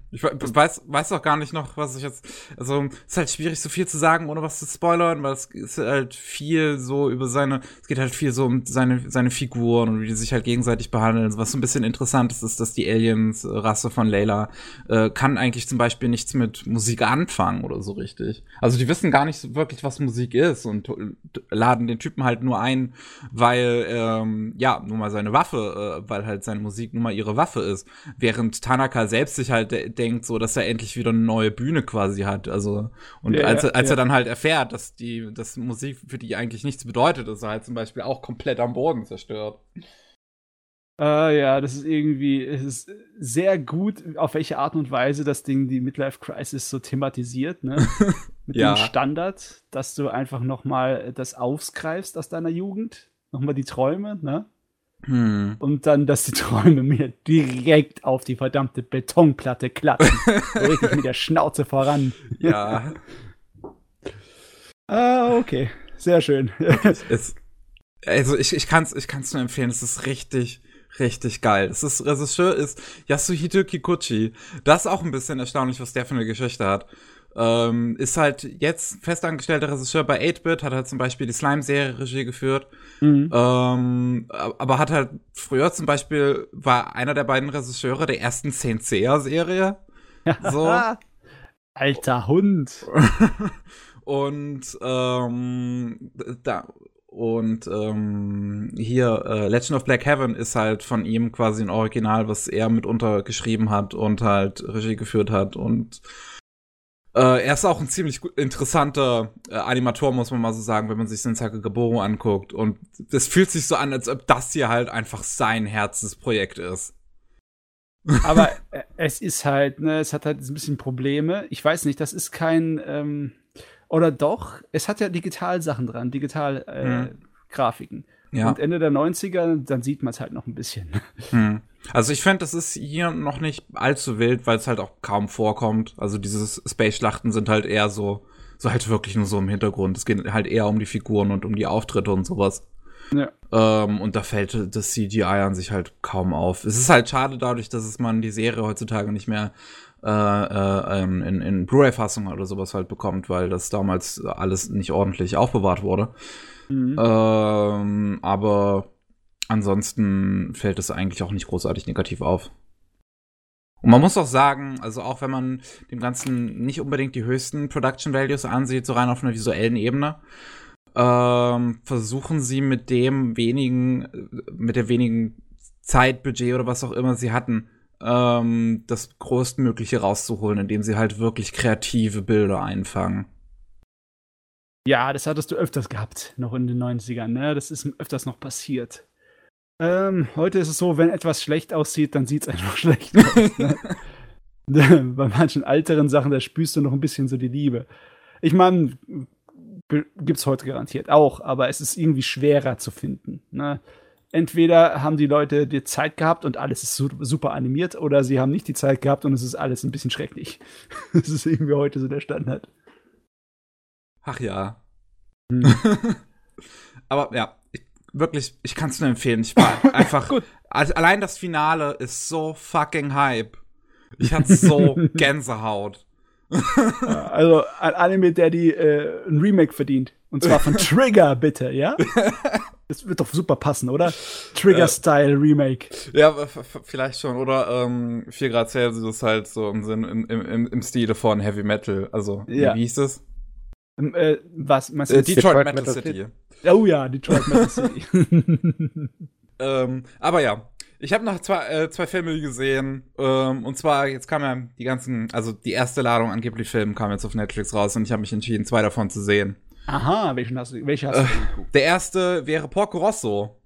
Ich weiß, weiß auch gar nicht noch, was ich jetzt. Also, es ist halt schwierig, so viel zu sagen, ohne was zu spoilern, weil es ist halt viel so über seine. Es geht halt viel so um seine, seine Figuren und wie die sich halt gegenseitig behandeln. Was so ein bisschen interessant ist, ist, dass die Aliens-Rasse von Layla äh, kann eigentlich zum Beispiel nichts mit Musik anfangen oder so richtig. Also, die wissen gar nicht wirklich, was Musik ist und laden den Typen halt nur ein, weil, ähm, ja, nur mal seine Waffe, äh, weil halt seine Musik nur mal ihre Waffe ist. Während Tanaka selbst sich halt denkt, so, dass er endlich wieder eine neue Bühne quasi hat. Also, und ja, als, als ja. er dann halt erfährt, dass die, dass Musik für die eigentlich nichts bedeutet, ist er halt zum Beispiel auch komplett am Boden zerstört. Uh, ja, das ist irgendwie, es ist sehr gut, auf welche Art und Weise das Ding die Midlife Crisis so thematisiert, ne? (laughs) Mit ja. dem Standard, dass du einfach noch mal das aufgreifst aus deiner Jugend, noch mal die Träume, ne? Hm. Und dann, dass die Träume mir direkt auf die verdammte Betonplatte klatschen. (laughs) so richtig mit der Schnauze voran. Ja. ah, okay. Sehr schön. es, also ich, ich kann es ich kann's nur empfehlen. Es ist richtig, richtig geil. Es ist, Regisseur ist Yasuhito Kikuchi. Das ist auch ein bisschen erstaunlich, was der für eine Geschichte hat. Ähm, ist halt jetzt festangestellter Regisseur bei 8-Bit, hat halt zum Beispiel die Slime-Serie Regie geführt. Mhm. Ähm, aber hat halt früher zum Beispiel, war einer der beiden Regisseure der ersten 10-Seher-Serie. (laughs) So. Alter Hund. (laughs) und ähm, da und ähm, hier äh, Legend of Black Heaven ist halt von ihm quasi ein Original, was er mitunter geschrieben hat und halt Regie geführt hat und äh, er ist auch ein ziemlich interessanter äh, Animator, muss man mal so sagen, wenn man sich Sensake Gaboro anguckt. Und es fühlt sich so an, als ob das hier halt einfach sein Herzensprojekt ist. (laughs) Aber äh, es ist halt, ne, es hat halt ein bisschen Probleme. Ich weiß nicht, das ist kein, ähm, oder doch, es hat ja Digital-Sachen dran, Digital-Grafiken. Äh, mhm. Ja. Und Ende der 90er, dann sieht man es halt noch ein bisschen. Hm. Also ich fände, das ist hier noch nicht allzu wild, weil es halt auch kaum vorkommt. Also diese Space-Schlachten sind halt eher so, so halt wirklich nur so im Hintergrund. Es geht halt eher um die Figuren und um die Auftritte und sowas. Ja. Ähm, und da fällt das CGI an sich halt kaum auf. Es ist halt schade dadurch, dass es man die Serie heutzutage nicht mehr äh, äh, ähm, in, in Blu-ray-Fassung oder sowas halt bekommt, weil das damals alles nicht ordentlich aufbewahrt wurde. Mhm. Ähm, aber ansonsten fällt es eigentlich auch nicht großartig negativ auf. Und man muss auch sagen, also auch wenn man dem Ganzen nicht unbedingt die höchsten Production Values ansieht, so rein auf einer visuellen Ebene, ähm, versuchen sie mit dem wenigen, mit der wenigen Zeitbudget oder was auch immer sie hatten, ähm, das größtmögliche rauszuholen, indem sie halt wirklich kreative Bilder einfangen. Ja, das hattest du öfters gehabt, noch in den 90ern, ne? Das ist öfters noch passiert. Ähm, heute ist es so, wenn etwas schlecht aussieht, dann sieht es einfach (laughs) schlecht aus. Ne? (laughs) Bei manchen älteren Sachen, da spürst du noch ein bisschen so die Liebe. Ich meine, gibt's heute garantiert auch, aber es ist irgendwie schwerer zu finden. Ne? Entweder haben die Leute die Zeit gehabt und alles ist super animiert, oder sie haben nicht die Zeit gehabt und es ist alles ein bisschen schrecklich. (laughs) das ist irgendwie heute so der Standard. Ach ja. Hm. Aber ja, wirklich, ich kann es nur empfehlen. Ich war (laughs) einfach. Gut. Also, allein das Finale ist so fucking Hype. Ich (laughs) hatte so Gänsehaut. also ein Anime, der die äh, ein Remake verdient. Und zwar von (laughs) Trigger, bitte, ja? Das wird doch super passen, oder? Trigger-Style-Remake. Ja, vielleicht schon. Oder ähm, 4 Grad Celsius halt so im Sinn, im, im, im Stile von Heavy Metal. Also, Ja. wie hieß das? Ähm, äh, was? Äh, Detroit, Detroit Metal, Metal City. Oh ja, Detroit Metal City. (laughs) Ähm, aber ja, ich habe noch zwei, äh, zwei Filme gesehen. Ähm, und zwar, jetzt kam ja die ganzen, also die erste Ladung angeblich Filme kam jetzt auf Netflix raus und ich habe mich entschieden, zwei davon zu sehen. Aha, welchen hast du, welche hast du Äh, geguckt? Der erste wäre Porco Rosso.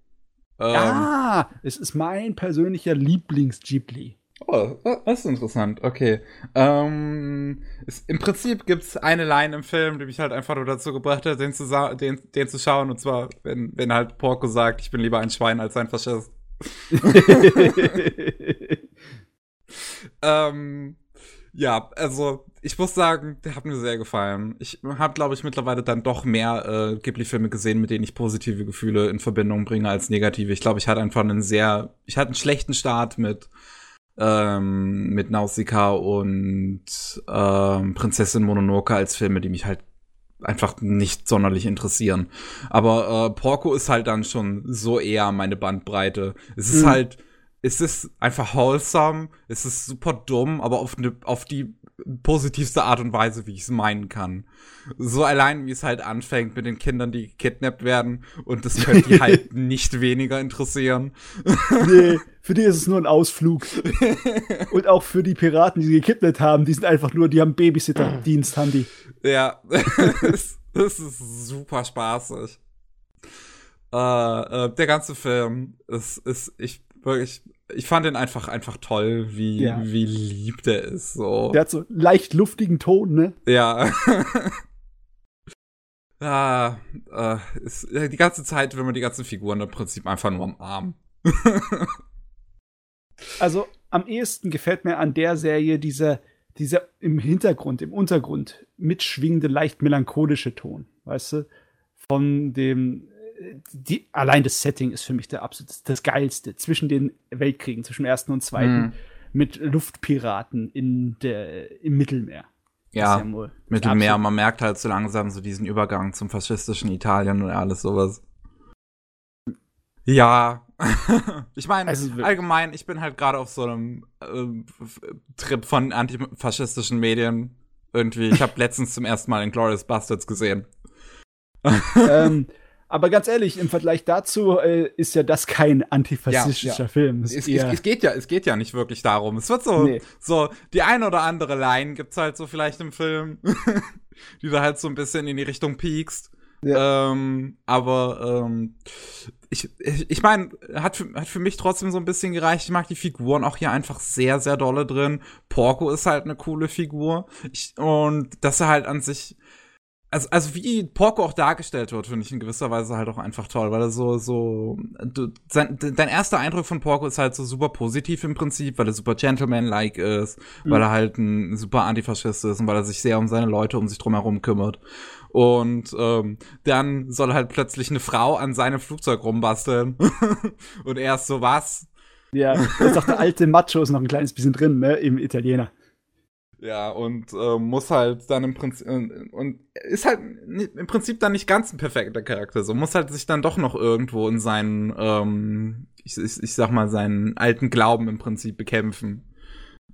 Ähm, ah, es ist mein persönlicher Lieblings-Ghibli. Oh, das ist interessant, okay. Ähm, es, Im Prinzip gibt's eine Line im Film, die mich halt einfach nur dazu gebracht hat, den zu, den, den zu schauen. Und zwar, wenn, wenn halt Porco sagt, ich bin lieber ein Schwein als ein Faschist. (laughs) Ähm, ja, also ich muss sagen, der hat mir sehr gefallen. Ich habe, glaube ich, mittlerweile dann doch mehr äh, Ghibli-Filme gesehen, mit denen ich positive Gefühle in Verbindung bringe als negative. Ich glaube, ich hatte einfach einen sehr, ich hatte einen schlechten Start mit ähm, mit Nausicaa und ähm, Prinzessin Mononoke als Filme, die mich halt einfach nicht sonderlich interessieren. Aber äh, Porco ist halt dann schon so eher meine Bandbreite. Es ist Mhm. halt, es ist einfach wholesome, es ist super dumm, aber auf, ne, auf die positivste Art und Weise, wie ich es meinen kann. So allein, wie es halt anfängt mit den Kindern, die gekidnappt werden und das könnte die halt (laughs) nicht weniger interessieren. nee, (laughs) für die ist es nur ein Ausflug. Und auch für die Piraten, die sie gekidnappt haben, die sind einfach nur, die haben Babysitter-Dienst, haben die. Ja, (laughs) das, das ist super spaßig. Äh, äh, der ganze Film ist, ist ich wirklich, ich fand ihn einfach, einfach toll, wie, Ja. wie lieb der ist, so. Der hat so leicht luftigen Ton, ne? Ja. (laughs) ja, äh, ist, die ganze Zeit, wenn man die ganzen Figuren im Prinzip einfach nur am Arm. (laughs) Also am ehesten gefällt mir an der Serie dieser, dieser im Hintergrund, im Untergrund mitschwingende, leicht melancholische Ton, weißt du? Von dem, die, allein das Setting ist für mich der absolut das Geilste. Zwischen den Weltkriegen, zwischen dem ersten und zweiten, Mhm. mit Luftpiraten in der, im Mittelmeer. Ja, wohl Mittelmeer, absolut- man merkt halt so langsam so diesen Übergang zum faschistischen Italien und alles sowas. Ja. (laughs) ich meine, Also allgemein, ich bin halt gerade auf so einem f- Trip von antifaschistischen Medien. Irgendwie, ich habe (laughs) letztens zum ersten Mal Inglourious Bastards gesehen. ähm, (laughs) aber ganz ehrlich, im Vergleich dazu äh, ist ja das kein antifaschistischer Ja, ja. Film. Es, es, es geht ja, es geht ja nicht wirklich darum. Es wird so, Nee. so die ein oder andere Line gibt's halt so vielleicht im Film, (laughs) die da halt so ein bisschen in die Richtung piekst. Ähm, aber ähm, ich, ich, ich meine, hat für, hat für mich trotzdem so ein bisschen gereicht. Ich mag die Figuren auch hier einfach sehr, sehr dolle drin. Porco ist halt eine coole Figur. Ich, und dass er halt an sich also, also wie Porco auch dargestellt wird, finde ich in gewisser Weise halt auch einfach toll, weil er so, so, du, sein, dein erster Eindruck von Porco ist halt so super positiv im Prinzip, weil er super gentleman-like ist, Mhm. weil er halt ein super Antifaschist ist und weil er sich sehr um seine Leute um sich drumherum kümmert. Und ähm, dann soll halt plötzlich eine Frau an seinem Flugzeug rumbasteln. (laughs) und er ist so, was? ja, da ist auch der alte Macho ist noch ein kleines bisschen drin, ne, im Italiener. Ja, und äh, muss halt dann im Prinzip und, und ist halt im Prinzip dann nicht ganz ein perfekter Charakter, so muss halt sich dann doch noch irgendwo in seinen, ähm, ich, ich, ich sag mal, seinen alten Glauben im Prinzip bekämpfen.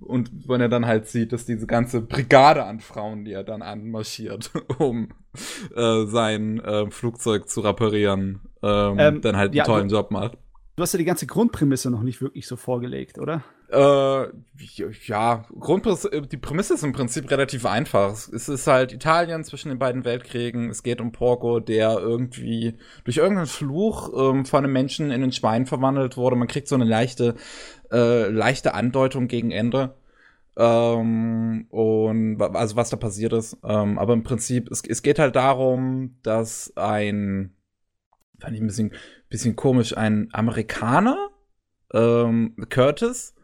Und wenn er dann halt sieht, dass diese ganze Brigade an Frauen, die er dann anmarschiert, (laughs) um äh, sein äh, Flugzeug zu reparieren, ähm, Ähm, dann halt einen ja, tollen Job macht. Du hast ja die ganze Grundprämisse noch nicht wirklich so vorgelegt, oder? Äh, ja, Grundprämisse, die Prämisse ist im Prinzip relativ einfach. Es ist halt Italien zwischen den beiden Weltkriegen. Es geht um Porco, der irgendwie durch irgendeinen Fluch ähm, von einem Menschen in ein Schwein verwandelt wurde. Man kriegt so eine leichte, äh, leichte Andeutung gegen Ende. Ähm, und also was da passiert ist. Ähm, aber im Prinzip, es, es geht halt darum, dass ein, fand ich ein bisschen, bisschen komisch, ein Amerikaner, ähm, Curtis,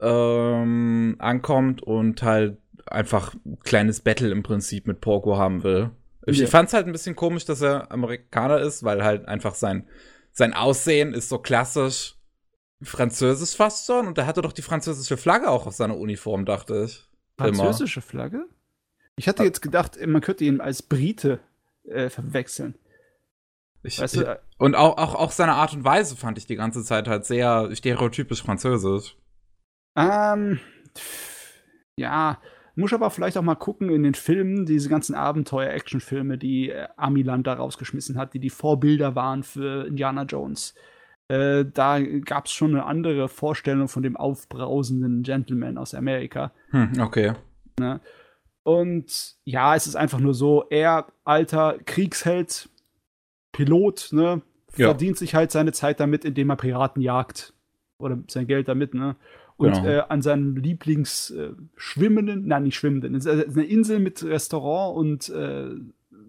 ähm, ankommt und halt einfach ein kleines Battle im Prinzip mit Porco haben will. Ich Ja. fand's halt ein bisschen komisch, dass er Amerikaner ist, weil halt einfach sein, sein Aussehen ist so klassisch französisch fast schon und er hatte doch die französische Flagge auch auf seiner Uniform, dachte ich. Immer. Französische Flagge? Ich hatte jetzt gedacht, man könnte ihn als Brite äh, verwechseln. Ich, Weißt du, äh, und auch, auch, auch seine Art und Weise fand ich die ganze Zeit halt sehr stereotypisch französisch. Ähm, ja, muss aber vielleicht auch mal gucken in den Filmen, diese ganzen Abenteuer-Action-Filme, die äh, Amiland da rausgeschmissen hat, die die Vorbilder waren für Indiana Jones. Äh, da gab es schon eine andere Vorstellung von dem aufbrausenden Gentleman aus Amerika. Hm, okay. Und ja, es ist einfach nur so, er, alter Kriegsheld, Pilot, ne, Ja. verdient sich halt seine Zeit damit, indem er Piraten jagt. Oder sein Geld damit, ne? Und Genau. äh, an seinem Lieblings äh, nein, nicht schwimmenden, ist eine Insel mit Restaurant und äh,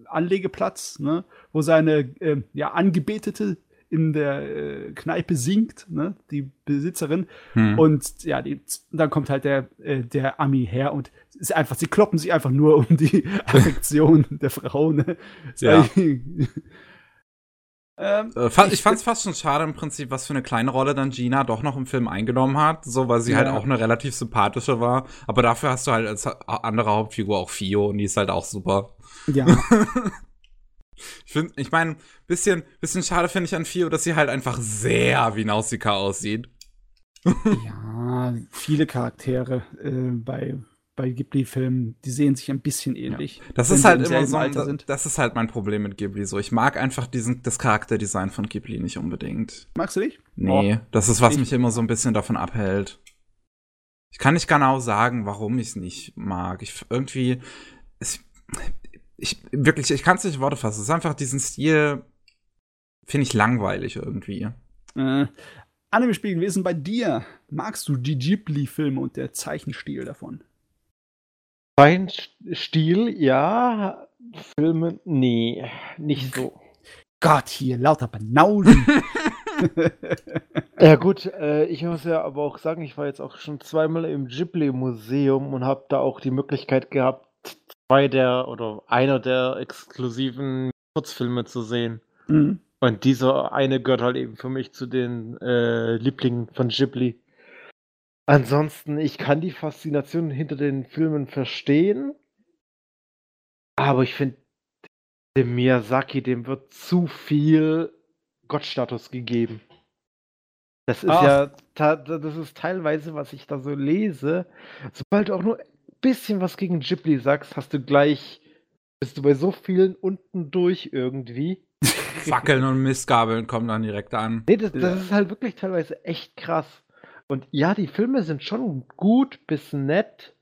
Anlegeplatz, ne? Wo seine äh, ja, Angebetete in der äh, Kneipe singt, ne? Die Besitzerin. Hm. Und ja, die, dann kommt halt der, äh, der Ami her und ist einfach, sie kloppen sich einfach nur um die (laughs) Affektion der Frau. Ne? Ja. (laughs) ähm, Äh, fand, ich fand's fast schon schade im Prinzip, was für eine kleine Rolle dann Gina doch noch im Film eingenommen hat, so weil sie Ja. halt auch eine relativ sympathische war. Aber dafür hast du halt als andere Hauptfigur auch Fio und die ist halt auch super. ja, (laughs) Ich finde, ich meine, bisschen, bisschen schade finde ich an Fio, dass sie halt einfach sehr wie Nausicaa aussieht. ja, viele Charaktere äh, bei, bei Ghibli-Filmen, die sehen sich ein bisschen ähnlich. Das wenn ist halt im immer so, Alter das, das ist halt mein Problem mit Ghibli so. Ich mag einfach diesen, das Charakterdesign von Ghibli nicht unbedingt. Magst du dich? Nee, das ist, was ich- mich immer so ein bisschen davon abhält. Ich kann nicht genau sagen, warum ich es nicht mag. Ich irgendwie, es, ich wirklich, ich kann es nicht in Worte fassen. Es ist einfach diesen Stil, finde ich langweilig irgendwie. Äh, ist denn bei dir? Magst du die Ghibli-Filme und der Zeichenstil davon? Sein Stil, ja. Filme, nee, nicht so. Gott, hier, lauter Banausen. (laughs) (laughs) Ja gut, äh, ich muss ja aber auch sagen, ich war jetzt auch schon zweimal im Ghibli-Museum und habe da auch die Möglichkeit gehabt, zwei der oder einer der exklusiven Kurzfilme zu sehen. mhm. Und dieser eine gehört halt eben für mich zu den äh, Lieblingen von Ghibli. Ansonsten, ich kann die Faszination hinter den Filmen verstehen, aber ich finde, dem Miyazaki, dem wird zu viel Gottstatus gegeben. Das ist Ach. ja, das ist teilweise, was ich da so lese. Sobald du auch nur ein bisschen was gegen Ghibli sagst, hast du gleich, bist du bei so vielen unten durch irgendwie. (laughs) Fackeln und Mistgabeln kommen dann direkt an. Nee, das, das Ja. ist halt wirklich teilweise echt krass. Und ja, die Filme sind schon gut bis nett,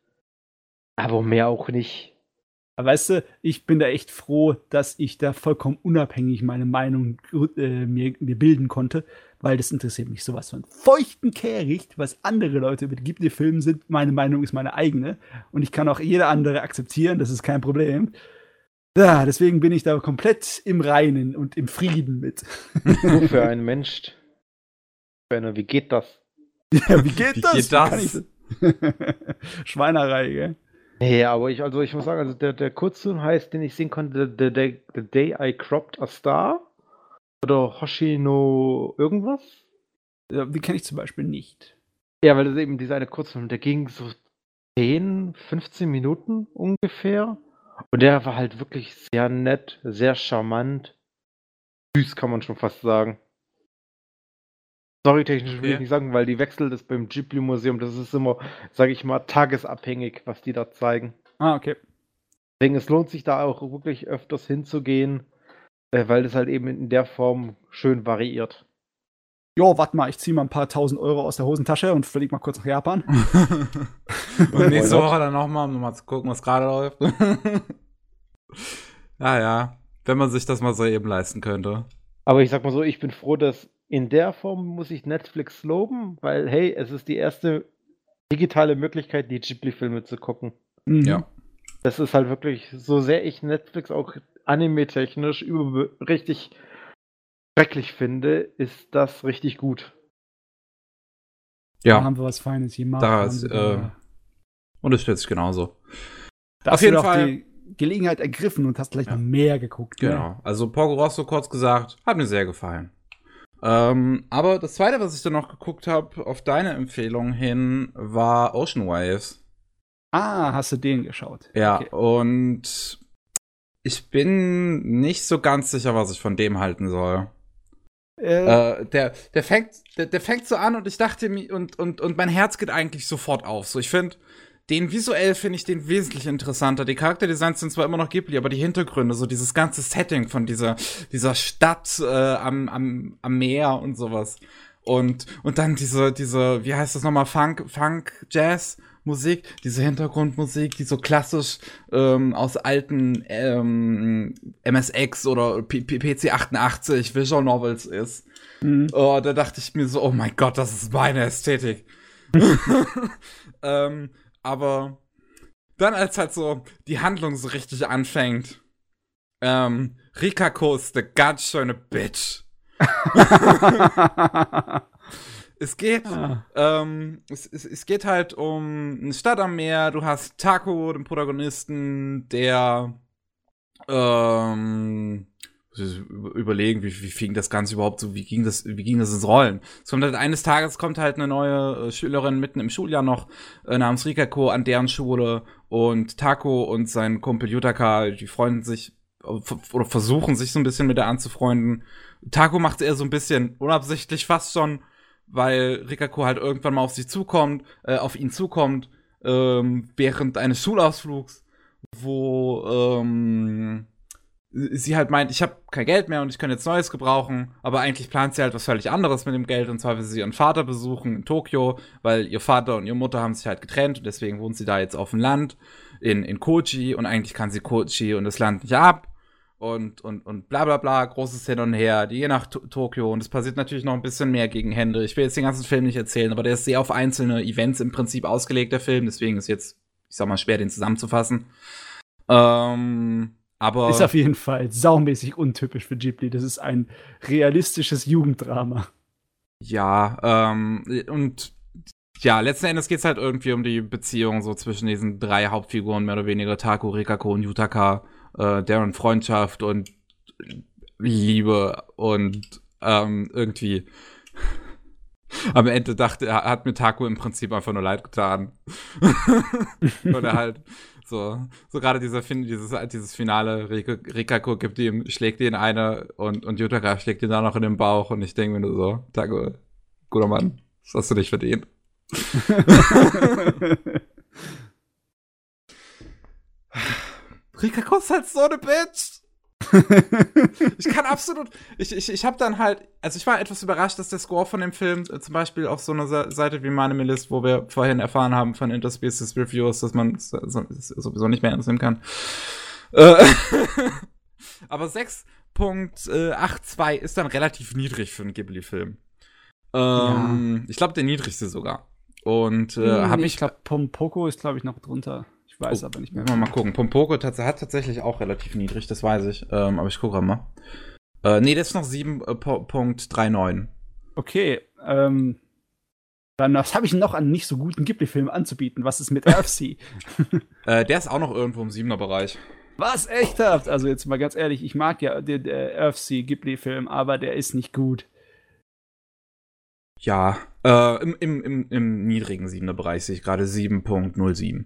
aber mehr auch nicht. Weißt du, ich bin da echt froh, dass ich da vollkommen unabhängig meine Meinung äh, mir, mir bilden konnte, weil das interessiert mich sowas von feuchten Kehricht, was andere Leute über die Ghibli-Filme sind. Meine Meinung ist meine eigene und ich kann auch jede andere akzeptieren, das ist kein Problem. Ja, deswegen bin ich da komplett im Reinen und im Frieden mit. (laughs) Nur für einen (laughs) Mensch. Für eine, wie geht das? Ja, wie geht Wie das? geht Wie das? ich das? (laughs) Schweinerei, gell? Nee, aber ich, also ich muss sagen, also der, der Kurzfilm heißt, den ich sehen konnte, The, the, the Day I Cropped a Star. Oder Hoshino irgendwas. Ja, Die kenne ich zum Beispiel nicht. Ja, weil das eben dieser eine Kurzfilm, der ging so 10, 15 Minuten ungefähr. Und der war halt wirklich sehr nett, sehr charmant. Süß kann man schon fast sagen. Storytechnisch will Okay. ich nicht sagen, weil die wechselt das beim Ghibli-Museum, das ist immer, sage ich mal, tagesabhängig, was die da zeigen. Ah, okay. Deswegen, es lohnt sich da auch wirklich öfters hinzugehen, äh, weil das halt eben in der Form schön variiert. Jo, warte mal, ich ziehe mal ein paar tausend Euro aus der Hosentasche und flieg mal kurz nach Japan. (laughs) und nächste? Woche dann nochmal, um nochmal zu gucken, was gerade läuft. (laughs) ja, ja. Wenn man sich das mal so eben leisten könnte. Aber ich sag mal so, ich bin froh, dass in der Form muss ich Netflix loben, weil hey, es ist die erste digitale Möglichkeit, die Ghibli-Filme zu gucken. Mhm. Ja. Das ist halt wirklich, so sehr ich Netflix auch anime-technisch über richtig schrecklich finde, ist das richtig gut. Da Ja. haben wir was Feines gemacht. Da ist, äh, da- Unterstütze ich genauso. da auf jeden Fall- die Gelegenheit ergriffen und hast gleich Ja. noch mehr geguckt. ne? Genau. Also Porco Rosso kurz gesagt, hat mir sehr gefallen. Ähm, aber das zweite, was ich dann noch geguckt habe, auf deine Empfehlung hin, war Ocean Waves. Ah, hast du den geschaut? Ja, Okay. und Ich bin nicht so ganz sicher, was ich von dem halten soll. Äh, Äh, der, der fängt, der, der fängt so an und ich dachte mir, und, und, und mein Herz geht eigentlich sofort auf. So, ich finde, den visuell finde ich den wesentlich interessanter. Die Charakterdesigns sind zwar immer noch Ghibli, aber die Hintergründe, so dieses ganze Setting von dieser, dieser Stadt äh, am, am, am Meer und sowas. Und, und dann diese, diese, wie heißt das nochmal, Funk, Funk, Jazz, Musik, diese Hintergrundmusik, die so klassisch ähm, aus alten ähm, MSX oder P P PC 88 Visual Novels ist. mh. Oh, da dachte ich mir so, oh mein Gott, das ist meine Ästhetik. (laughs) (laughs) ähm, aber dann, als halt so die Handlung so richtig anfängt, ähm, Rikako ist eine ganz schöne Bitch. (laughs) Es geht, Ah. ähm, es, es, es geht halt um eine Stadt am Meer. Du hast Taco, den Protagonisten, der ähm, überlegen, wie, wie fing das Ganze überhaupt so, wie ging das, wie ging das ins Rollen? Es kommt halt eines Tages kommt halt eine neue äh, Schülerin mitten im Schuljahr noch äh, namens Rikako an deren Schule und Taco und sein Kumpel Yutaka, die freunden sich äh, oder versuchen sich so ein bisschen mit der anzufreunden. Taco macht eher so ein bisschen unabsichtlich fast schon, weil Rikako halt irgendwann mal auf sie zukommt, äh, auf ihn zukommt, ähm, während eines Schulausflugs, wo ähm, sie halt meint, ich habe kein Geld mehr und ich könnte jetzt Neues gebrauchen, aber eigentlich plant sie halt was völlig anderes mit dem Geld und zwar will sie ihren Vater besuchen in Tokio, weil ihr Vater und ihre Mutter haben sich halt getrennt und deswegen wohnt sie da jetzt auf dem Land in, in Kochi und eigentlich kann sie Kochi und das Land nicht ab und, und, und bla bla bla, großes Hin und Her, die je nach To- Tokio und es passiert natürlich noch ein bisschen mehr gegen Hände. Ich will jetzt den ganzen Film nicht erzählen, aber der ist sehr auf einzelne Events im Prinzip ausgelegt, der Film, deswegen ist jetzt, ich sag mal, schwer, den zusammenzufassen. Ähm, aber. Ist auf jeden Fall saumäßig untypisch für Ghibli. Das ist ein realistisches Jugenddrama. Ja, ähm, und ja, letzten Endes geht's halt irgendwie um die Beziehung so zwischen diesen drei Hauptfiguren, mehr oder weniger Taku, Rikako und Yutaka, äh, deren Freundschaft und Liebe und ähm, irgendwie (laughs) am Ende dachte er, hat mir Taku im Prinzip einfach nur leid getan. (laughs) Weil er halt so, so gerade dieser fin dieses, dieses Finale, Rik- Rikako gibt ihm, schlägt ihn eine und, und Yutaka schlägt ihn dann noch in den Bauch und ich denke mir nur so, Taku, guter Mann, das hast du nicht verdient. (laughs) Rikako ist halt so eine Bitch. (laughs) ich kann absolut, ich, ich, ich habe dann halt, also ich war etwas überrascht, dass der Score von dem Film äh, zum Beispiel auf so einer Se- Seite wie Manimalist, wo wir vorhin erfahren haben von Interspecies Reviews, dass man es so, es sowieso nicht mehr ernst nehmen kann. Äh, (laughs) aber 6.82 ist dann relativ niedrig für einen Ghibli-Film. Ähm, Ich glaube, der niedrigste sogar. Und äh, Hm, habe ich ich glaube, Pompoko ist, glaube ich, noch drunter. Ich weiß Oh, aber nicht mehr. Mal, mal gucken. Pompoko hat tatsächlich auch relativ niedrig, das weiß ich. Ähm, aber ich gucke mal. Äh, nee, das ist noch 7.39. Okay, ähm. Dann, was habe ich noch an nicht so guten Ghibli-Filmen anzubieten? Was ist mit Earthsea? (laughs) Äh, der ist auch noch irgendwo im 7er Bereich. Was echthaft? Also jetzt mal ganz ehrlich, ich mag ja den Earthsea Ghibli-Film, aber der ist nicht gut. Ja, äh, im, im, im, im niedrigen 7er Bereich sehe ich gerade 7.07.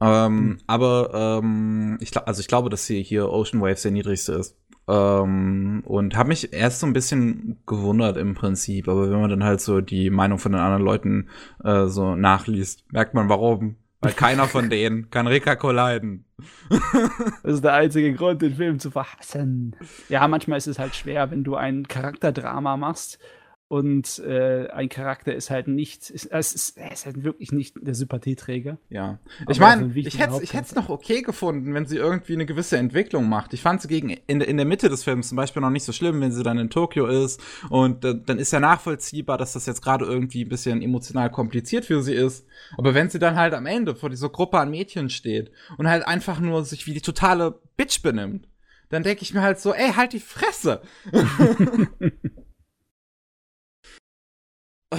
Ähm, Hm. aber ähm, ich glaube, also ich glaube, dass hier, hier Ocean Waves der niedrigste ist. Ähm, und habe mich erst so ein bisschen gewundert im Prinzip, aber wenn man dann halt so die Meinung von den anderen Leuten äh, so nachliest, merkt man warum. Weil keiner von (laughs) denen kann Rikako leiden. (laughs) Das ist der einzige Grund, den Film zu verhassen. Ja, manchmal ist es halt schwer, wenn du ein Charakterdrama machst und äh, ein Charakter ist halt nicht, ist, es ist, ist halt wirklich nicht der Sympathieträger. Ja. Aber Ich meine, ein ich hätte Hauptcharakter. noch okay gefunden, wenn sie irgendwie eine gewisse Entwicklung macht. Ich fand sie gegen in, der- in der Mitte des Films zum Beispiel noch nicht so schlimm, wenn sie dann in Tokio ist. Und äh, dann ist ja nachvollziehbar, dass das jetzt gerade irgendwie ein bisschen emotional kompliziert für sie ist. Aber wenn sie dann halt am Ende vor dieser Gruppe an Mädchen steht und halt einfach nur sich wie die totale Bitch benimmt, dann denke ich mir halt so, ey, halt die Fresse. (laughs) (laughs) Äh,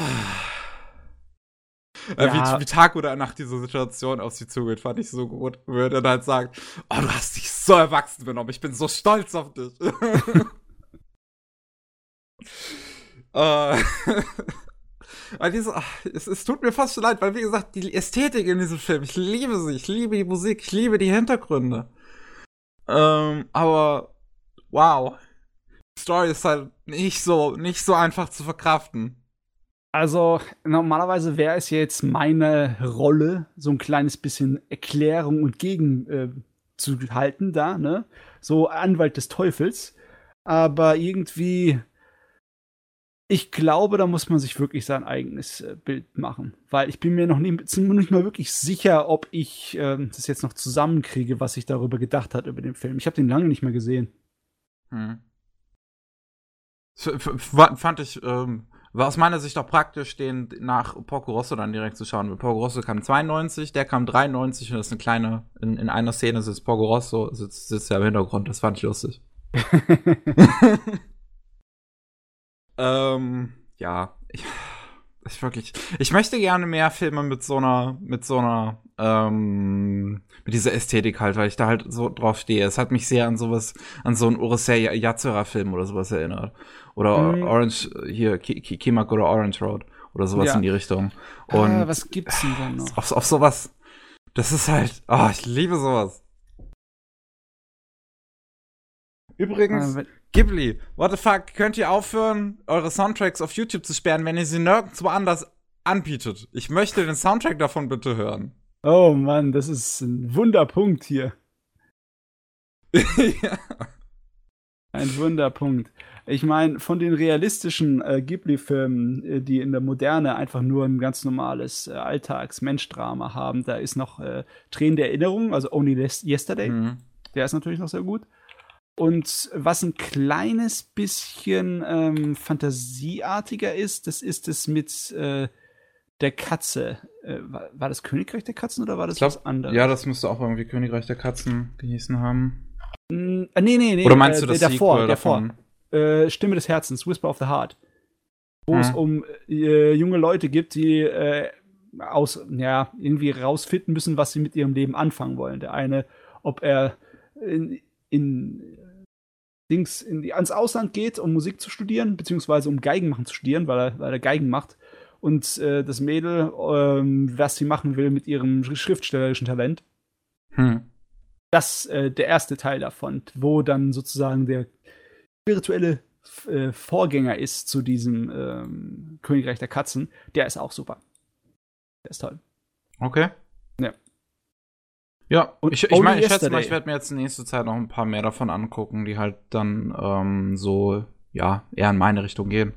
Ja. Wie, wie Taku da nach dieser Situation auf sie zugeht, fand ich so gut. Würde dann halt sagt, oh, du hast dich so erwachsen benommen, ich bin so stolz auf dich. (laughs) äh, (laughs) diese, ach, es, es tut mir fast schon leid, weil wie gesagt, die Ästhetik in diesem Film, ich liebe sie, ich liebe die Musik, ich liebe die Hintergründe. Ähm, aber wow. Die Story ist halt nicht so, nicht so einfach zu verkraften. Also, normalerweise wäre es jetzt meine Rolle, so ein kleines bisschen Erklärung und Gegen äh, zu halten da, ne? So Anwalt des Teufels. Aber irgendwie, ich glaube, da muss man sich wirklich sein eigenes äh, Bild machen. Weil ich bin mir noch nicht, nicht mal wirklich sicher, ob ich äh, das jetzt noch zusammenkriege, was ich darüber gedacht hat über den Film. Ich habe den lange nicht mehr gesehen. Hm. Fand ich, ähm, war aus meiner Sicht auch praktisch, den nach Porco Rosso dann direkt zu schauen. Porco Rosso kam 92, der kam 93 und das ist eine kleine, in, in einer Szene sitzt Porco Rosso, sitzt, sitzt ja im Hintergrund, das fand ich lustig. (laughs) (laughs) ähm, ja, ich, ich wirklich, ich möchte gerne mehr Filme mit so einer, mit so einer, ähm, mit dieser Ästhetik halt, weil ich da halt so drauf stehe. Es hat mich sehr an sowas, an so einen Urusei Yatsura Film oder sowas erinnert. Oder mhm. Orange, hier, Kimak oder Orange Road. Oder sowas ja. in die Richtung. Ah, Und ah, was gibt's denn dann (laughs) noch? Auf, auf sowas. Das ist halt, oh, ich liebe sowas. Übrigens, ah, Ghibli, what the fuck, könnt ihr aufhören, eure Soundtracks auf YouTube zu sperren, wenn ihr sie nirgendwo anders anbietet? Ich möchte den Soundtrack davon bitte hören. Oh Mann, das ist ein Wunderpunkt hier. (laughs) (laughs) ja. Ein Wunderpunkt. Ich meine, von den realistischen äh, Ghibli-Filmen, äh, die in der Moderne einfach nur ein ganz normales äh, Alltags-Mensch-Drama haben, da ist noch äh, Tränen der Erinnerung, also Only Yesterday. Mhm. Der ist natürlich noch sehr gut. Und was ein kleines bisschen ähm, fantasieartiger ist, das ist es mit äh, der Katze. Äh, war, war, das Königreich der Katzen oder war das glaub, was anderes? Ja, das müsste auch irgendwie Königreich der Katzen gehießen haben. Mm, äh, nee, nee, nee. Oder meinst du das davor, Sequel davor. Äh, Stimme des Herzens, Whisper of the Heart. Wo hm. es um äh, junge Leute gibt, die äh, aus, ja, irgendwie rausfinden müssen, was sie mit ihrem Leben anfangen wollen. Der eine, ob er in, in Dings in die, ans Ausland geht, um Musik zu studieren, beziehungsweise um Geigen machen zu studieren, weil er, weil er Geigen macht. Und äh, das Mädel, ähm, was sie machen will mit ihrem schriftstellerischen Talent. Hm. Das äh, der erste Teil davon, wo dann sozusagen der spirituelle äh, Vorgänger ist zu diesem ähm, Königreich der Katzen, der ist auch super. Der ist toll. Okay. Ja. Ja, und ich, ich meine, ich schätze mal, ich werde mir jetzt in nächster Zeit noch ein paar mehr davon angucken, die halt dann ähm, so, ja, eher in meine Richtung gehen.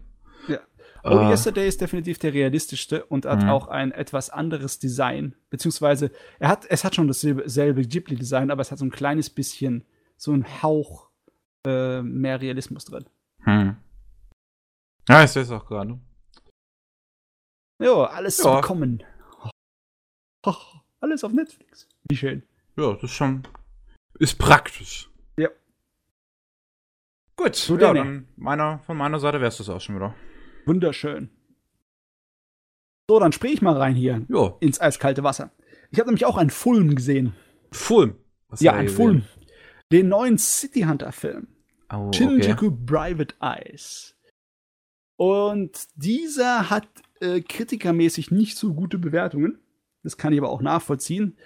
Only äh, Yesterday ist definitiv der realistischste und hat mh. auch ein etwas anderes Design. Beziehungsweise, er hat, es hat schon dasselbe Ghibli-Design, aber es hat so ein kleines bisschen, so ein Hauch äh, mehr Realismus drin. Hm. Ja, ich sehe es auch gerade. Jo, alles ja. zu bekommen. Oh, (laughs) alles auf Netflix. Wie schön. Ja, das ist schon. Ist praktisch. Ja. Gut, so ja, dann meiner, von meiner Seite wäre es das auch schon wieder. Wunderschön. So, dann spring ich mal rein hier. Jo. Ins eiskalte Wasser. Ich habe nämlich auch einen Fulm gesehen. Fulm? Was ja, ein Fulm. Den neuen City Hunter Film. Oh, Shinjuku okay. Private Eyes. Und dieser hat äh, kritikermäßig nicht so gute Bewertungen. Das kann ich aber auch nachvollziehen.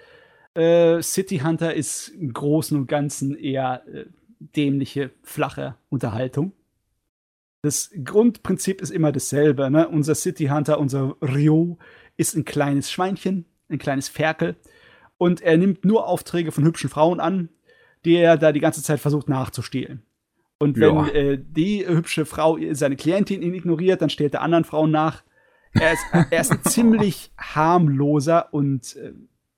Äh, City Hunter ist im Großen und Ganzen eher äh, dämliche, flache Unterhaltung. Das Grundprinzip ist immer dasselbe. Ne? Unser City Hunter, unser Ryo, ist ein kleines Schweinchen, ein kleines Ferkel. Und er nimmt nur Aufträge von hübschen Frauen an, die er da die ganze Zeit versucht nachzustehlen. Und wenn ja. äh, die hübsche Frau seine Klientin ihn ignoriert, dann steht er anderen Frauen nach. Er ist, (laughs) er ist ein ziemlich harmloser und äh,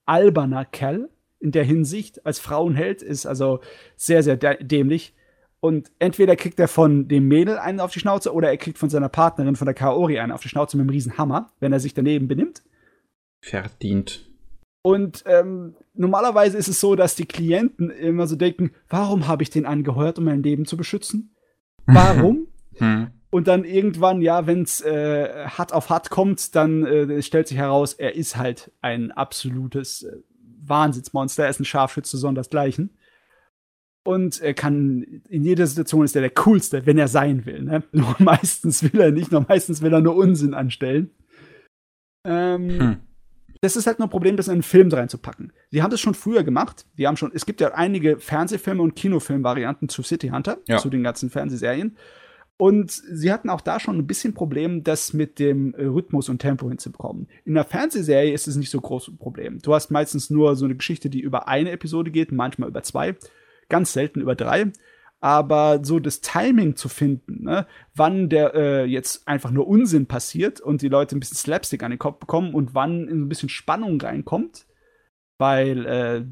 alberner Kerl in der Hinsicht. Als Frauenheld ist also sehr, sehr dämlich. Und entweder kriegt er von dem Mädel einen auf die Schnauze oder er kriegt von seiner Partnerin, von der Kaori, einen auf die Schnauze mit einem riesen Hammer, wenn er sich daneben benimmt. Verdient. Und ähm, normalerweise ist es so, dass die Klienten immer so denken, warum habe ich den angeheuert, um mein Leben zu beschützen? Warum? hm. Und dann irgendwann, ja, wenn es äh, hart auf hart kommt, dann äh, stellt sich heraus, er ist halt ein absolutes äh, Wahnsinnsmonster. Er ist ein Scharfschütze, sondersgleichen. Und er kann, in jeder Situation ist er der Coolste, wenn er sein will. Ne? (laughs) Nur meistens will er nicht, nur meistens will er nur Unsinn anstellen. Ähm, hm. das ist halt nur ein Problem, das in einen Film reinzupacken. Die haben das schon früher gemacht. Die haben schon, es gibt ja einige Fernsehfilme und Kinofilmvarianten zu City Hunter, ja. zu den ganzen Fernsehserien. Und sie hatten auch da schon ein bisschen Problem, das mit dem Rhythmus und Tempo hinzubekommen. In einer Fernsehserie ist es nicht so groß ein Problem. Du hast meistens nur so eine Geschichte, die über eine Episode geht, manchmal über zwei, ganz selten über drei. Aber so das Timing zu finden, ne, wann der äh, jetzt einfach nur Unsinn passiert und die Leute ein bisschen Slapstick an den Kopf bekommen und wann in ein bisschen Spannung reinkommt, weil äh,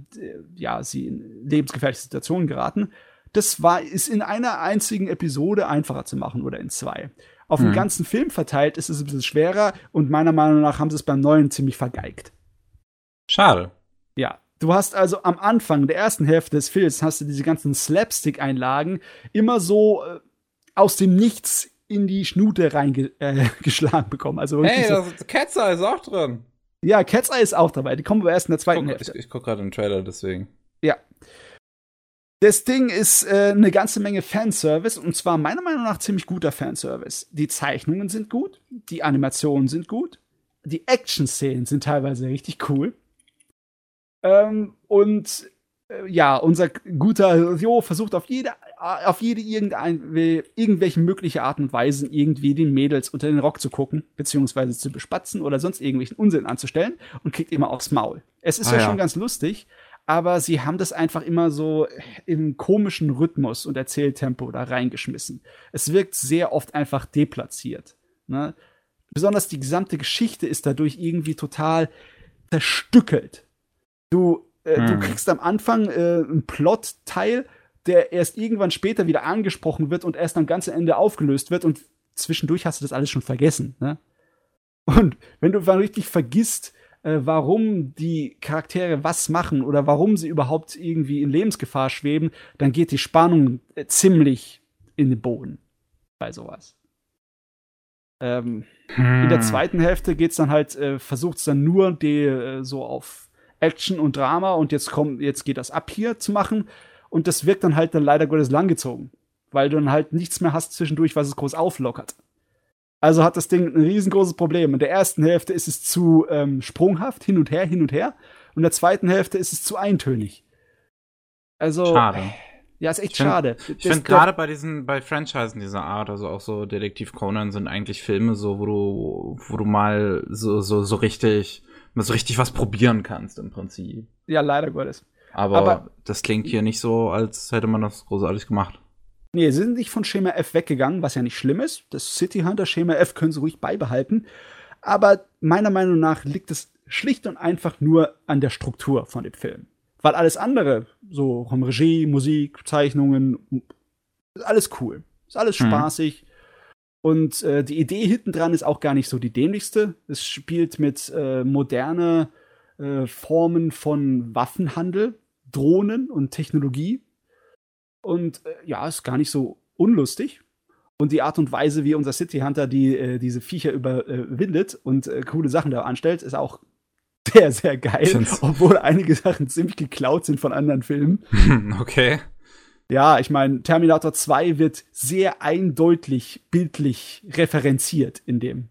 ja sie in lebensgefährliche Situationen geraten, das war, ist in einer einzigen Episode einfacher zu machen oder in zwei. Auf mhm. den ganzen Film verteilt ist es ein bisschen schwerer und meiner Meinung nach haben sie es beim neuen ziemlich vergeigt. Schade. Ja. Du hast also am Anfang der ersten Hälfte des Films hast du diese ganzen Slapstick-Einlagen immer so äh, aus dem Nichts in die Schnute reingeschlagen äh, (laughs) bekommen. Also hey, so, das Cat's Eye ist auch drin. Ja, Cat's Eye ist auch dabei. Die kommen aber erst in der zweiten ich guck, Hälfte. Ich, ich gucke gerade den Trailer, deswegen. Ja. Das Ding ist äh, eine ganze Menge Fanservice und zwar meiner Meinung nach ziemlich guter Fanservice. Die Zeichnungen sind gut, die Animationen sind gut, die Action-Szenen sind teilweise richtig cool. Ähm, und äh, ja, unser guter Jo versucht auf jede, auf jede irgendein, irgendwelche mögliche Art und Weise irgendwie den Mädels unter den Rock zu gucken, beziehungsweise zu bespatzen oder sonst irgendwelchen Unsinn anzustellen und kriegt immer aufs Maul. Es ist ah, ja, ja schon ganz lustig, aber sie haben das einfach immer so im komischen Rhythmus und Erzähltempo da reingeschmissen. Es wirkt sehr oft einfach deplatziert. Ne? Besonders die gesamte Geschichte ist dadurch irgendwie total zerstückelt. Du, äh, hm. du kriegst am Anfang äh, einen Plotteil, der erst irgendwann später wieder angesprochen wird und erst am ganzen Ende aufgelöst wird und zwischendurch hast du das alles schon vergessen. Ne? Und wenn du mal richtig vergisst, äh, warum die Charaktere was machen oder warum sie überhaupt irgendwie in Lebensgefahr schweben, dann geht die Spannung äh, ziemlich in den Boden bei sowas. Ähm, hm. In der hm. zweiten Hälfte geht's dann halt, äh, versucht es dann nur die, äh, so auf Action und Drama und jetzt kommt, jetzt geht das ab hier zu machen und das wirkt dann halt dann leider Gottes langgezogen, weil du dann halt nichts mehr hast zwischendurch, was es groß auflockert. Also hat das Ding ein riesengroßes Problem. In der ersten Hälfte ist es zu ähm, sprunghaft, hin und her, hin und her. Und in der zweiten Hälfte ist es zu eintönig. Also. Schade. Ja, ist echt ich find, schade. Ich finde gerade bei diesen, bei Franchisen dieser Art, also auch so Detektiv Conan sind eigentlich Filme so, wo du, wo du mal so, so, so richtig, mal so richtig was probieren kannst im Prinzip. Ja, leider Gottes. Aber, Aber das klingt hier nicht so, als hätte man das großartig gemacht. Nee, sie sind nicht von Schema F weggegangen, was ja nicht schlimm ist. Das City Hunter Schema F können sie ruhig beibehalten. Aber meiner Meinung nach liegt es schlicht und einfach nur an der Struktur von dem Film. Weil alles andere, so vom Regie, Musik, Zeichnungen, ist alles cool. Ist alles mhm. Und äh, die Idee hinten dran ist auch gar nicht so die dämlichste. Es spielt mit äh, moderne äh, Formen von Waffenhandel, Drohnen und Technologie. Und äh, ja, ist gar nicht so unlustig. Und die Art und Weise, wie unser City Hunter die, äh, diese Viecher überwindet und äh, coole Sachen da anstellt, ist auch (laughs) sehr, sehr geil. Obwohl einige Sachen ziemlich geklaut sind von anderen Filmen. (laughs) Okay. Ja, ich meine, Terminator 2 wird sehr eindeutig bildlich referenziert in dem.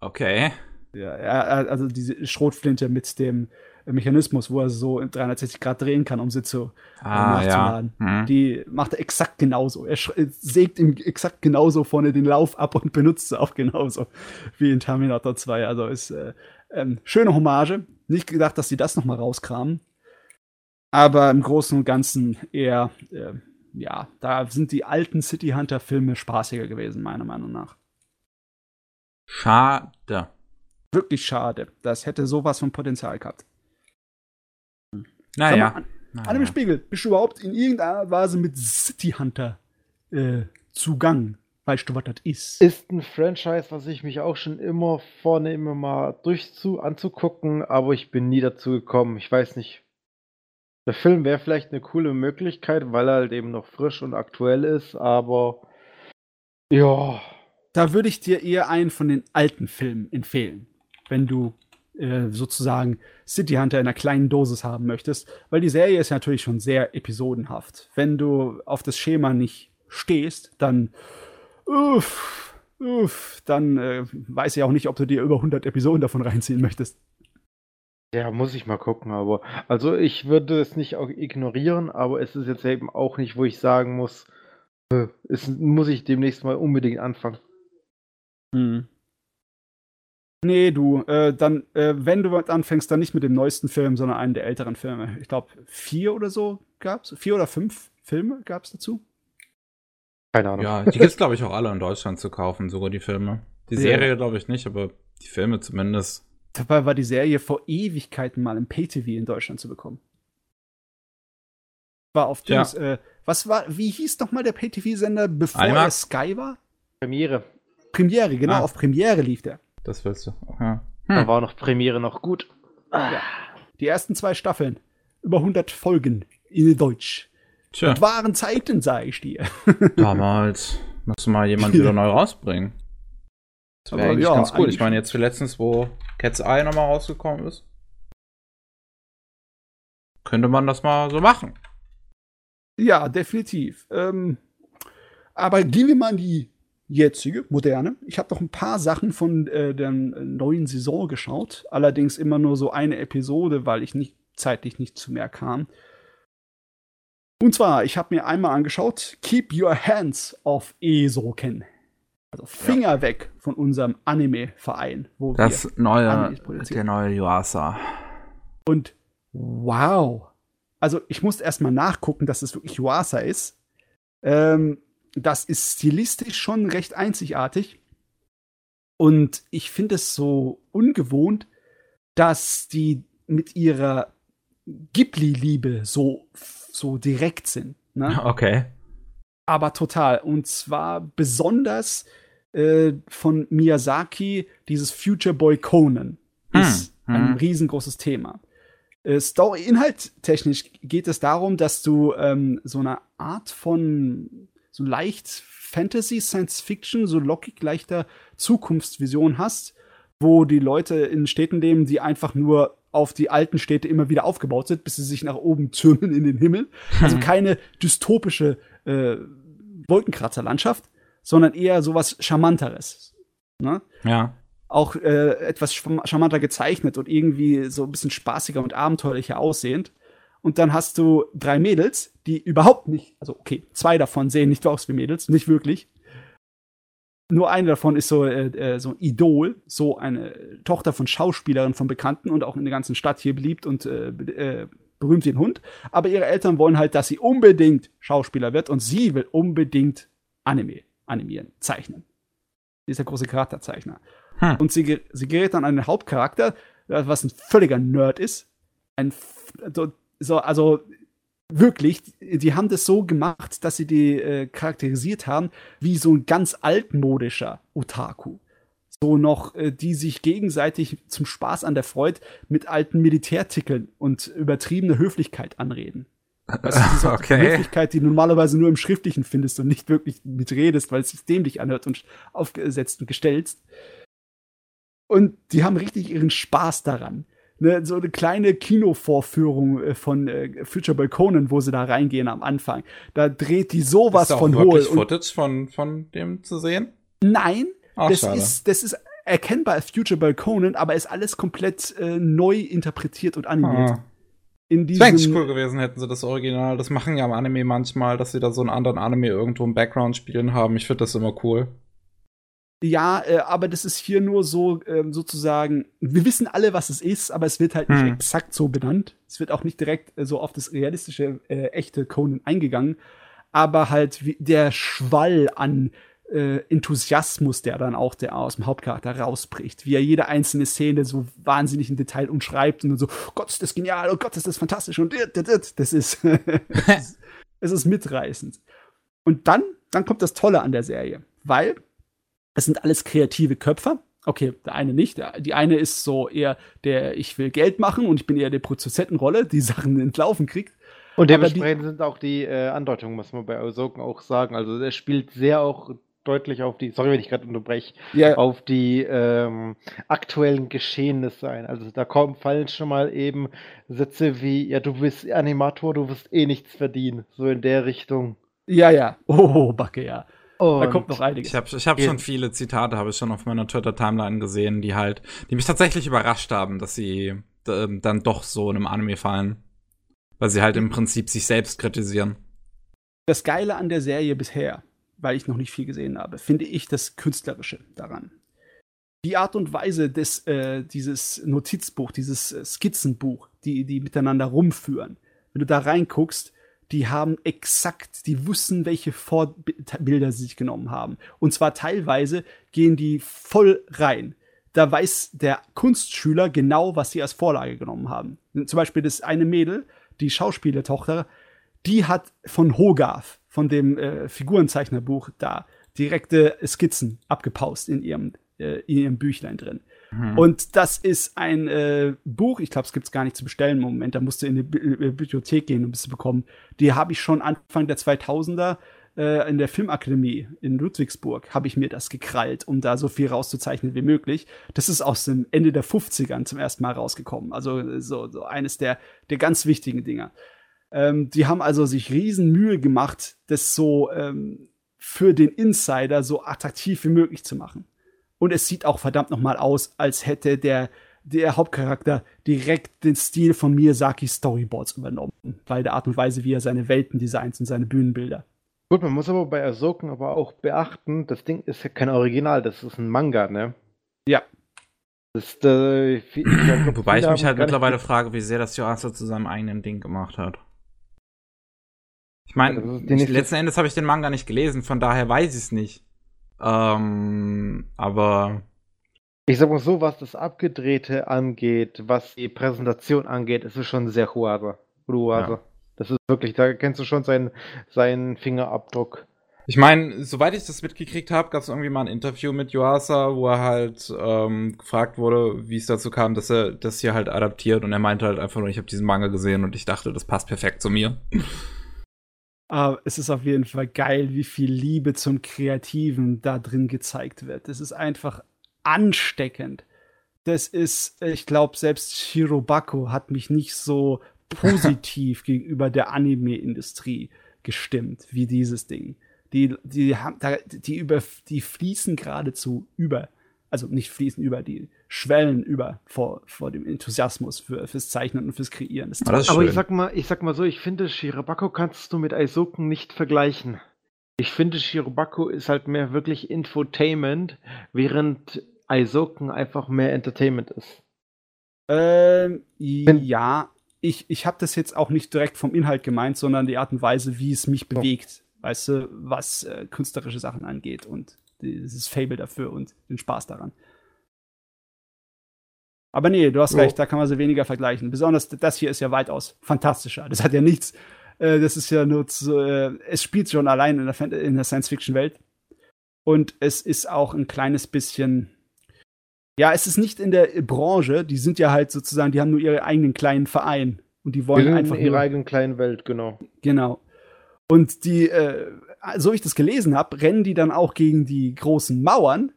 Okay. Ja, also diese Schrotflinte mit dem Mechanismus, wo er so 360 Grad drehen kann, um sie zu äh, ah, nachzuladen. Ja. Mhm. Die macht er exakt genauso. Er sägt ihm exakt genauso vorne den Lauf ab und benutzt sie auch genauso wie in Terminator 2. Also ist äh, ähm, schöne Hommage. Nicht gedacht, dass sie das noch mal rauskramen. Aber im Großen und Ganzen eher, äh, ja, da sind die alten City Hunter Filme spaßiger gewesen, meiner Meinung nach. Schade. Wirklich schade. Das hätte sowas von Potenzial gehabt. Naja. An, naja. Anime Spiegel, bist du überhaupt in irgendeiner Weise mit City Hunter äh, zugang? Weißt du, was das ist? Ist ein Franchise, was ich mich auch schon immer vornehme, mal durchzu anzugucken, aber ich bin nie dazu gekommen. Ich weiß nicht. Der Film wäre vielleicht eine coole Möglichkeit, weil er halt eben noch frisch und aktuell ist, aber ja. Da würde ich dir eher einen von den alten Filmen empfehlen, wenn du äh, sozusagen City Hunter in einer kleinen Dosis haben möchtest, weil die Serie ist natürlich schon sehr episodenhaft. Wenn du auf das Schema nicht stehst, dann uff, uff, dann äh, weiß ich auch nicht, ob du dir über 100 Episoden davon reinziehen möchtest. Ja, muss ich mal gucken, aber also ich würde es nicht auch ignorieren, aber es ist jetzt eben auch nicht, wo ich sagen muss, äh, es muss ich demnächst mal unbedingt anfangen. Hm. Nee, du, äh, dann, äh, wenn du anfängst, dann nicht mit dem neuesten Film, sondern einen der älteren Filme. Ich glaube, vier oder so gab's. Vier oder fünf Filme gab's dazu. Keine Ahnung. Ja, die gibt's, glaube ich, auch alle in Deutschland zu kaufen, sogar die Filme. Die Ja. Serie, glaube ich, nicht, aber die Filme zumindest. Dabei war die Serie vor Ewigkeiten mal im Pay-TV in Deutschland zu bekommen. War auf Ja. Dings, äh, was war, wie hieß noch mal der Pay-TV-Sender, bevor Animax? er Sky war? Premiere. Premiere, genau, Ah. auf Premiere lief der. Das willst du. Ja. Da Hm. war noch Premiere noch gut. Ja. Die ersten zwei Staffeln. Über 100 Folgen in Deutsch. Tja, Und waren Zeiten, sag ich dir. damals (laughs) müsste mal jemand wieder neu rausbringen. Das wäre eigentlich ja, ganz cool. eigentlich Ich meine, jetzt für letztens, wo Cat's Eye nochmal rausgekommen ist, könnte man das mal so machen. Ja, definitiv. Ähm, aber gehen wir mal in die jetzige, moderne. Ich habe noch ein paar Sachen von äh, der neuen Saison geschaut. Allerdings immer nur so eine Episode, weil ich nicht zeitlich nicht zu mehr kam. Und zwar, ich habe mir einmal angeschaut, Keep Your Hands Off Esoken. Also Finger weg von unserem Anime-Verein, wo Das wir neue, Animes produzieren. der neue Yuasa. Und wow. Also ich musste erstmal nachgucken, dass es wirklich Yuasa ist. Ähm, das ist stilistisch schon recht einzigartig. Und ich finde es so ungewohnt, dass die mit ihrer Ghibli-Liebe so, so direkt sind. Ne? Okay. aber total. Und zwar besonders äh, von Miyazaki, dieses Future Boy Conan Hm, ist ein hm. riesengroßes Thema. Äh, Story, inhalttechnisch geht es darum, dass du ähm, so eine Art von so leicht Fantasy, Science Fiction, so lockig leichter Zukunftsvision hast, wo die Leute in Städten leben, die einfach nur auf die alten Städte immer wieder aufgebaut sind, bis sie sich nach oben türmen in den Himmel. Also (laughs) keine dystopische äh, Wolkenkratzerlandschaft, sondern eher sowas Charmanteres. Ne? Ja. Auch äh, etwas charmanter gezeichnet und irgendwie so ein bisschen spaßiger und abenteuerlicher aussehend. Und dann hast du drei Mädels, die überhaupt nicht, also okay, zwei davon sehen nicht aus wie Mädels, nicht wirklich. Nur eine davon ist so, äh, äh, so ein Idol, so eine Tochter von Schauspielerin von Bekannten und auch in der ganzen Stadt hier beliebt und äh, äh, berühmt wie ein Hund. Aber ihre Eltern wollen halt, dass sie unbedingt Schauspieler wird und sie will unbedingt Anime animieren, zeichnen. Sie ist der große Charakterzeichner. Hm. Und sie, sie gerät dann an den Hauptcharakter, äh, was ein völliger Nerd ist. Ein, so- so, also wirklich, die die haben das so gemacht, dass sie die äh, charakterisiert haben wie so ein ganz altmodischer Otaku. So noch, äh, die sich gegenseitig zum Spaß an der Freude mit alten Militärtickeln und übertriebener Höflichkeit anreden. Weißt du, diese (laughs) Okay. Höflichkeit, die du normalerweise nur im Schriftlichen findest und nicht wirklich mitredest, weil es sich dämlich anhört und aufgesetzt und gestellt. Und die haben richtig ihren Spaß daran. Ne, so eine kleine Kinovorführung äh, von äh, Future Boy Conan, wo sie da reingehen am Anfang. Da dreht die sowas ist da auch von hohl. Und Footage von, von dem zu sehen? nein, Ach, das schade. ist, das ist erkennbar als Future Boy Conan, aber ist alles komplett äh, neu interpretiert und animiert. Ah. In Das wäre eigentlich diesem, cool gewesen, hätten sie das Original. Das machen ja im Anime manchmal, dass sie da so einen anderen Anime irgendwo im Background spielen haben. Ich finde das immer cool. Ja, äh, aber das ist hier nur so ähm, sozusagen, wir wissen alle, was es ist, aber es wird halt nicht Hm. exakt so benannt. Es wird auch nicht direkt äh, so auf das realistische, äh, echte Conan eingegangen, aber halt wie der Schwall an äh, Enthusiasmus, der dann auch der aus dem Hauptcharakter rausbricht, wie er jede einzelne Szene so wahnsinnig im Detail umschreibt und dann so, Gott, ist das genial, oh Gott, ist das fantastisch und das (laughs) ist, es ist mitreißend. Und dann, dann kommt das Tolle an der Serie, weil es sind alles kreative Köpfe. Okay, der eine nicht. Der, die eine ist so eher der, ich will Geld machen und ich bin eher der Produzentenrolle, die Sachen entlaufen kriegt. Und Aber die- dementsprechend sind auch die äh, Andeutungen, muss man bei Osoken auch sagen. Also er spielt sehr auch deutlich auf die, sorry, wenn ich gerade unterbreche, Ja, auf die ähm, aktuellen Geschehnisse ein. Also da kommen, fallen schon mal eben Sätze wie, ja, du bist Animator, du wirst eh nichts verdienen. So in der Richtung. ja, ja. Oh, Backe, ja. Da Und kommt noch einiges. Ich habe ich hab schon viele Zitate, habe ich schon auf meiner Twitter-Timeline gesehen, die halt, die mich tatsächlich überrascht haben, dass sie äh, dann doch so in einem Anime fallen. Weil sie halt im Prinzip sich selbst kritisieren. Das Geile an der Serie bisher, weil ich noch nicht viel gesehen habe, finde ich das Künstlerische daran. Die Art und Weise des, äh, dieses Notizbuch, dieses äh, Skizzenbuch, die, die miteinander rumführen. Wenn du da reinguckst, die haben exakt, die wussten, welche Vorbilder sie sich genommen haben. Und zwar teilweise gehen die voll rein. Da weiß der Kunstschüler genau, was sie als Vorlage genommen haben. Zum Beispiel das eine Mädel, die Schauspielertochter, die hat von Hogarth, von dem äh, Figurenzeichnerbuch da, direkte Skizzen abgepaust in ihrem, äh, in ihrem Büchlein drin. Mhm. Und das ist ein äh, Buch, ich glaube, es gibt es gar nicht zu bestellen im Moment, da musst du in die Bi äh, Bibliothek gehen, um es zu bekommen. Die habe ich schon Anfang der 2000er äh, in der Filmakademie in Ludwigsburg, habe ich mir das gekrallt, um da so viel rauszuzeichnen wie möglich. Das ist aus dem Ende der 50ern zum ersten Mal rausgekommen. Also so, so eines der, der ganz wichtigen Dinger. Ähm, die haben also sich riesen Mühe gemacht, das so ähm, für den Insider so attraktiv wie möglich zu machen. Und es sieht auch verdammt nochmal aus, als hätte der, der Hauptcharakter direkt den Stil von Miyazakis Storyboards übernommen. Weil der Art und Weise, wie er seine Welten designt und seine Bühnenbilder. Gut, man muss aber bei Ahsoken aber auch beachten, das Ding ist ja kein Original, das ist ein Manga, ne? Ja. Das, äh, ich glaub, Wobei ich mich halt mittlerweile frage, wie sehr das Yuasa zu seinem eigenen Ding gemacht hat. Ich meine, ja, letzten Endes habe ich den Manga nicht gelesen, von daher weiß ich es nicht. Ähm, aber. Ich sag mal so, was das Abgedrehte angeht, was die Präsentation angeht, ist es schon sehr Huasa. Ja. Das ist wirklich, da kennst du schon seinen, seinen Fingerabdruck. Ich meine, soweit ich das mitgekriegt habe, gab es irgendwie mal ein Interview mit Yuasa, wo er halt ähm, gefragt wurde, wie es dazu kam, dass er das hier halt adaptiert und er meinte halt einfach nur, ich habe diesen Manga gesehen und ich dachte, das passt perfekt zu mir. Aber es ist auf jeden Fall geil, wie viel Liebe zum Kreativen da drin gezeigt wird. Es ist einfach ansteckend. Das ist, ich glaube, selbst Shirobako hat mich nicht so positiv (laughs) gegenüber der Anime-Industrie gestimmt wie dieses Ding. Die, die, haben, die, über, die fließen geradezu über also nicht fließen über, die schwellen über vor, vor dem Enthusiasmus für, fürs Zeichnen und fürs Kreieren. Das das Aber ich sag mal, ich sag mal so, ich finde, Shirobako kannst du mit Aizoken nicht vergleichen. Ich finde, Shirobako ist halt mehr wirklich Infotainment, während Aizoken einfach mehr Entertainment ist. Ähm, ja, ich, ich habe das jetzt auch nicht direkt vom Inhalt gemeint, sondern die Art und Weise, wie es mich bewegt. Weißt du, was äh, künstlerische Sachen angeht und dieses Fable dafür und den Spaß daran. Aber nee, du hast oh. recht, da kann man sie weniger vergleichen. Besonders das hier ist ja weitaus fantastischer. Das hat ja nichts, äh, das ist ja nur zu, äh, es spielt schon allein in der, in der Science-Fiction-Welt. Und es ist auch ein kleines bisschen, ja, es ist nicht in der Branche, die sind ja halt sozusagen, die haben nur ihren eigenen kleinen Verein. Und die wollen einfach. In ihrer eigenen kleinen Welt, genau. Genau. Und die, äh, so ich das gelesen habe, rennen die dann auch gegen die großen Mauern,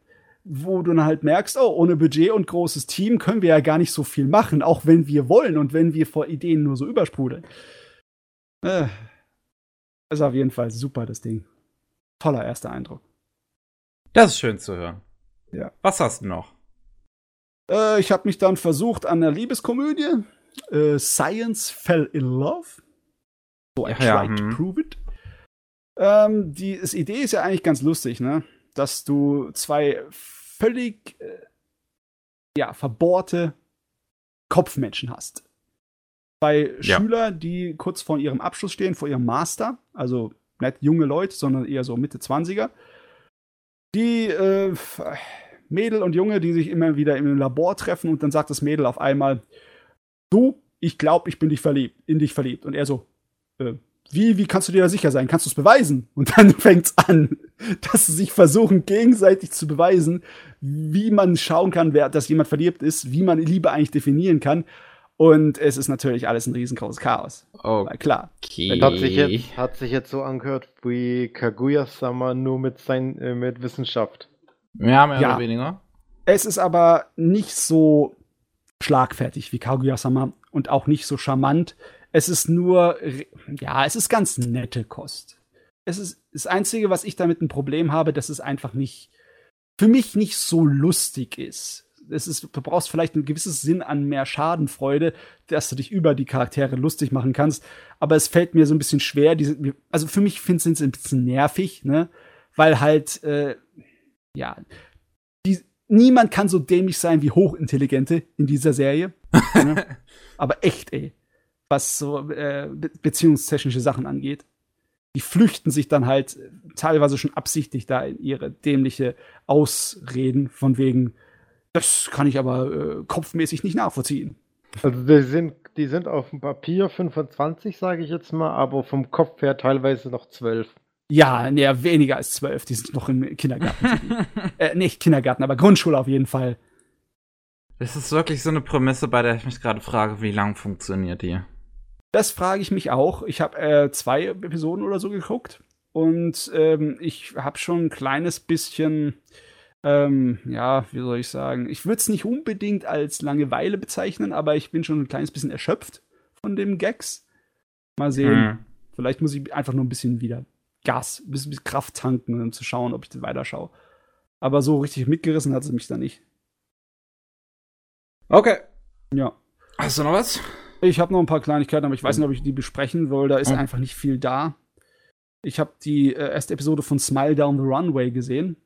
wo du dann halt merkst, oh, ohne Budget und großes Team können wir ja gar nicht so viel machen, auch wenn wir wollen und wenn wir vor Ideen nur so übersprudeln. Äh, ist auf jeden Fall super, das Ding. Toller erster Eindruck. Das ist schön zu hören. Ja. Was hast du noch? Äh, ich habe mich dann versucht an der Liebeskomödie. Äh, Science Fell in Love. So I ja, tried hm. to prove it. Ähm, die Idee ist ja eigentlich ganz lustig, ne? Dass du zwei völlig äh, ja, verbohrte Kopfmenschen hast. Zwei ja. Schüler, die kurz vor ihrem Abschluss stehen, vor ihrem Master, also nicht junge Leute, sondern eher so Mitte 20er. Die äh, Mädel und Junge, die sich immer wieder im Labor treffen und dann sagt das Mädel auf einmal, du, ich glaube, ich bin dich verliebt, in dich verliebt. Und er so, äh, wie, wie kannst du dir da sicher sein? Kannst du es beweisen? Und dann (laughs) fängt's an, (laughs) dass sie sich versuchen, gegenseitig zu beweisen, wie man schauen kann, wer, dass jemand verliebt ist, wie man Liebe eigentlich definieren kann. Und es ist natürlich alles ein riesengroßes Chaos. Oh, Weil klar. Okay. Hat sich, jetzt, hat sich jetzt so angehört wie Kaguya-sama nur mit, sein, äh, mit Wissenschaft. Ja, mehr ja. oder weniger. Es ist aber nicht so schlagfertig wie Kaguya-sama und auch nicht so charmant. Es ist nur, ja, es ist ganz nette Kost. Es ist das Einzige, was ich damit ein Problem habe, dass es einfach nicht, für mich nicht so lustig ist. es ist, du brauchst vielleicht ein gewisses Sinn an mehr Schadenfreude, dass du dich über die Charaktere lustig machen kannst. Aber es fällt mir so ein bisschen schwer. Diese, also für mich finde ich es ein bisschen nervig, ne? Weil halt, äh, ja, die, niemand kann so dämlich sein wie Hochintelligente in dieser Serie. ne? (laughs) Aber echt, ey. Was so äh, be beziehungstechnische Sachen angeht die flüchten sich dann halt teilweise schon absichtlich da in ihre dämliche Ausreden von wegen, das kann ich aber äh, kopfmäßig nicht nachvollziehen. Also die sind, die sind auf dem Papier 25, sage ich jetzt mal, aber vom Kopf her teilweise noch 12. Ja, nee, weniger als 12. Die sind noch im Kindergarten. (laughs) äh, nicht Kindergarten, aber Grundschule auf jeden Fall. Das ist wirklich so eine Prämisse, bei der ich mich gerade frage, wie lang funktioniert die? Das frage ich mich auch. Ich habe äh, zwei Episoden oder so geguckt und ähm, ich habe schon ein kleines bisschen, ähm, ja, wie soll ich sagen, ich würde es nicht unbedingt als Langeweile bezeichnen, aber ich bin schon ein kleines bisschen erschöpft von dem Gags. Mal sehen. Hm. Vielleicht muss ich einfach nur ein bisschen wieder Gas, ein bisschen Kraft tanken, um zu schauen, ob ich das weiterschaue. Aber so richtig mitgerissen hat sie mich da nicht. Okay. Ja. Hast du noch was? Ich habe noch ein paar Kleinigkeiten, aber ich weiß nicht, ob ich die besprechen will. Da ist einfach nicht viel da. Ich habe die äh, erste Episode von Smile Down the Runway gesehen.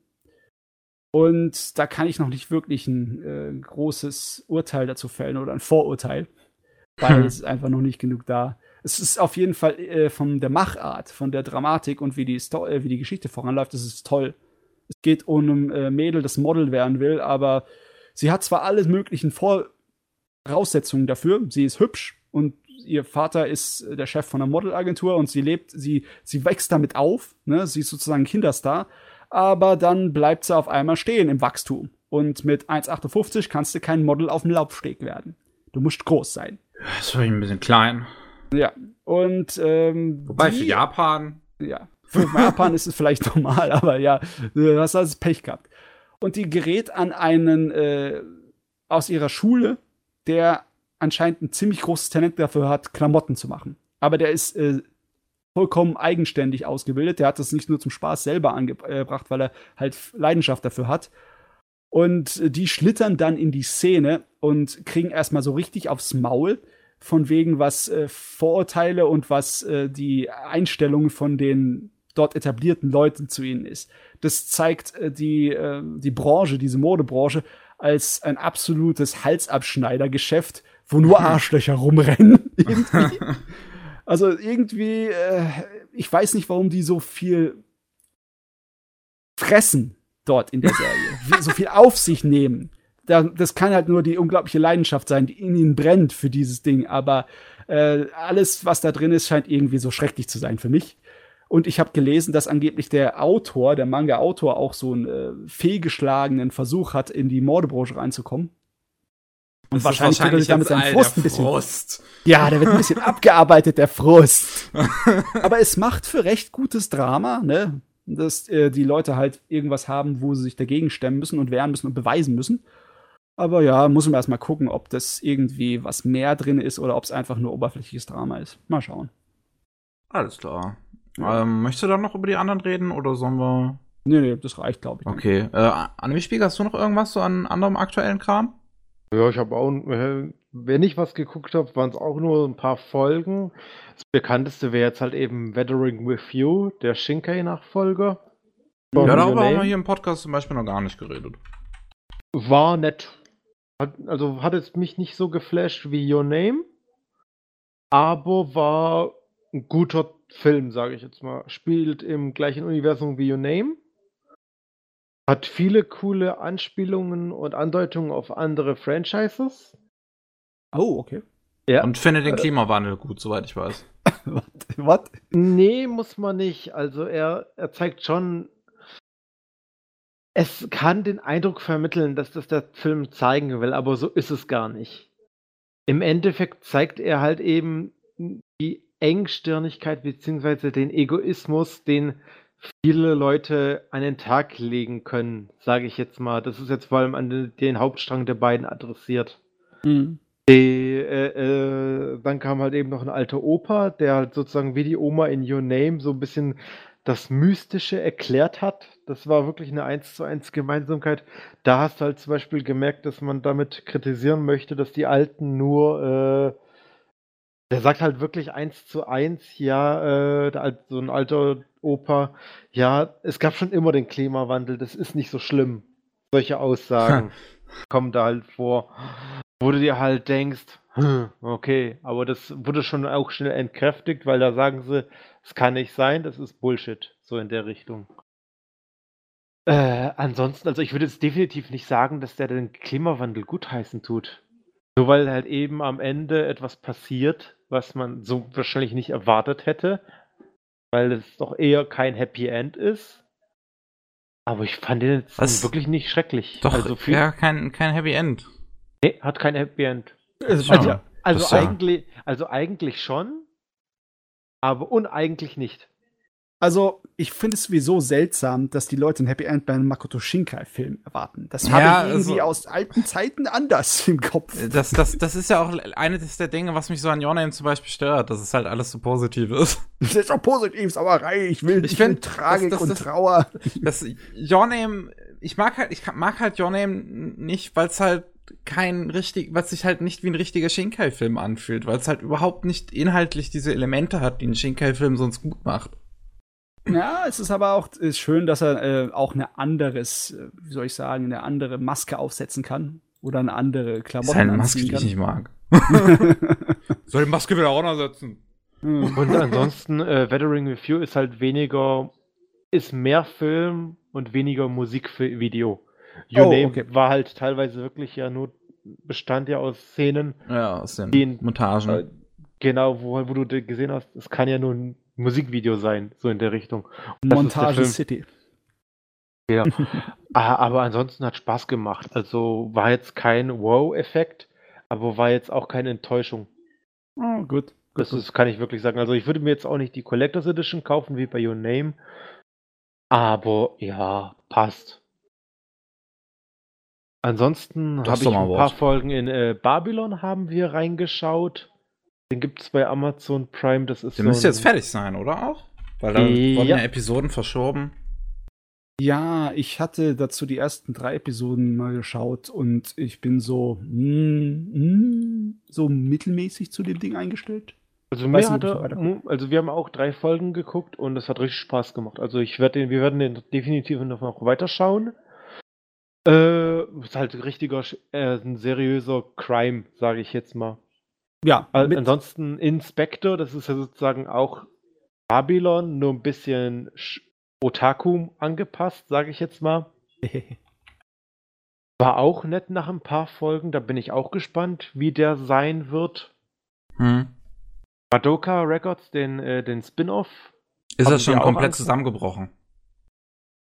Und da kann ich noch nicht wirklich ein äh, großes Urteil dazu fällen oder ein Vorurteil, weil hm. es ist einfach noch nicht genug da. Es ist auf jeden Fall äh, von der Machart, von der Dramatik und wie die, Sto äh, wie die Geschichte voranläuft, das ist toll. Es geht um ein äh, Mädel, das Model werden will, aber sie hat zwar alles möglichen Vor Voraussetzungen dafür. Sie ist hübsch und ihr Vater ist der Chef von einer Modelagentur und sie lebt, sie, sie wächst damit auf, ne? Sie ist sozusagen Kinderstar, aber dann bleibt sie auf einmal stehen im Wachstum. Und mit 1,58 kannst du kein Model auf dem Laufsteg werden. Du musst groß sein. Das ist ein bisschen klein. Ja. Und ähm, Wobei die, für Japan. Ja. Für Japan ist es vielleicht (laughs) normal, aber ja, du hast also Pech gehabt. Und die gerät an einen äh, aus ihrer Schule der anscheinend ein ziemlich großes Talent dafür hat, Klamotten zu machen. Aber der ist äh, vollkommen eigenständig ausgebildet. Der hat das nicht nur zum Spaß selber angebracht, weil er halt Leidenschaft dafür hat. Und die schlittern dann in die Szene und kriegen erstmal so richtig aufs Maul, von wegen was äh, Vorurteile und was äh, die Einstellung von den dort etablierten Leuten zu ihnen ist. Das zeigt äh, die, äh, die Branche, diese Modebranche, als ein absolutes Halsabschneidergeschäft, wo nur (laughs) Arschlöcher rumrennen. (laughs) Irgendwie. Also irgendwie, äh, ich weiß nicht, warum die so viel fressen dort in der Serie, (laughs) so viel auf sich nehmen. das kann halt nur die unglaubliche Leidenschaft sein, die in ihnen brennt für dieses Ding. Aber äh, alles, was da drin ist, scheint irgendwie so schrecklich zu sein für mich. Und ich habe gelesen, dass angeblich der Autor, der Manga-Autor, auch so einen äh, fehlgeschlagenen Versuch hat, in die Modebranche reinzukommen. Und das wahrscheinlich, er sich damit seinen Frust ein bisschen. Frust. Ja, der wird ein bisschen (laughs) abgearbeitet, der Frust. (laughs) Aber es macht für recht gutes Drama, ne? Dass äh, die Leute halt irgendwas haben, wo sie sich dagegen stemmen müssen und wehren müssen und beweisen müssen. Aber ja, muss man erstmal gucken, ob das irgendwie was mehr drin ist oder ob es einfach nur oberflächliches Drama ist. Mal schauen. Alles klar. Ähm, möchtest du dann noch über die anderen reden oder sollen wir. Nee, nee, das reicht, glaube ich. Okay. Äh, Anime-Spiegel, hast du noch irgendwas so an anderem aktuellen Kram? Ja, ich habe auch, äh, wenn ich was geguckt habe, waren es auch nur ein paar Folgen. Das bekannteste wäre jetzt halt eben Weathering with You, der Shinkai-Nachfolger. Ja, darüber haben wir hier im Podcast zum Beispiel noch gar nicht geredet. War nett. Hat, also hat es mich nicht so geflasht wie Your Name, aber war ein guter Film, sage ich jetzt mal. Spielt im gleichen Universum wie Your Name. Hat viele coole Anspielungen und Andeutungen auf andere Franchises. Oh, okay. Ja. Und findet den äh. Klimawandel gut, soweit ich weiß. (laughs) Was? Nee, muss man nicht. Also er, er zeigt schon, es kann den Eindruck vermitteln, dass das der Film zeigen will, aber so ist es gar nicht. Im Endeffekt zeigt er halt eben die Engstirnigkeit beziehungsweise den Egoismus, den viele Leute an den Tag legen können, sage ich jetzt mal. Das ist jetzt vor allem an den, den Hauptstrang der beiden adressiert. Mhm. Die, äh, äh, dann kam halt eben noch ein alter Opa, der halt sozusagen wie die Oma in Your Name so ein bisschen das Mystische erklärt hat. Das war wirklich eine 1 zu 1 Gemeinsamkeit. Da hast du halt zum Beispiel gemerkt, dass man damit kritisieren möchte, dass die Alten nur, äh, der sagt halt wirklich 1 zu 1, ja, äh, so ein alter Opa, ja, es gab schon immer den Klimawandel, das ist nicht so schlimm. Solche Aussagen (laughs) kommen da halt vor, wo du dir halt denkst, hm, okay, aber das wurde schon auch schnell entkräftigt, weil da sagen sie, es kann nicht sein, das ist Bullshit, so in der Richtung. Äh, ansonsten, also ich würde jetzt definitiv nicht sagen, dass der den Klimawandel gutheißen tut. Nur weil halt eben am Ende etwas passiert, was man so wahrscheinlich nicht erwartet hätte, weil es doch eher kein Happy End ist. Aber ich fand den jetzt Was? wirklich nicht schrecklich. Doch, also für, ja, kein, kein Happy End. nee, hat kein Happy End. Also. Also ja. eigentlich, also eigentlich schon, aber uneigentlich nicht. Also, ich finde es sowieso seltsam, dass die Leute ein Happy End bei einem Makoto Shinkai-Film erwarten. Das Ja, habe ich irgendwie also- aus alten Zeiten anders (laughs) im Kopf. Das, das, das ist ja auch eines der Dinge, was mich so an Your Name zum Beispiel stört, dass es halt alles so positiv ist. (laughs) Das ist doch positiv, Sauerei. Ich will, Ich ich will Tragik das- das- und Trauer. Das Your Name, ich mag halt, ich mag halt Your Name nicht, weil es halt kein richtig, weil es sich halt nicht wie ein richtiger Shinkai-Film anfühlt, weil es halt überhaupt nicht inhaltlich diese Elemente hat, die ein Shinkai-Film sonst gut macht. Ja, es ist aber auch ist schön, dass er äh, auch eine anderes, äh, wie soll ich sagen, eine andere Maske aufsetzen kann. Oder eine andere Das Klamotten ist halt eine Maske, anziehen die ich kann. nicht mag. (laughs) Soll die Maske wieder auch noch setzen? Hm. Und ansonsten, äh, Weathering with You ist halt weniger, ist mehr Film und weniger Musikvideo. You Oh, Name okay. war halt teilweise wirklich ja nur, bestand ja aus Szenen, Ja, aus den Die in- Montagen. äh, genau, wo, wo du gesehen hast, es kann ja nur ein Musikvideo sein, so in der Richtung. Und der Montage Film. City. Ja. (laughs) Ah, aber ansonsten hat Spaß gemacht. Also war jetzt kein Wow-Effekt, aber war jetzt auch keine Enttäuschung. Oh, gut. Das ist, kann ich wirklich sagen. Also ich würde mir jetzt auch nicht die Collectors Edition kaufen, wie bei Your Name. Aber ja, passt. Ansonsten habe ich ein paar. Folgen in äh, Babylon haben wir reingeschaut. Den gibt es bei Amazon Prime. Das ist Der so müsste jetzt fertig sein, oder auch? Weil da Ja. wurden ja Episoden verschoben. Ja, ich hatte dazu die ersten drei Episoden mal geschaut und ich bin so, mm, mm, so mittelmäßig zu dem Ding eingestellt. Also mir hatte, also wir haben auch drei Folgen geguckt und es hat richtig Spaß gemacht. Also ich werde den, wir werden den definitiv noch weiterschauen. Äh, ist halt ein richtiger, äh, ein seriöser Crime, sage ich jetzt mal. Ja, Al- mit, Ansonsten Inspector, das ist ja sozusagen auch Babylon, nur ein bisschen Sch- Otaku angepasst, sage ich jetzt mal. (laughs) War auch nett nach ein paar Folgen, da bin ich auch gespannt, wie der sein wird. Hm. Madoka Records, den, äh, den Spin-off. Ist er schon komplett Angst? zusammengebrochen?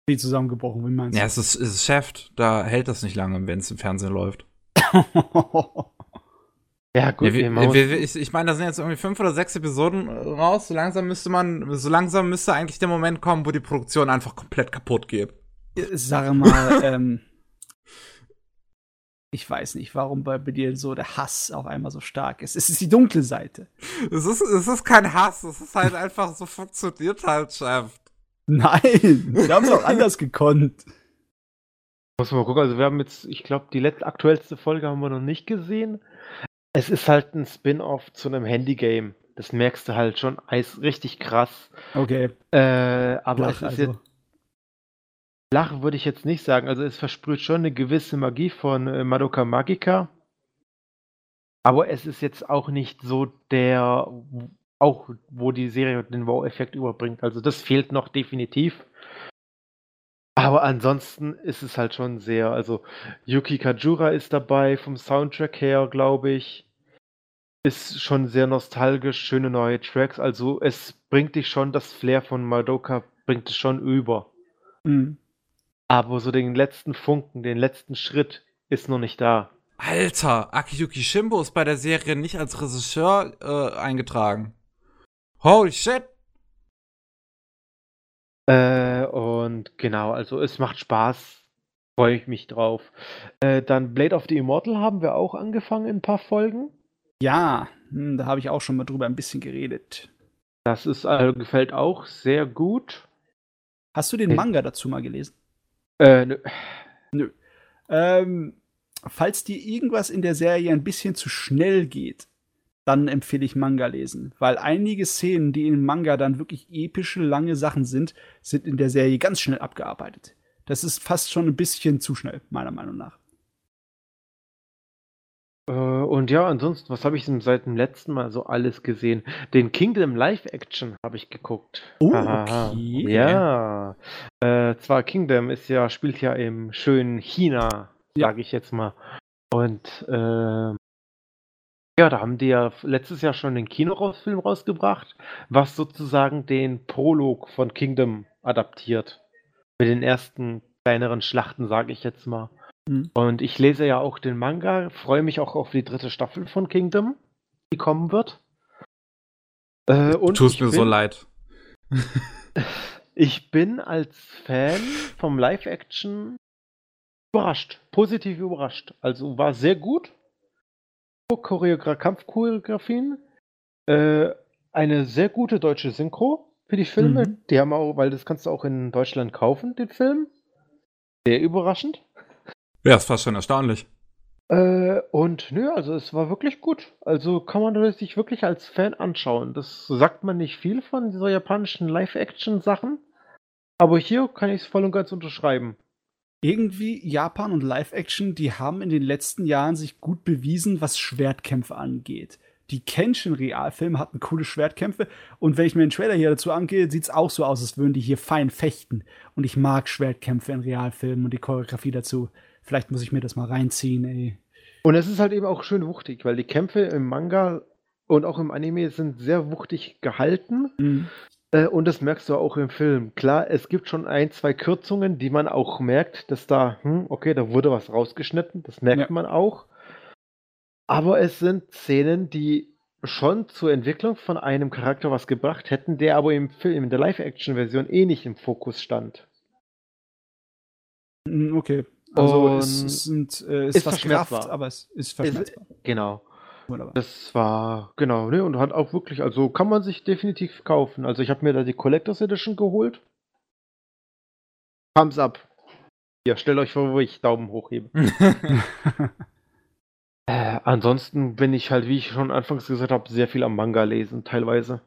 wie zusammengebrochen, wie meinst Ja, es ist, es ist Chef, da hält das nicht lange, wenn es im Fernsehen läuft. (laughs) Ja, gut, Ja, wir, wir, wir, ich, ich meine, da sind jetzt irgendwie fünf oder sechs Episoden raus. So langsam müsste man, so langsam müsste eigentlich der Moment kommen, wo die Produktion einfach komplett kaputt geht. Sag mal, (laughs) ähm, ich weiß nicht, warum bei, bei dir so der Hass auf einmal so stark ist. Es ist die dunkle Seite. Es ist, es ist kein Hass, es ist halt einfach so funktioniert halt, Chef. Nein, wir haben es auch anders gekonnt. Muss man mal gucken. Also wir haben jetzt, ich glaube, die letzte aktuellste Folge haben wir noch nicht gesehen. Es ist halt ein Spin-off zu einem Handygame. Das merkst du halt schon Eis richtig krass. Okay, Äh, aber flach es ist also. jetzt flach würde ich jetzt nicht sagen. Also es versprüht schon eine gewisse Magie von äh, Madoka Magica. Aber es ist jetzt auch nicht so der, auch wo die Serie den Wow-Effekt überbringt. Also das fehlt noch definitiv. Aber ansonsten ist es halt schon sehr, also Yuki Kajura ist dabei vom Soundtrack her, glaube ich. Ist schon sehr nostalgisch, schöne neue Tracks. Also es bringt dich schon, das Flair von Madoka bringt es schon über. Hm. Aber so den letzten Funken, den letzten Schritt ist noch nicht da. Alter, Akiyuki Shimbo ist bei der Serie nicht als Regisseur äh, eingetragen. Holy shit! Äh, und genau, also es macht Spaß. Freue ich mich drauf. Äh, dann Blade of the Immortal haben wir auch angefangen in ein paar Folgen. Ja, hm, da habe ich auch schon mal drüber ein bisschen geredet. Das ist, äh, gefällt auch sehr gut. Hast du den Nee. Manga dazu mal gelesen? Äh, nö. Ähm, falls dir irgendwas in der Serie ein bisschen zu schnell geht, dann empfehle ich Manga lesen. Weil einige Szenen, die im Manga dann wirklich epische, lange Sachen sind, sind in der Serie ganz schnell abgearbeitet. Das ist fast schon ein bisschen zu schnell, meiner Meinung nach. Äh, und ja, ansonsten, was habe ich denn seit dem letzten Mal so alles gesehen? Den Kingdom Live-Action habe ich geguckt. Oh, okay. Ja. Äh, zwar Kingdom ist ja, spielt ja im schönen China, Ja. sage ich jetzt mal. Und ähm, ja, da haben die ja letztes Jahr schon den Kinofilm rausgebracht, was sozusagen den Prolog von Kingdom adaptiert. Mit den ersten kleineren Schlachten, sage ich jetzt mal. Mhm. Und ich lese ja auch den Manga, freue mich auch auf die dritte Staffel von Kingdom, die kommen wird. Äh, und Tust mir bin, so leid. (laughs) Ich bin als Fan vom Live-Action überrascht, positiv überrascht. Also war sehr gut. Choreogra Kampfchoreografien. Äh, eine sehr gute deutsche Synchro für die Filme. Mhm. Die haben auch, weil das kannst du auch in Deutschland kaufen, den Film. Sehr überraschend. Ja, ist fast schon erstaunlich. Äh, und nö, also es war wirklich gut. Also kann man das sich wirklich als Fan anschauen. Das sagt man nicht viel von dieser japanischen Live-Action-Sachen. Aber hier kann ich es voll und ganz unterschreiben. Irgendwie Japan und Live-Action, die haben in den letzten Jahren sich gut bewiesen, was Schwertkämpfe angeht. Die Kenshin-Realfilme hatten coole Schwertkämpfe und wenn ich mir den Trailer hier dazu angehe, sieht es auch so aus, als würden die hier fein fechten. Und ich mag Schwertkämpfe in Realfilmen und die Choreografie dazu. Vielleicht muss ich mir das mal reinziehen, ey. Und es ist halt eben auch schön wuchtig, weil die Kämpfe im Manga und auch im Anime sind sehr wuchtig gehalten. Mhm. Äh, und das merkst du auch im Film. Klar, es gibt schon ein, zwei Kürzungen, die man auch merkt, dass da, hm, okay, da wurde was rausgeschnitten. Das merkt Ja. man auch. Aber es sind Szenen, die schon zur Entwicklung von einem Charakter was gebracht hätten, der aber im Film, in der Live-Action-Version eh nicht im Fokus stand. Mm, Okay. Also Und es, es sind, äh, ist ist. Kraft, aber es ist verschmerzbar. Genau. Wunderbar. Das war, genau, ne, und hat auch wirklich, also kann man sich definitiv kaufen. Also ich habe mir da die Collectors Edition geholt. Thumbs up. Ja, stellt euch vor, wo ich Daumen hochhebe. (laughs) Äh, ansonsten bin ich halt, wie ich schon anfangs gesagt habe, sehr viel am Manga lesen, teilweise.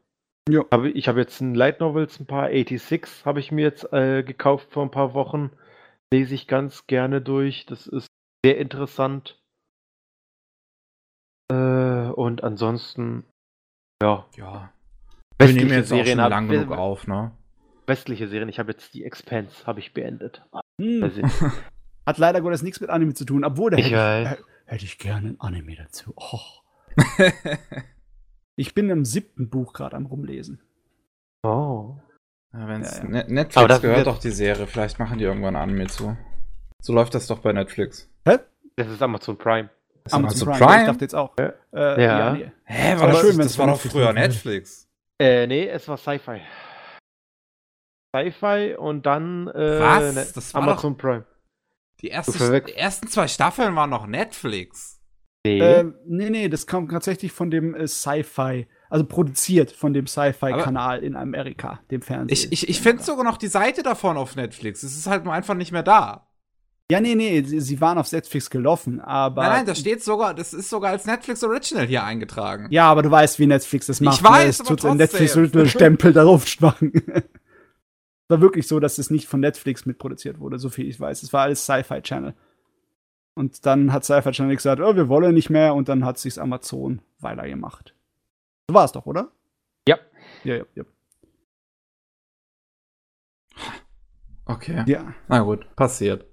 Ja. Ich habe jetzt ein Light Novels, ein paar 86 habe ich mir jetzt äh, gekauft vor ein paar Wochen. Lese ich ganz gerne durch. Das ist sehr interessant. Äh, und ansonsten, ja, ja. Wir nehmen jetzt auch schon Serien, hab- lang genug auf, ne? westliche Serien. Ich habe jetzt die Expanse, habe ich beendet. Hm. Also, (laughs) Hat leider Gottes nichts mit Anime zu tun, obwohl da Ich hätte, ich, hätte ich gerne ein Anime dazu. Oh. (laughs) Ich bin im siebten Buch gerade am rumlesen. oh. Ja, wenn's Ja, ja. Ne- Netflix Aber das gehört doch die Serie. Vielleicht machen die irgendwann Anime zu. So läuft das doch bei Netflix. Hä? Das ist Amazon Prime. Amazon Amazon Prime. Prime? Ich dachte jetzt auch. Ja. Äh, Ja. nee. Hä, Aber war das, schön, das, wenn's das war doch früher. Netflix. Äh, nee, es war Sci-Fi. Sci-Fi und dann äh, Was? ne- Das war Amazon Prime. Die, erste, die ersten zwei Staffeln waren noch Netflix. Nee. Ähm, nee, nee, das kam tatsächlich von dem äh, Sci-Fi, also produziert von dem Sci-Fi-Kanal in Amerika, dem Fernsehen. Ich, ich, ich finde sogar noch die Seite davon auf Netflix. Es ist halt nur einfach nicht mehr da. Ja, nee, nee, sie, waren auf Netflix gelaufen, aber. nein, nein, da steht sogar, das ist sogar als Netflix Original hier eingetragen. Ja, aber du weißt, wie Netflix das Ich macht. weiß, ne? Es aber tut trotzdem. Netflix Original Stempel darauf machen. (laughs) Es war wirklich so, dass es nicht von Netflix mitproduziert wurde, so viel ich weiß. Es war alles Sci-Fi Channel. Und dann hat Sci-Fi Channel gesagt, oh, wir wollen nicht mehr, und dann hat sich's Amazon weiter gemacht. So war es doch, oder? Ja. Ja, ja, ja. Okay. Ja. Na gut, passiert.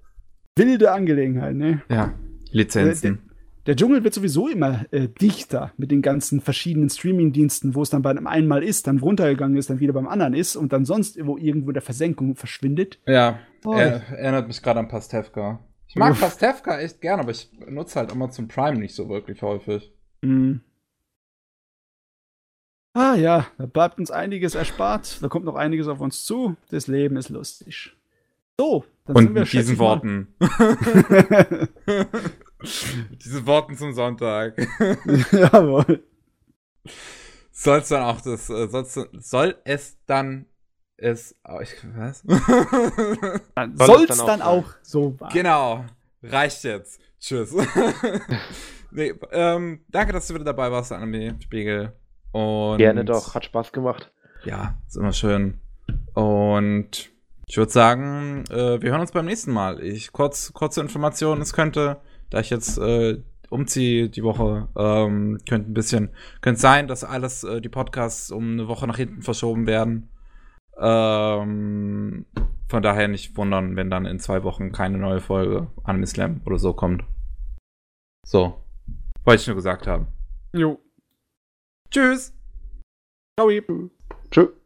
Wilde Angelegenheit, ne? Ja. Lizenzen. Der Dschungel wird sowieso immer äh, dichter mit den ganzen verschiedenen Streaming-Diensten, wo es dann bei einem einmal ist, dann runtergegangen ist, dann wieder beim anderen ist und dann sonst wo irgendwo der Versenkung verschwindet. Ja, Oh. er, erinnert mich gerade an Pastewka. Ich mag Uff. Pastewka echt gern, aber ich nutze halt Amazon Prime nicht so wirklich häufig. Mhm. Ah ja, da bleibt uns einiges erspart. Da kommt noch einiges auf uns zu. Das Leben ist lustig. So, dann Und sind wir mit diesen Worten. (laughs) mit diesen Worten zum Sonntag. (laughs) Jawohl. Soll's dann auch das, äh, soll's, soll es dann ist. Oh, ich, was? Dann Soll soll's es dann, dann auch auch so sein. genau. Reicht jetzt. Tschüss. (laughs) nee, ähm, danke, dass du wieder dabei warst, Anime Spiegel. Und Gerne doch, hat Spaß gemacht. Ja, ist immer schön. Und ich würde sagen, äh, wir hören uns beim nächsten Mal. Ich kurz kurze Information, es könnte, da ich jetzt äh, umziehe die Woche, ähm, könnte ein bisschen, könnte sein, dass alles äh, die Podcasts um eine Woche nach hinten verschoben werden. Ähm, von daher nicht wundern, wenn dann in zwei Wochen keine neue Folge Anime Slam oder so kommt. So, wollte ich nur gesagt haben. Jo. Tschüss. Ciao. Tschüss.